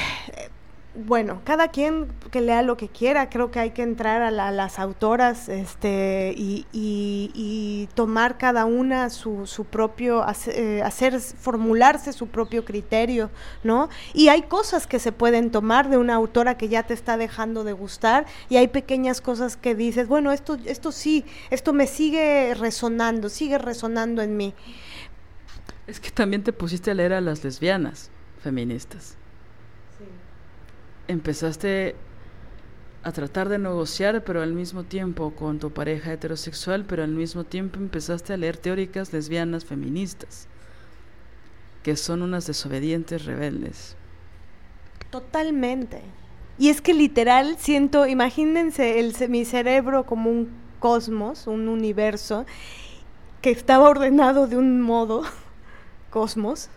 bueno, cada quien que lea lo que quiera, creo que hay que entrar a, las autoras este, y, tomar cada una su, su propio, eh, hacer, formularse su propio criterio, ¿no? Y hay cosas que se pueden tomar de una autora que ya te está dejando de gustar y hay pequeñas cosas que dices, bueno, esto, esto sí, esto me sigue resonando, sigue resonando en mí. Es que también te pusiste a leer a las lesbianas feministas empezaste a tratar de negociar, pero al mismo tiempo con tu pareja heterosexual, pero al mismo tiempo empezaste a leer teóricas lesbianas feministas, que son unas desobedientes rebeldes. Totalmente. Y es que literal siento, imagínense el, mi cerebro como un cosmos, un universo, que estaba ordenado de un modo, <laughs> cosmos,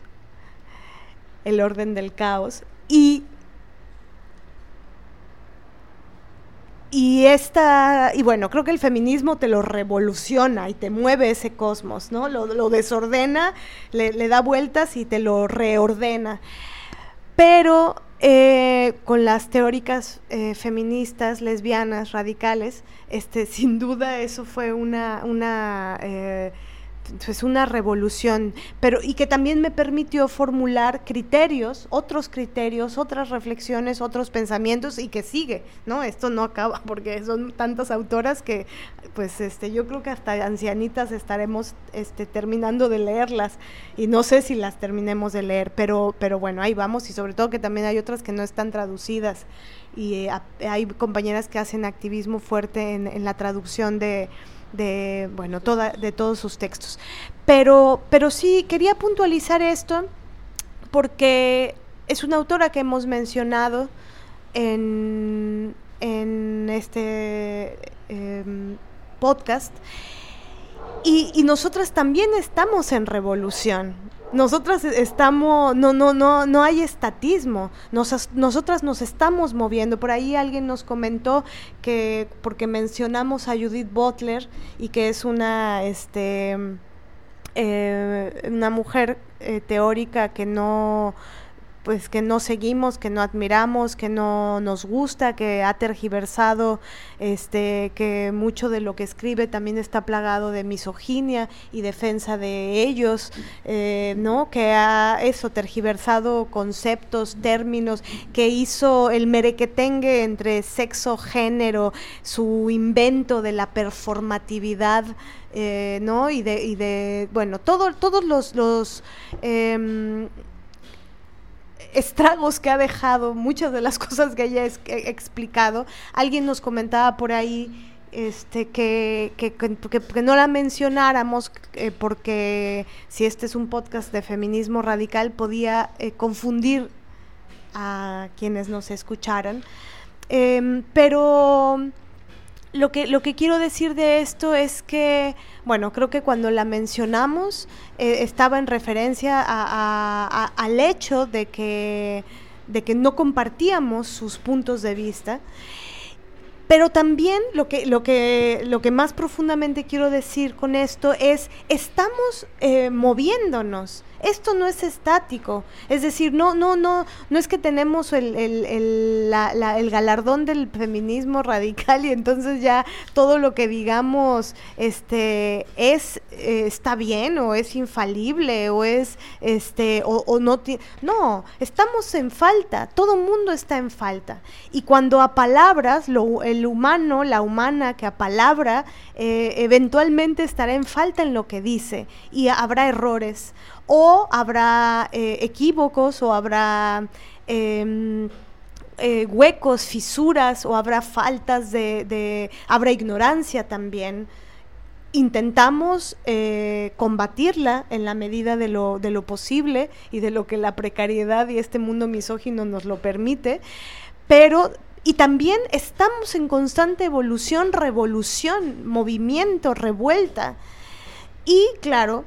el orden del caos, y Y esta, y bueno, creo que el feminismo te lo revoluciona y te mueve ese cosmos, ¿no? Lo, desordena, le, da vueltas y te lo reordena. Pero eh, con las teóricas eh, feministas, lesbianas, radicales, este, <laughs> sin duda eso fue una, una eh, es una revolución, pero y que también me permitió formular criterios, otros criterios, otras reflexiones, otros pensamientos y que sigue, ¿no? Esto no acaba <laughs> porque son tantas autoras que pues este yo creo que hasta ancianitas estaremos este terminando de leerlas y no sé si las terminemos de leer, pero pero bueno, ahí vamos y sobre todo que también hay otras que no están traducidas y eh, hay compañeras que hacen activismo fuerte en la traducción de de, bueno, toda, de todos sus textos. Pero, pero sí, quería puntualizar esto porque es una autora que hemos mencionado en, en este em, podcast y, y nosotras también estamos en revolución nosotras estamos, no, no, no, no hay estatismo, nosotras nos estamos moviendo. Por ahí alguien nos comentó que, porque mencionamos a Judith Butler y que es una, este, eh, una mujer eh, teórica que no pues que no seguimos, que no admiramos, que no nos gusta, que ha tergiversado, este, que mucho de lo que escribe también está plagado de misoginia y defensa de ellos, eh, ¿no? Que ha eso tergiversado conceptos, términos, que hizo el merequetengue entre sexo, género, su invento de la performatividad. Eh, ¿no? Y de, y de, bueno, todo, todos los, los em, estragos que ha dejado, muchas de las <laughs> cosas que ella ha explicado. Alguien nos comentaba por ahí este, que, que, que, no la mencionáramos eh, porque si este es un podcast de feminismo radical podía eh, confundir a quienes nos escucharan. Em, pero lo que, lo que quiero decir de esto es que, bueno, creo que cuando la mencionamos eh, estaba en referencia al hecho de que, de que no compartíamos sus puntos de vista. Pero también lo que, lo que, lo que más profundamente quiero decir con esto es, estamos eh, moviéndonos esto no es estático. Es decir, no, no, no, no es que tenemos el, el, el, galardón del feminismo radical y entonces ya todo lo que digamos este es eh, está bien o es infalible o es este o, no no estamos en falta todo mundo está en falta y cuando a palabras lo, el humano la humana que a palabra eh, eventualmente estará en falta en lo que dice y habrá errores o habrá eh, equívocos o habrá em, eh, huecos, fisuras o habrá faltas de, habrá ignorancia también. Intentamos eh, combatirla en la medida de lo, de lo posible y de lo que la precariedad y este mundo misógino nos lo permite, pero y también estamos en constante evolución, revolución, movimiento, revuelta. Y claro,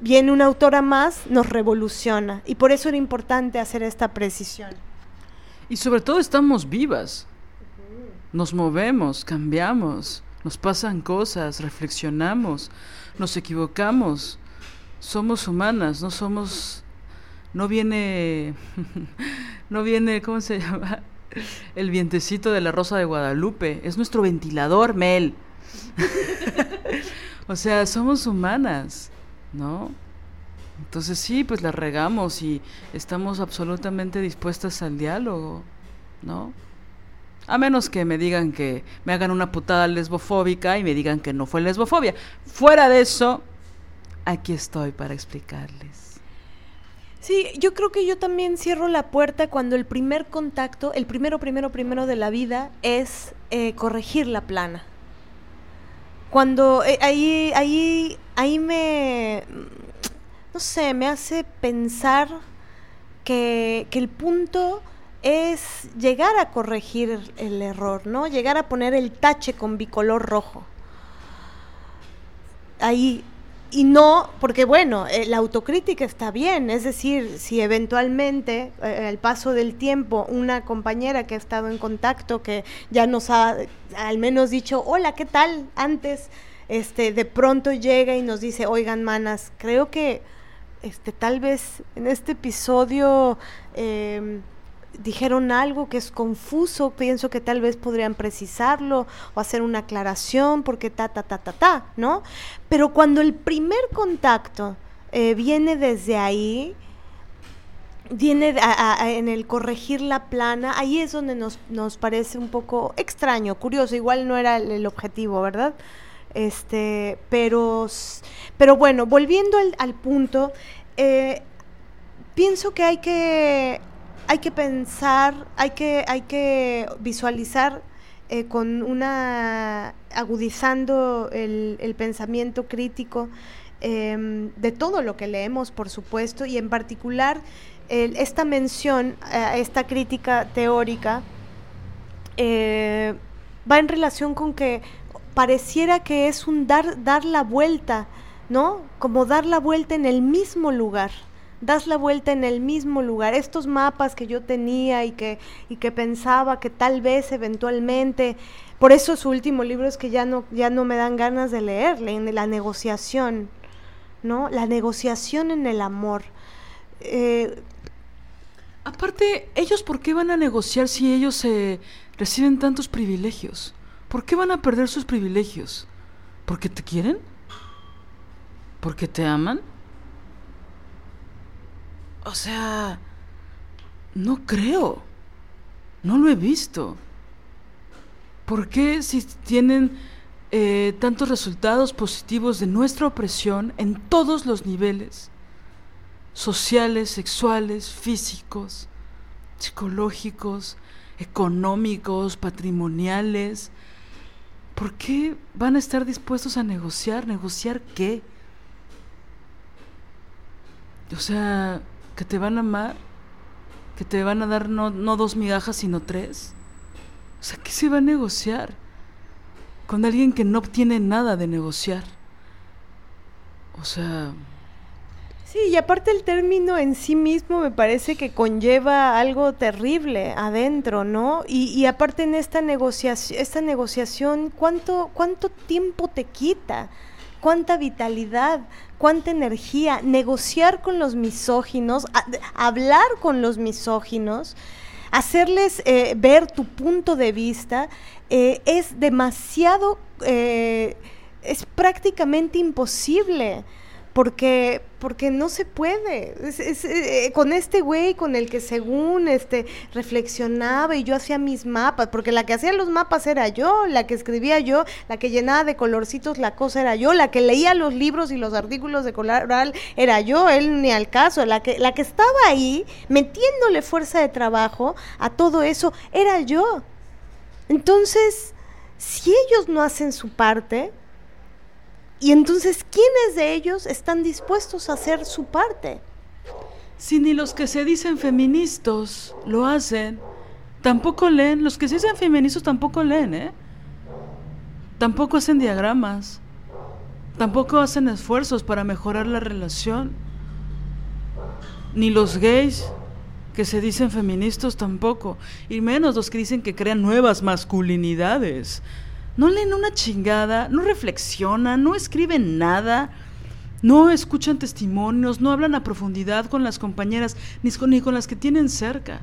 viene una autora más, nos revoluciona. Y por eso era importante hacer esta precisión. Y sobre todo estamos vivas. Nos movemos, cambiamos, nos pasan cosas, reflexionamos, nos equivocamos. Somos humanas, no somos... No viene... <laughs> no viene, ¿cómo se llama? El vientecito de la Rosa de Guadalupe. Es nuestro ventilador, Mel. <laughs> o sea, somos humanas. ¿No? Entonces sí, pues la regamos y estamos absolutamente dispuestas al diálogo, ¿no? A menos que me digan que me hagan una putada lesbofóbica y me digan que no fue lesbofobia. Fuera de eso, aquí estoy para explicarles. Sí, yo creo que yo también cierro la puerta cuando el primer contacto, el primero, primero, primero de la vida es eh, corregir la plana. Cuando eh, ahí, ahí, ahí me, no sé, me hace pensar que, que el punto es llegar a corregir el error, ¿no? Llegar a poner el tache con bicolor rojo. Ahí, y no, porque bueno, eh, la autocrítica está bien, es decir, si eventualmente eh, al paso del tiempo una compañera que ha estado en contacto, que ya nos ha al menos dicho, hola, ¿qué tal? Antes, este, de pronto llega y nos dice, oigan, manas, creo que este, tal vez en este episodio... Eh, dijeron algo que es confuso, pienso que tal vez podrían precisarlo o hacer una aclaración porque ta, ta, ta, ta, ta, ¿no? Pero cuando el primer contacto eh, viene desde ahí, viene en el corregir la plana, ahí es donde nos, nos parece un poco extraño, curioso, igual no era el, objetivo, ¿verdad? Este, pero, pero bueno, volviendo al, punto, eh, pienso que hay que hay que pensar, hay que, hay que visualizar eh, con una agudizando el, pensamiento crítico em, de todo lo que leemos, por supuesto, y en particular esta mención, esta crítica teórica, eh, va en relación con que pareciera que es un dar, dar la vuelta, ¿no? Como dar la vuelta en el mismo lugar das la vuelta en el mismo lugar. Estos mapas que yo tenía y que, y que pensaba que tal vez eventualmente, por eso su último libro es que ya no, ya no me dan ganas de leerle, la negociación, ¿no? La negociación en el amor. Eh, Aparte, ¿ellos por qué van a negociar si ellos se reciben tantos privilegios? ¿Por qué van a perder sus privilegios? ¿Porque te quieren? ¿Porque te aman? O sea, no creo. No lo he visto. ¿Por qué si tienen eh, tantos resultados positivos de nuestra opresión en todos los niveles? Sociales, sexuales, físicos, psicológicos, económicos, patrimoniales. ¿Por qué van a estar dispuestos a negociar? ¿Negociar qué? O sea, que te van a amar, que te van a dar no, dos migajas, sino tres. O sea, ¿qué se va a negociar con alguien que no obtiene nada de negociar? O sea... Sí, y aparte el término en sí mismo me parece que conlleva algo terrible adentro, ¿no? Y, y aparte en esta negociación, esta negociación, ¿cuánto, ¿cuánto tiempo te quita? ¿Cuánta vitalidad? ¿Cuánta energía? Negociar con los misóginos, hablar con los misóginos, hacerles eh, ver tu punto de vista, eh, es demasiado, eh, es prácticamente imposible porque porque no se puede. Eh, con este güey con el que según este reflexionaba y yo hacía mis mapas, porque la que hacía los mapas era yo, la que escribía yo, la que llenaba de colorcitos la cosa era yo, la que leía los libros y los artículos de coloral era yo, él ni al caso, la que la que estaba ahí metiéndole fuerza de trabajo a todo eso era yo. Entonces, si ellos no hacen su parte, y entonces, ¿quiénes de ellos están dispuestos a hacer su parte? Si ni los que se dicen feministas lo hacen, tampoco leen, los que se dicen feministas tampoco leen, ¿eh? Tampoco hacen diagramas, tampoco hacen esfuerzos para mejorar la relación. Ni los gays que se dicen feministas tampoco, y menos los que dicen que crean nuevas masculinidades no leen una chingada, no reflexionan, no escriben nada, no escuchan testimonios, no hablan a profundidad con las compañeras, ni con, las que tienen cerca.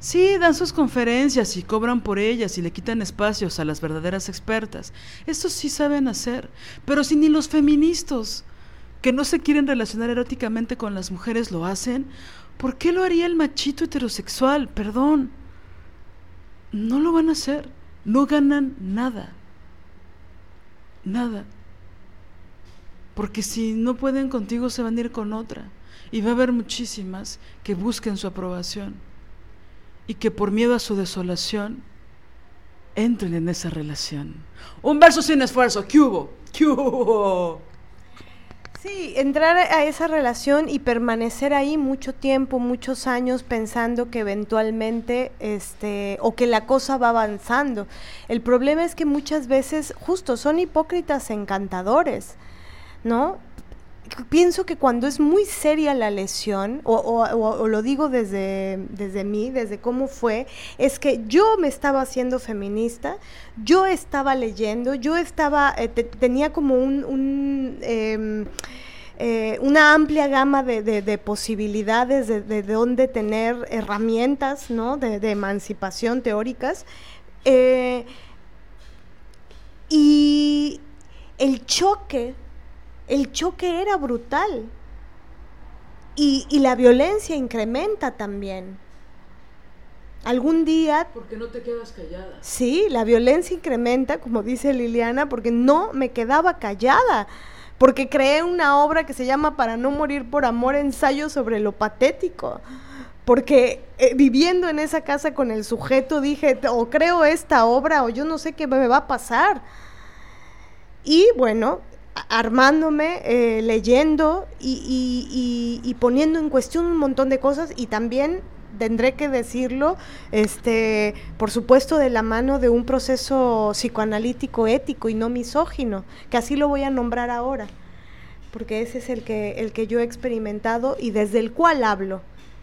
Sí, dan sus conferencias y cobran por ellas y le quitan espacios a las verdaderas expertas. Eso sí saben hacer. Pero si ni los feministas que no se quieren relacionar eróticamente con las mujeres lo hacen, ¿por qué lo haría el machito heterosexual? Perdón. No lo van a hacer no ganan nada. Nada. Porque si no pueden contigo, se van a ir con otra. Y va a haber muchísimas que busquen su aprobación. Y que por miedo a su desolación, entren en esa relación. Un verso sin esfuerzo. ¿Qué hubo? ¿Qué hubo? Sí, entrar a esa relación y permanecer ahí mucho tiempo, muchos años pensando que eventualmente, este, o que la cosa va avanzando. El problema es que muchas veces, justo, son hipócritas encantadores, ¿no? Pienso que cuando es muy seria la lesión, o, lo digo desde, desde mí, desde cómo fue, es que yo me estaba haciendo feminista, yo estaba leyendo, yo estaba, eh, tenía como. Em, eh, una amplia gama de, posibilidades de, de, dónde tener herramientas ¿no? de, emancipación teóricas. Eh, y el choque el choque era brutal. Y, la violencia incrementa también. Algún día... Porque no te quedas callada. Sí, la violencia incrementa, como dice Liliana, porque no me quedaba callada. Porque creé una obra que se llama Para no morir por amor, ensayo sobre lo patético. Porque eh, viviendo en esa casa con el sujeto dije, o creo esta obra o yo no sé qué me va a pasar. Y bueno, armándome, eh, leyendo y, poniendo en cuestión un montón de cosas y también tendré que decirlo, este, por supuesto de la mano de un proceso psicoanalítico ético y no misógino, que así lo voy a nombrar ahora, porque ese es el que, el que yo he experimentado y desde el cual hablo.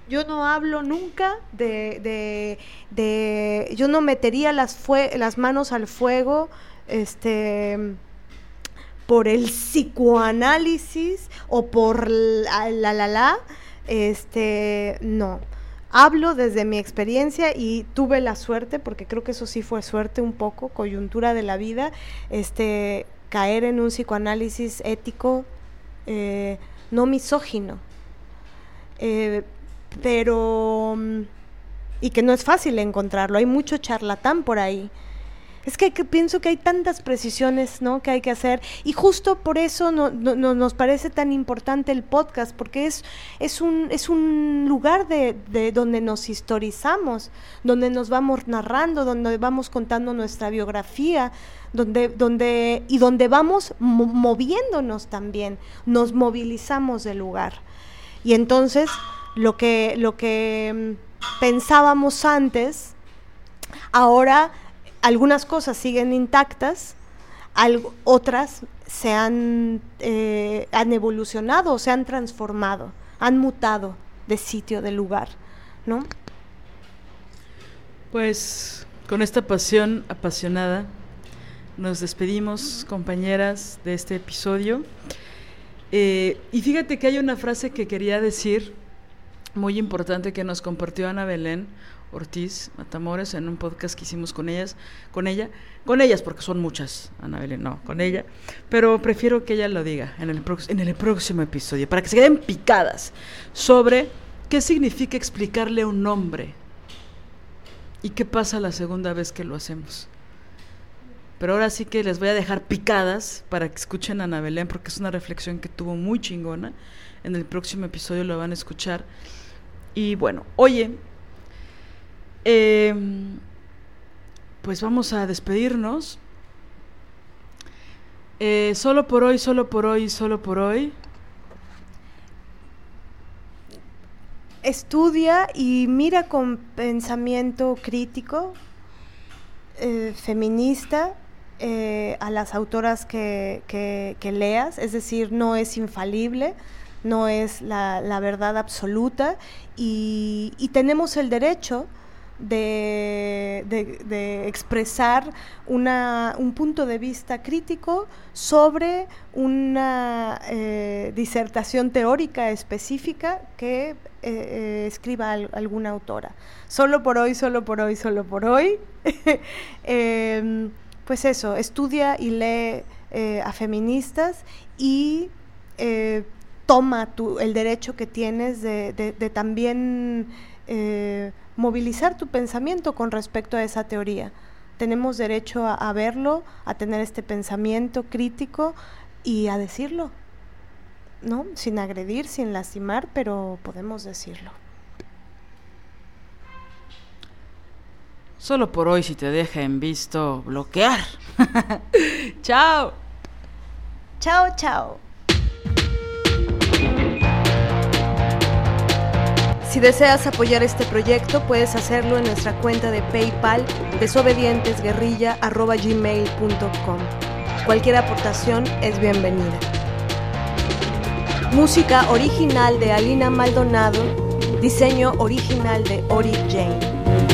Yo no hablo nunca de, de, yo no metería las, las manos al fuego, este por el psicoanálisis o por la la la, este, no. Hablo desde mi experiencia y tuve la suerte, porque creo que eso sí fue suerte un poco, coyuntura de la vida, este, caer en un psicoanálisis ético eh, no misógino. Eh, pero y que no es fácil encontrarlo, hay mucho charlatán por ahí. Es que, pienso que hay tantas precisiones ¿no? que hay que hacer y justo por eso no, nos parece tan importante el podcast, porque es, es, un, es un lugar de, de, donde nos historizamos, donde nos vamos narrando, donde vamos contando nuestra biografía, donde, donde, y donde vamos moviéndonos también, nos movilizamos del lugar. Y entonces lo que, lo que mm, pensábamos antes, ahora algunas cosas siguen intactas, otras se han, eh, han evolucionado, se han transformado, han mutado de sitio, de lugar, ¿no? Pues con esta pasión apasionada nos despedimos, compañeras, de este episodio. Eh, y fíjate que hay una frase que quería decir, muy importante, que nos compartió Ana Belén Ortiz Matamores en un podcast que hicimos con ellas, con ella, con ellas, porque son muchas, Ana Belén, no, con ella, pero prefiero que ella lo diga en el, próximo episodio, para que se queden picadas sobre qué significa explicarle un nombre y qué pasa la segunda vez que lo hacemos. Pero ahora sí que les voy a dejar picadas para que escuchen a Ana Belén, porque es una reflexión que tuvo muy chingona. En el próximo episodio lo van a escuchar. Y bueno, oye, em, pues vamos a despedirnos. Eh, solo por hoy, solo por hoy, solo por hoy. Estudia y mira con pensamiento crítico, eh, feminista, eh, a las autoras que, leas, es decir, no es infalible, no es la, verdad absoluta y, tenemos el derecho de, expresar un punto de vista crítico sobre una eh, disertación teórica específica que eh, escriba alguna autora. Solo por hoy, solo por hoy, solo por hoy. <laughs> Em, pues eso, estudia y lee eh, a feministas y eh, toma tu, el derecho que tienes de, también eh, movilizar tu pensamiento con respecto a esa teoría. Tenemos derecho a, verlo, a tener este pensamiento crítico y a decirlo, ¿no? Sin agredir, sin lastimar, pero podemos decirlo. Solo por hoy si te deja en visto bloquear. <laughs> chao. Chao, chao. Si deseas apoyar este proyecto, puedes hacerlo en nuestra cuenta de PayPal desobedientesguerrilla.gmail.com. Cualquier aportación es bienvenida. Música original de Alina Maldonado, diseño original de Ori Jane.